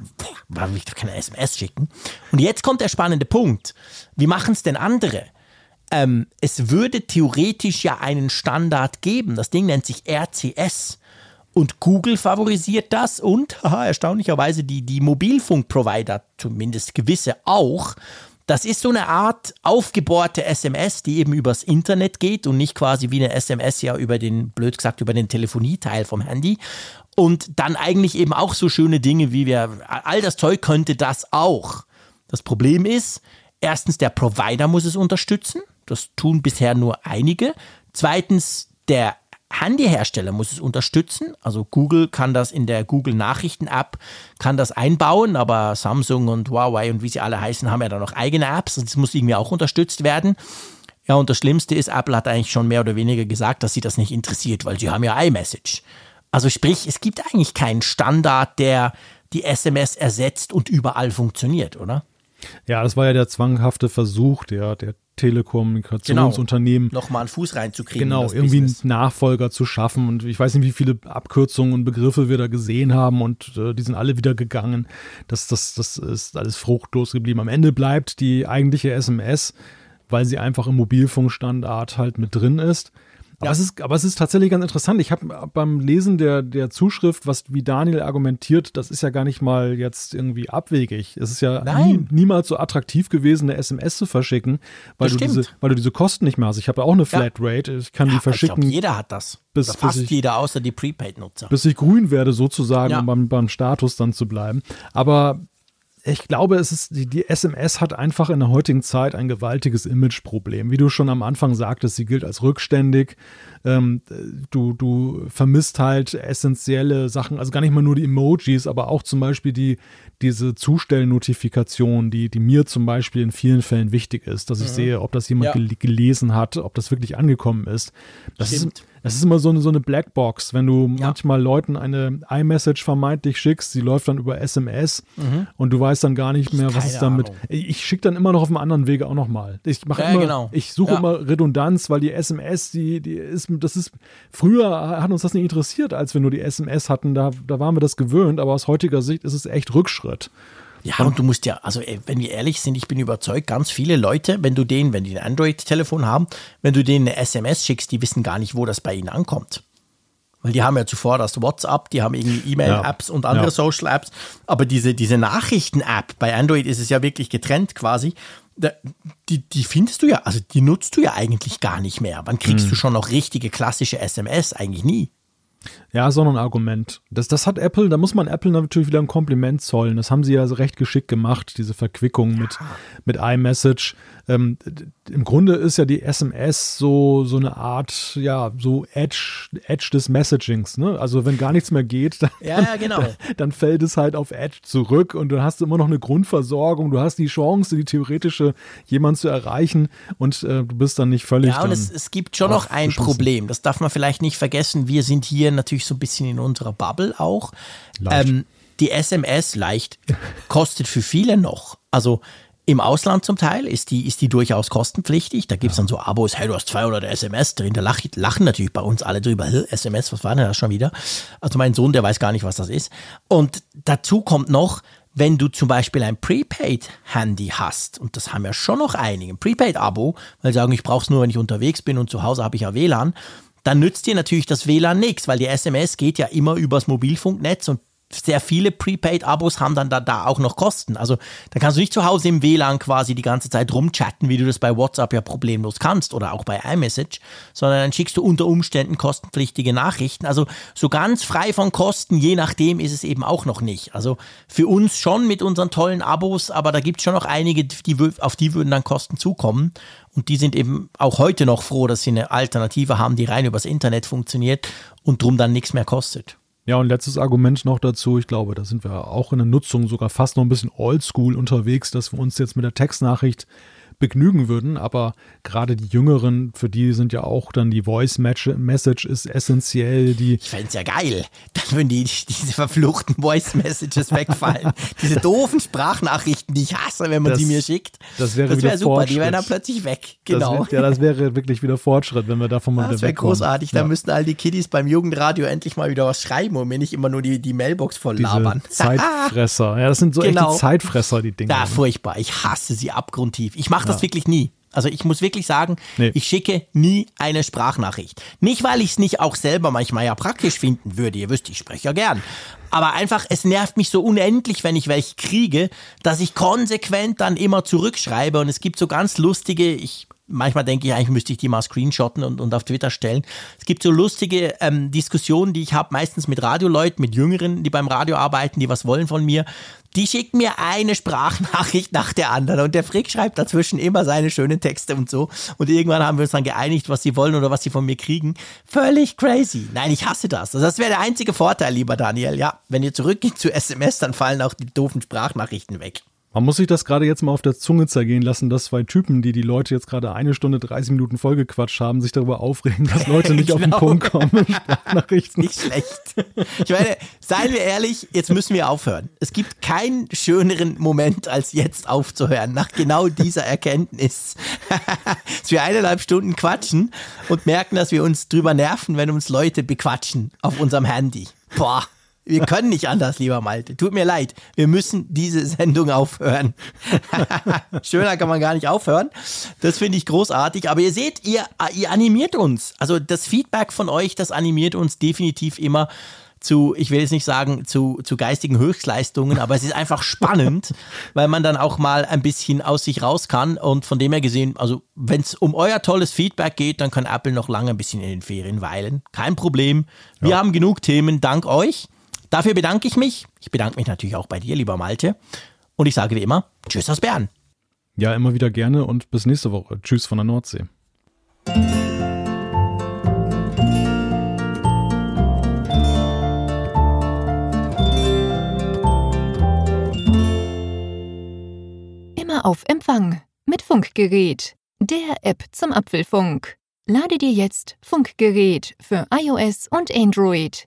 warum will ich doch keine SMS schicken? Und jetzt kommt der spannende Punkt. Wie machen es denn andere? Ähm, es würde theoretisch ja einen Standard geben. Das Ding nennt sich RCS. Und Google favorisiert das und [laughs] haha, erstaunlicherweise die, die Mobilfunkprovider, zumindest gewisse auch. Das ist so eine Art aufgebohrte SMS, die eben übers Internet geht und nicht quasi wie eine SMS ja über den, blöd gesagt, über den Telefonieteil vom Handy. Und dann eigentlich eben auch so schöne Dinge wie wir, all das Zeug könnte das auch. Das Problem ist, erstens, der Provider muss es unterstützen. Das tun bisher nur einige. Zweitens, der Handyhersteller muss es unterstützen. Also Google kann das in der Google Nachrichten App kann das einbauen, aber Samsung und Huawei und wie sie alle heißen, haben ja da noch eigene Apps. Das muss irgendwie auch unterstützt werden. Ja, und das Schlimmste ist, Apple hat eigentlich schon mehr oder weniger gesagt, dass sie das nicht interessiert, weil sie haben ja iMessage. Also sprich, es gibt eigentlich keinen Standard, der die SMS ersetzt und überall funktioniert, oder? Ja, das war ja der zwanghafte Versuch der, der Telekommunikationsunternehmen. Genau, nochmal einen Fuß reinzukriegen. Genau, irgendwie Business. einen Nachfolger zu schaffen. Und ich weiß nicht, wie viele Abkürzungen und Begriffe wir da gesehen haben und äh, die sind alle wieder gegangen. Das, das, das ist alles fruchtlos geblieben. Am Ende bleibt die eigentliche SMS weil sie einfach im Mobilfunkstandard halt mit drin ist. Aber, ja. es ist, aber es ist tatsächlich ganz interessant. Ich habe beim Lesen der, der Zuschrift, was wie Daniel argumentiert, das ist ja gar nicht mal jetzt irgendwie abwegig. Es ist ja nie, niemals so attraktiv gewesen, eine SMS zu verschicken, weil, du diese, weil du diese Kosten nicht mehr hast. Ich habe auch eine Flatrate. Ich kann ja, die verschicken. Ich glaub, jeder hat das. Bis, Oder fast bis ich, jeder, außer die Prepaid-Nutzer. Bis ich grün werde, sozusagen, um beim, beim Status dann zu bleiben. Aber ich glaube, es ist, die, die, SMS hat einfach in der heutigen Zeit ein gewaltiges Imageproblem. Wie du schon am Anfang sagtest, sie gilt als rückständig. Ähm, du, du vermisst halt essentielle Sachen, also gar nicht mal nur die Emojis, aber auch zum Beispiel die, diese Zustellnotifikation, die, die mir zum Beispiel in vielen Fällen wichtig ist, dass ich mhm. sehe, ob das jemand ja. gelesen hat, ob das wirklich angekommen ist. Das Stimmt. ist es ist immer so eine, so eine Blackbox, wenn du ja. manchmal Leuten eine iMessage vermeintlich schickst, sie läuft dann über SMS mhm. und du weißt dann gar nicht mehr, was ist damit. Ahnung. Ich schicke dann immer noch auf einem anderen Wege auch nochmal. Ich mache ja, immer, genau. ich suche ja. immer Redundanz, weil die SMS, die, die ist, das ist, früher hat uns das nicht interessiert, als wir nur die SMS hatten, da, da waren wir das gewöhnt, aber aus heutiger Sicht ist es echt Rückschritt. Ja, und du musst ja, also wenn wir ehrlich sind, ich bin überzeugt, ganz viele Leute, wenn du denen, wenn die ein Android-Telefon haben, wenn du denen eine SMS schickst, die wissen gar nicht, wo das bei ihnen ankommt. Weil die haben ja zuvor das WhatsApp, die haben irgendwie E-Mail-Apps ja. und andere ja. Social-Apps. Aber diese, diese Nachrichten-App, bei Android ist es ja wirklich getrennt quasi. Die, die findest du ja, also die nutzt du ja eigentlich gar nicht mehr. Wann kriegst hm. du schon noch richtige klassische SMS? Eigentlich nie. Ja, so ein Argument. Das, das hat Apple, da muss man Apple natürlich wieder ein Kompliment zollen. Das haben sie ja recht geschickt gemacht, diese Verquickung mit, mit iMessage. Ähm, Im Grunde ist ja die SMS so, so eine Art, ja, so Edge, Edge des Messagings. Ne? Also wenn gar nichts mehr geht, dann, ja, ja, genau. dann, dann, fällt es halt auf Edge zurück und dann hast du immer noch eine Grundversorgung. Du hast die Chance, die theoretische jemand zu erreichen und äh, du bist dann nicht völlig. Ja, und es, es gibt schon noch ein Problem. Das darf man vielleicht nicht vergessen. Wir sind hier natürlich so ein bisschen in unserer Bubble auch. Ähm, die SMS leicht kostet für viele noch. Also im Ausland zum Teil ist die, ist die durchaus kostenpflichtig. Da gibt es dann so Abos, hey, du hast 200 SMS drin. Da lach, lachen natürlich bei uns alle drüber. SMS, was war denn das schon wieder? Also mein Sohn, der weiß gar nicht, was das ist. Und dazu kommt noch, wenn du zum Beispiel ein Prepaid-Handy hast, und das haben ja schon noch einige, ein Prepaid-Abo, weil sie sagen, ich brauche es nur, wenn ich unterwegs bin und zu Hause habe ich ja WLAN, dann nützt dir natürlich das WLAN nichts, weil die SMS geht ja immer übers Mobilfunknetz und sehr viele Prepaid-Abos haben dann da, da auch noch Kosten. Also da kannst du nicht zu Hause im WLAN quasi die ganze Zeit rumchatten, wie du das bei WhatsApp ja problemlos kannst oder auch bei iMessage, sondern dann schickst du unter Umständen kostenpflichtige Nachrichten. Also so ganz frei von Kosten, je nachdem ist es eben auch noch nicht. Also für uns schon mit unseren tollen Abos, aber da gibt es schon noch einige, die, auf die würden dann Kosten zukommen. Und die sind eben auch heute noch froh, dass sie eine Alternative haben, die rein übers Internet funktioniert und drum dann nichts mehr kostet. Ja, und letztes Argument noch dazu. Ich glaube, da sind wir auch in der Nutzung sogar fast noch ein bisschen oldschool unterwegs, dass wir uns jetzt mit der Textnachricht begnügen würden, aber gerade die Jüngeren, für die sind ja auch dann die Voice Message ist essentiell. Die ich fände es ja geil, [laughs] dann würden die, diese verfluchten Voice Messages wegfallen. [laughs] diese doofen Sprachnachrichten, die ich hasse, wenn man das, sie mir schickt. Das wäre das wär super, Fortschritt. die wären dann plötzlich weg. Genau. Das wär, ja, das wäre wirklich wieder Fortschritt, wenn wir davon mal Das wäre großartig. Ja. Da müssten all die Kiddies beim Jugendradio endlich mal wieder was schreiben und mir nicht immer nur die, die Mailbox voll labern. [laughs] Zeitfresser. Ja, das sind so genau. echte Zeitfresser, die Dinge. Ja, furchtbar. Ich hasse sie abgrundtief. Ich mache das wirklich nie. Also ich muss wirklich sagen, nee. ich schicke nie eine Sprachnachricht. Nicht, weil ich es nicht auch selber manchmal ja praktisch finden würde. Ihr wisst, ich spreche ja gern. Aber einfach, es nervt mich so unendlich, wenn ich welche kriege, dass ich konsequent dann immer zurückschreibe. Und es gibt so ganz lustige, ich manchmal denke ich, eigentlich müsste ich die mal screenshotten und, und auf Twitter stellen. Es gibt so lustige ähm, Diskussionen, die ich habe, meistens mit Radioleuten, mit Jüngeren, die beim Radio arbeiten, die was wollen von mir. Die schicken mir eine Sprachnachricht [laughs] nach der anderen und der Frick schreibt dazwischen immer seine schönen Texte und so. Und irgendwann haben wir uns dann geeinigt, was sie wollen oder was sie von mir kriegen. Völlig crazy. Nein, ich hasse das. Also das wäre der einzige Vorteil, lieber Daniel. Ja, wenn ihr zurückgeht zu SMS, dann fallen auch die doofen Sprachnachrichten weg. Man muss sich das gerade jetzt mal auf der Zunge zergehen lassen, dass zwei Typen, die die Leute jetzt gerade eine Stunde 30 Minuten vollgequatscht haben, sich darüber aufregen, dass [laughs] Leute nicht genau. auf den. Punkt kommen. Sprachnachrichten. Nicht schlecht. Ich meine, seien wir ehrlich, jetzt müssen wir aufhören. Es gibt keinen schöneren Moment, als jetzt aufzuhören, nach genau dieser Erkenntnis. [laughs] dass wir eineinhalb Stunden quatschen und merken, dass wir uns drüber nerven, wenn uns Leute bequatschen auf unserem Handy. Boah. Wir können nicht anders, lieber Malte. Tut mir leid. Wir müssen diese Sendung aufhören. [laughs] Schöner kann man gar nicht aufhören. Das finde ich großartig. Aber ihr seht, ihr, ihr animiert uns. Also das Feedback von euch, das animiert uns definitiv immer zu, ich will jetzt nicht sagen, zu, zu geistigen Höchstleistungen, aber es ist einfach spannend, [laughs] weil man dann auch mal ein bisschen aus sich raus kann. Und von dem her gesehen, also wenn es um euer tolles Feedback geht, dann kann Apple noch lange ein bisschen in den Ferien weilen. Kein Problem. Wir ja. haben genug Themen, dank euch. Dafür bedanke ich mich. Ich bedanke mich natürlich auch bei dir, lieber Malte. Und ich sage wie immer, Tschüss aus Bern. Ja, immer wieder gerne und bis nächste Woche. Tschüss von der Nordsee. auf Empfang mit Funkgerät, der App zum Apfelfunk. Lade dir jetzt Funkgerät für iOS und Android